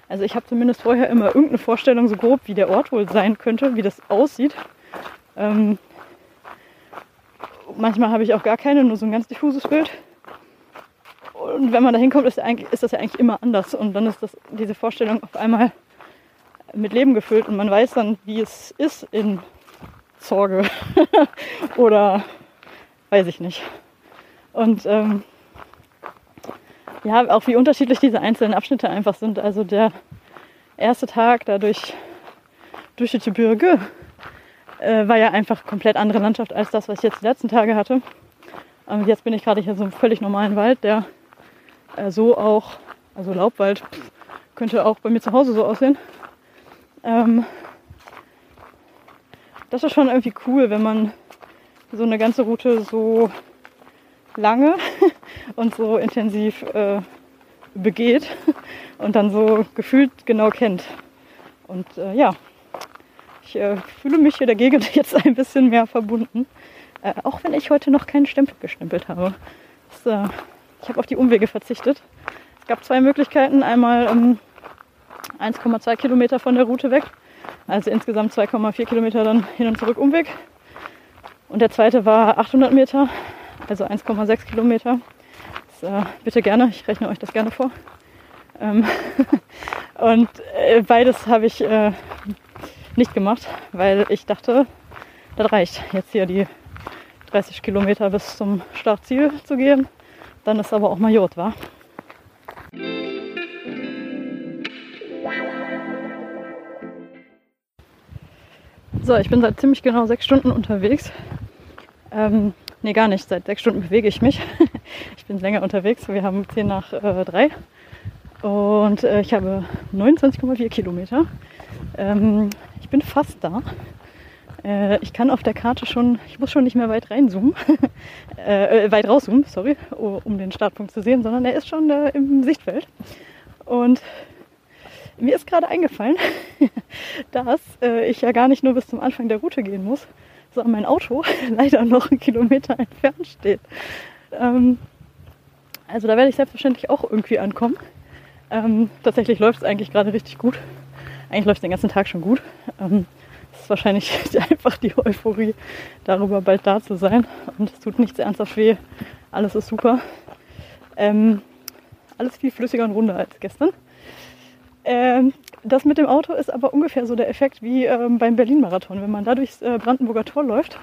also ich habe zumindest vorher immer irgendeine Vorstellung so grob, wie der Ort wohl sein könnte, wie das aussieht. Ähm, manchmal habe ich auch gar keine, nur so ein ganz diffuses Bild. Und wenn man da hinkommt, ist, ist, das ja eigentlich immer anders. Und dann ist das, diese Vorstellung auf einmal mit Leben gefüllt und man weiß dann, wie es ist in Sorge oder weiß ich nicht. Und ähm, ja, auch wie unterschiedlich diese einzelnen Abschnitte einfach sind. Also der erste Tag dadurch durch die Gebirge äh, war ja einfach komplett andere Landschaft als das, was ich jetzt die letzten Tage hatte. Und jetzt bin ich gerade hier so einem völlig normalen Wald, der äh, so auch, also Laubwald, könnte auch bei mir zu Hause so aussehen. Ähm, das ist schon irgendwie cool, wenn man so eine ganze Route so lange und so intensiv äh, begeht und dann so gefühlt genau kennt. Und äh, ja, ich äh, fühle mich hier der Gegend jetzt ein bisschen mehr verbunden. Äh, auch wenn ich heute noch keinen Stempel gestempelt habe. Das, äh, ich habe auf die Umwege verzichtet. Es gab zwei Möglichkeiten. Einmal ähm, 1,2 Kilometer von der Route weg. Also insgesamt 2,4 Kilometer dann hin und zurück Umweg. Und der zweite war 800 Meter, also 1,6 Kilometer. Das, äh, bitte gerne, ich rechne euch das gerne vor. Ähm und äh, beides habe ich äh, nicht gemacht, weil ich dachte, das reicht, jetzt hier die 30 Kilometer bis zum Startziel zu gehen. Dann ist aber auch mal Jod, wa? So, ich bin seit ziemlich genau sechs Stunden unterwegs. Ähm, nee, gar nicht. Seit sechs Stunden bewege ich mich. ich bin länger unterwegs. Wir haben 10 nach äh, 3 und äh, ich habe 29,4 Kilometer. Ähm, ich bin fast da. Äh, ich kann auf der Karte schon, ich muss schon nicht mehr weit reinzoomen, äh, äh, weit rauszoomen, sorry, um den Startpunkt zu sehen, sondern er ist schon äh, im Sichtfeld. Und mir ist gerade eingefallen, dass äh, ich ja gar nicht nur bis zum Anfang der Route gehen muss, sondern mein Auto leider noch einen Kilometer entfernt steht. Ähm, also da werde ich selbstverständlich auch irgendwie ankommen. Ähm, tatsächlich läuft es eigentlich gerade richtig gut. Eigentlich läuft es den ganzen Tag schon gut. Ähm, es ist wahrscheinlich einfach die Euphorie, darüber bald da zu sein. Und es tut nichts ernsthaft weh. Alles ist super. Ähm, alles viel flüssiger und runder als gestern. Ähm, das mit dem Auto ist aber ungefähr so der Effekt wie ähm, beim Berlin-Marathon. Wenn man da durchs äh, Brandenburger Tor läuft,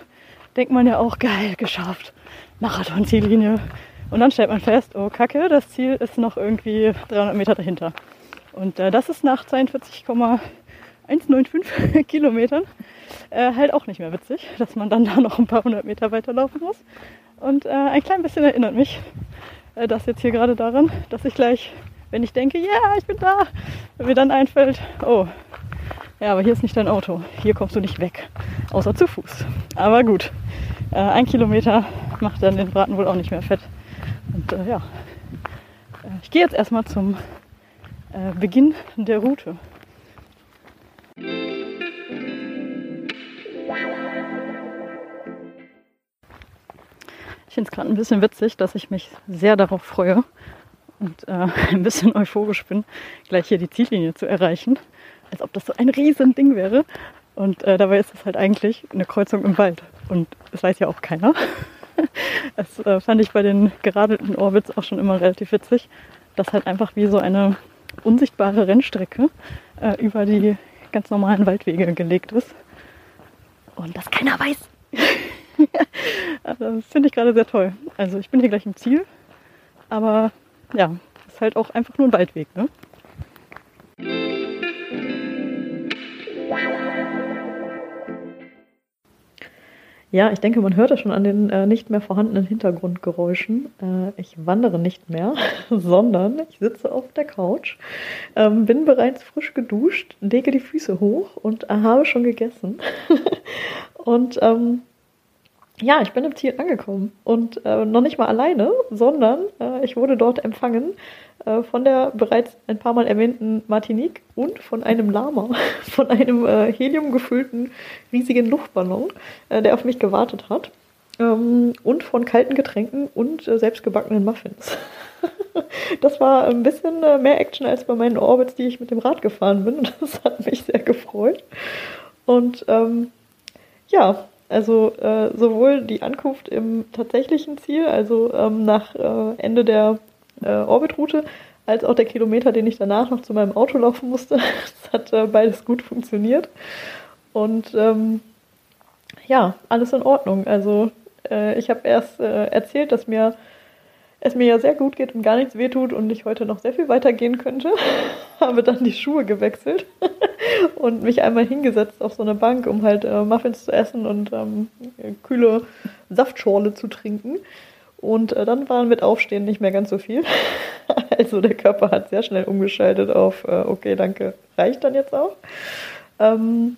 denkt man ja auch, geil, geschafft. Marathon-Ziellinie. Und dann stellt man fest, oh Kacke, das Ziel ist noch irgendwie 300 Meter dahinter. Und äh, das ist nach 42,195 Kilometern äh, halt auch nicht mehr witzig, dass man dann da noch ein paar hundert Meter weiterlaufen muss. Und äh, ein klein bisschen erinnert mich äh, das jetzt hier gerade daran, dass ich gleich, wenn ich denke, ja, yeah, ich bin da, wenn mir dann einfällt, oh, ja, aber hier ist nicht dein Auto, hier kommst du nicht weg, außer zu Fuß. Aber gut, äh, ein Kilometer macht dann den Braten wohl auch nicht mehr fett. Und äh, ja, äh, ich gehe jetzt erstmal zum äh, Beginn der Route. Ich finde es gerade ein bisschen witzig, dass ich mich sehr darauf freue und äh, ein bisschen euphorisch bin, gleich hier die Ziellinie zu erreichen. Als ob das so ein riesen Ding wäre. Und äh, dabei ist es halt eigentlich eine Kreuzung im Wald. Und das weiß ja auch keiner. Das äh, fand ich bei den geradelten Orbits auch schon immer relativ witzig, dass halt einfach wie so eine unsichtbare Rennstrecke äh, über die ganz normalen Waldwege gelegt ist. Und das keiner weiß. das finde ich gerade sehr toll. Also ich bin hier gleich im Ziel, aber ja, ist halt auch einfach nur ein Waldweg. Ne? Ja, ich denke, man hört es schon an den äh, nicht mehr vorhandenen Hintergrundgeräuschen. Äh, ich wandere nicht mehr, sondern ich sitze auf der Couch, ähm, bin bereits frisch geduscht, lege die Füße hoch und äh, habe schon gegessen. und ähm, ja, ich bin im Ziel angekommen und äh, noch nicht mal alleine, sondern äh, ich wurde dort empfangen äh, von der bereits ein paar Mal erwähnten Martinique und von einem Lama, von einem äh, heliumgefüllten riesigen Luftballon, äh, der auf mich gewartet hat ähm, und von kalten Getränken und äh, selbstgebackenen Muffins. das war ein bisschen mehr Action als bei meinen Orbits, die ich mit dem Rad gefahren bin und das hat mich sehr gefreut. Und ähm, ja, also äh, sowohl die Ankunft im tatsächlichen Ziel, also ähm, nach äh, Ende der äh, Orbitroute, als auch der Kilometer, den ich danach noch zu meinem Auto laufen musste. das hat äh, beides gut funktioniert. Und ähm, ja, alles in Ordnung. Also äh, ich habe erst äh, erzählt, dass mir es mir ja sehr gut geht und gar nichts wehtut und ich heute noch sehr viel weitergehen könnte. Habe dann die Schuhe gewechselt und mich einmal hingesetzt auf so eine Bank, um halt äh, Muffins zu essen und ähm, kühle Saftschorle zu trinken. Und äh, dann waren mit Aufstehen nicht mehr ganz so viel. also der Körper hat sehr schnell umgeschaltet auf, äh, okay, danke, reicht dann jetzt auch. Ähm,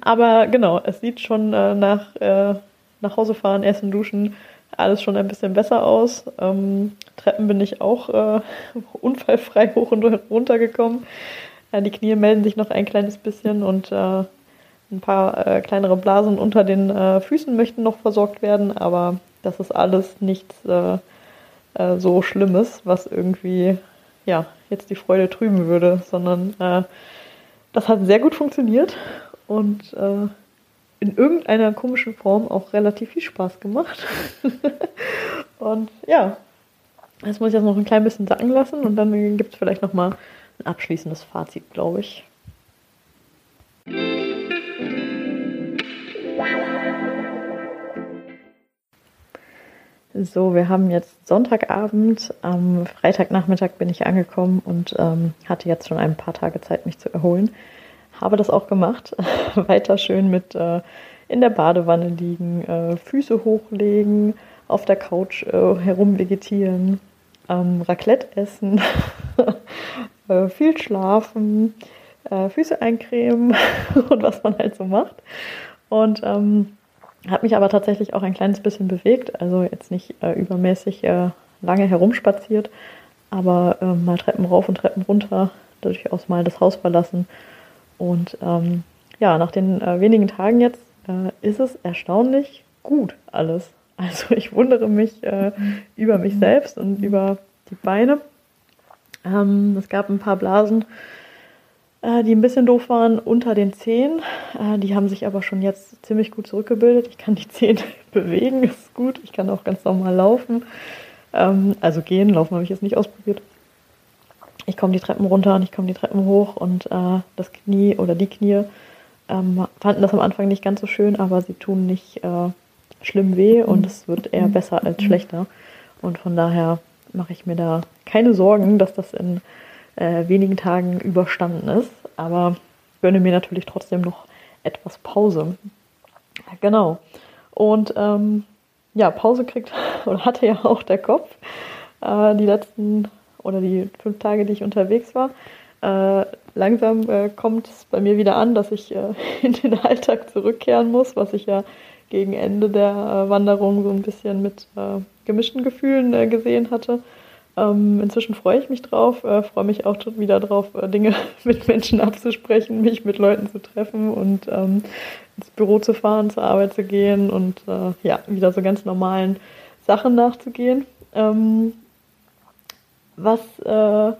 aber genau, es sieht schon äh, nach, äh, nach Hause fahren, essen, duschen, alles schon ein bisschen besser aus. Ähm, Treppen bin ich auch äh, unfallfrei hoch und runter gekommen. Ja, die Knie melden sich noch ein kleines bisschen und äh, ein paar äh, kleinere Blasen unter den äh, Füßen möchten noch versorgt werden, aber das ist alles nichts äh, äh, so Schlimmes, was irgendwie ja, jetzt die Freude trüben würde, sondern das hat sehr gut funktioniert und in irgendeiner komischen Form auch relativ viel Spaß gemacht. und ja, das muss ich jetzt noch ein klein bisschen sacken lassen und dann gibt es vielleicht nochmal ein abschließendes Fazit, glaube ich. So, wir haben jetzt Sonntagabend. Am Freitagnachmittag bin ich angekommen und ähm, hatte jetzt schon ein paar Tage Zeit, mich zu erholen habe das auch gemacht. Weiter schön mit äh, in der Badewanne liegen, äh, Füße hochlegen, auf der Couch äh, herumvegetieren, ähm, Raclette essen, äh, viel schlafen, äh, Füße eincremen und was man halt so macht. Und ähm, habe mich aber tatsächlich auch ein kleines bisschen bewegt, also jetzt nicht äh, übermäßig lange herumspaziert, aber mal Treppen rauf und Treppen runter, durchaus mal das Haus verlassen und ähm, ja, nach den äh, wenigen Tagen jetzt äh, ist es erstaunlich gut alles. Also ich wundere mich äh, über mich selbst und über die Beine. Ähm, es gab ein paar Blasen, äh, die ein bisschen doof waren unter den Zehen. Äh, die haben sich aber schon jetzt ziemlich gut zurückgebildet. Ich kann die Zehen bewegen, ist gut. Ich kann auch ganz normal laufen. Ähm, also gehen, laufen habe ich jetzt nicht ausprobiert. Ich komme die Treppen runter und ich komme die Treppen hoch und äh, das Knie oder die Knie ähm, fanden das am Anfang nicht ganz so schön, aber sie tun nicht äh, schlimm weh und es wird eher besser als schlechter. Und von daher mache ich mir da keine Sorgen, dass das in äh, wenigen Tagen überstanden ist. Aber gönne mir natürlich trotzdem noch etwas Pause. Genau. Und ähm, ja, Pause kriegt oder hatte ja auch der Kopf äh, die letzten oder die fünf Tage, die ich unterwegs war. Äh, langsam äh, kommt es bei mir wieder an, dass ich äh, in den Alltag zurückkehren muss, was ich ja gegen Ende der äh, Wanderung so ein bisschen mit äh, gemischten Gefühlen gesehen hatte. Ähm, inzwischen freue ich mich drauf, freue mich auch wieder drauf, Dinge mit Menschen abzusprechen, mich mit Leuten zu treffen und ähm, ins Büro zu fahren, zur Arbeit zu gehen und ja, wieder so ganz normalen Sachen nachzugehen. Ähm, was äh,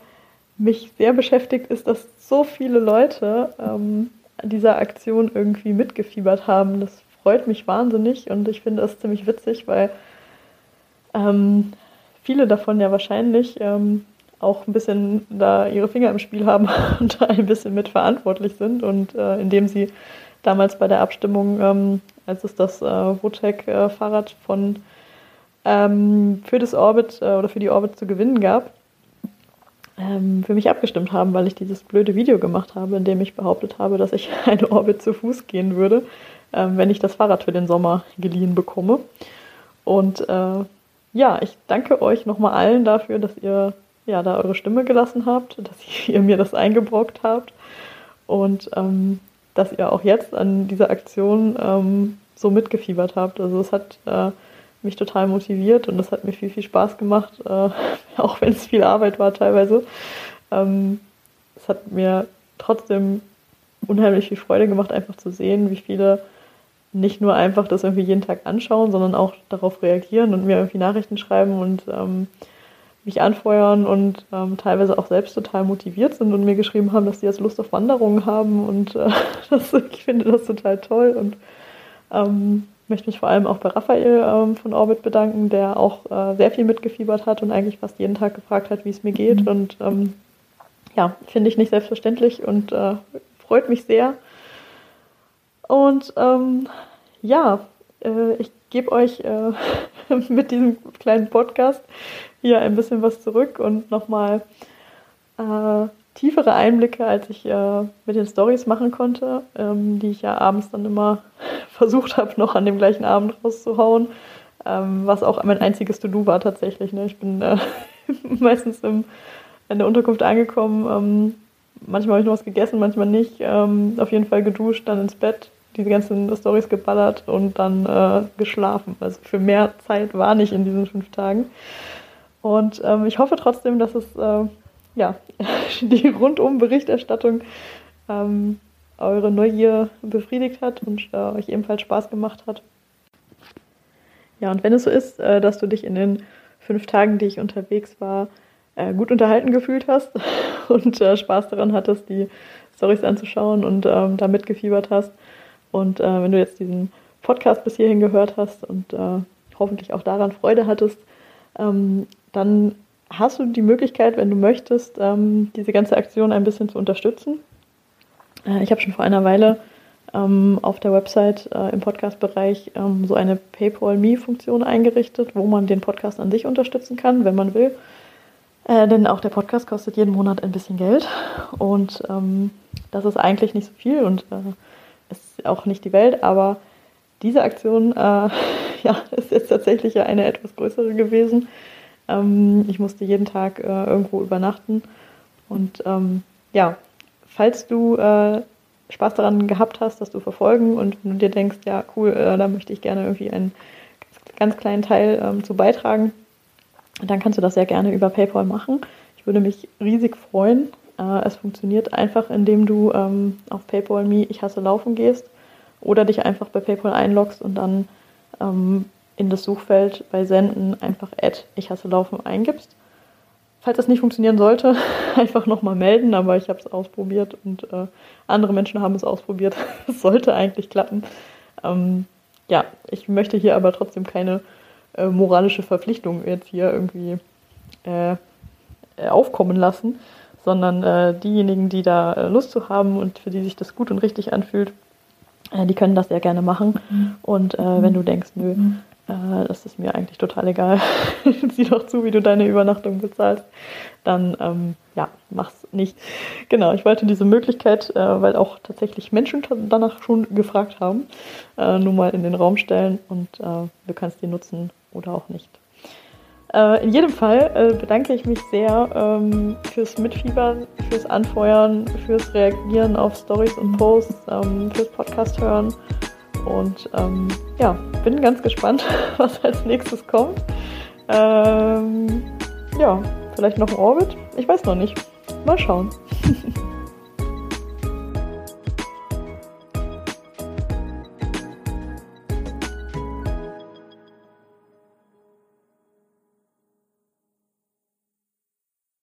mich sehr beschäftigt, ist, dass so viele Leute ähm, dieser Aktion irgendwie mitgefiebert haben. Das freut mich wahnsinnig und ich finde es ziemlich witzig, weil ähm, viele davon ja wahrscheinlich ähm, auch ein bisschen da ihre Finger im Spiel haben und da ein bisschen mitverantwortlich sind und äh, indem sie damals bei der Abstimmung, ähm, als es das äh, Votec-Fahrrad äh, von ähm, für das Orbit äh, oder für die Orbit zu gewinnen gab, ähm, für mich abgestimmt haben, weil ich dieses blöde Video gemacht habe, in dem ich behauptet habe, dass ich eine Orbit zu Fuß gehen würde, ähm, wenn ich das Fahrrad für den Sommer geliehen bekomme. Und äh, ja, ich danke euch nochmal allen dafür, dass ihr ja da eure Stimme gelassen habt, dass ihr mir das eingebrockt habt und ähm, dass ihr auch jetzt an dieser Aktion ähm, so mitgefiebert habt. Also es hat äh, mich total motiviert und das hat mir viel, viel Spaß gemacht, äh, auch wenn es viel Arbeit war teilweise. Ähm, es hat mir trotzdem unheimlich viel Freude gemacht, einfach zu sehen, wie viele nicht nur einfach das irgendwie jeden Tag anschauen, sondern auch darauf reagieren und mir irgendwie Nachrichten schreiben und ähm, mich anfeuern und ähm, teilweise auch selbst total motiviert sind und mir geschrieben haben, dass sie jetzt Lust auf Wanderungen haben und äh, das, ich finde das total toll und ähm, möchte mich vor allem auch bei Raphael ähm, von Orbit bedanken, der auch äh, sehr viel mitgefiebert hat und eigentlich fast jeden Tag gefragt hat, wie es mir geht. Mhm. Und ähm, ja, finde ich nicht selbstverständlich und äh, freut mich sehr. Und ähm, ja, äh, ich gebe euch äh, mit diesem kleinen Podcast hier ein bisschen was zurück und nochmal äh, tiefere Einblicke, als ich äh, mit den Stories machen konnte, ähm, die ich ja abends dann immer versucht habe, noch an dem gleichen Abend rauszuhauen, ähm, was auch mein einziges To-Do war tatsächlich. Ne? Ich bin äh, meistens im, in der Unterkunft angekommen, ähm, manchmal habe ich noch was gegessen, manchmal nicht, ähm, auf jeden Fall geduscht, dann ins Bett, diese ganzen Stories geballert und dann äh, geschlafen. Also für mehr Zeit war nicht in diesen fünf Tagen. Und ähm, ich hoffe trotzdem, dass es äh, ja, die Rundum-Berichterstattung ähm, eure Neugier befriedigt hat und äh, euch ebenfalls Spaß gemacht hat. Ja, und wenn es so ist, äh, dass du dich in den fünf Tagen, die ich unterwegs war, äh, gut unterhalten gefühlt hast und äh, Spaß daran hattest, die Stories anzuschauen und ähm, da mitgefiebert hast. Und äh, wenn du jetzt diesen Podcast bis hierhin gehört hast und äh, hoffentlich auch daran Freude hattest, ähm, dann hast du die Möglichkeit, wenn du möchtest, ähm, diese ganze Aktion ein bisschen zu unterstützen. Äh, ich habe schon vor einer Weile ähm, auf der Website äh, im Podcast-Bereich ähm, so eine PayPal Me-Funktion eingerichtet, wo man den Podcast an sich unterstützen kann, wenn man will. Äh, denn auch der Podcast kostet jeden Monat ein bisschen Geld und ähm, das ist eigentlich nicht so viel und äh, ist auch nicht die Welt, aber diese Aktion äh, ja, ist jetzt tatsächlich eine etwas größere gewesen ähm, ich musste jeden Tag äh, irgendwo übernachten. Und ähm, ja, falls du äh, Spaß daran gehabt hast, das zu verfolgen und du dir denkst, ja cool, äh, da möchte ich gerne irgendwie einen ganz, ganz kleinen Teil ähm, zu beitragen, dann kannst du das sehr gerne über PayPal machen. Ich würde mich riesig freuen. Äh, es funktioniert einfach, indem du ähm, auf PayPal Me Ich hasse Laufen gehst oder dich einfach bei PayPal einloggst und dann ähm, in das Suchfeld bei Senden einfach Add Ich hasse Laufen eingibst. Falls das nicht funktionieren sollte, einfach nochmal melden, aber ich habe es ausprobiert und äh, andere Menschen haben es ausprobiert. Es sollte eigentlich klappen. Ähm, ja, ich möchte hier aber trotzdem keine äh, moralische Verpflichtung jetzt hier irgendwie äh, aufkommen lassen, sondern äh, diejenigen, die da äh, Lust zu haben und für die sich das gut und richtig anfühlt, äh, die können das sehr gerne machen. Mhm. Und äh, wenn du denkst, nö, mhm. Äh, das ist mir eigentlich total egal, sieh doch zu, wie du deine Übernachtung bezahlst, dann ähm, ja, mach's nicht. Genau, ich wollte diese Möglichkeit, äh, weil auch tatsächlich Menschen danach schon gefragt haben, äh, nur mal in den Raum stellen und äh, du kannst die nutzen oder auch nicht. Äh, in jedem Fall äh, bedanke ich mich sehr ähm, fürs Mitfiebern, fürs Anfeuern, fürs Reagieren auf Stories und Posts, ähm, fürs Podcast hören. Und ähm, ja, bin ganz gespannt, was als nächstes kommt. Ähm, ja, vielleicht noch ein Orbit? Ich weiß noch nicht. Mal schauen.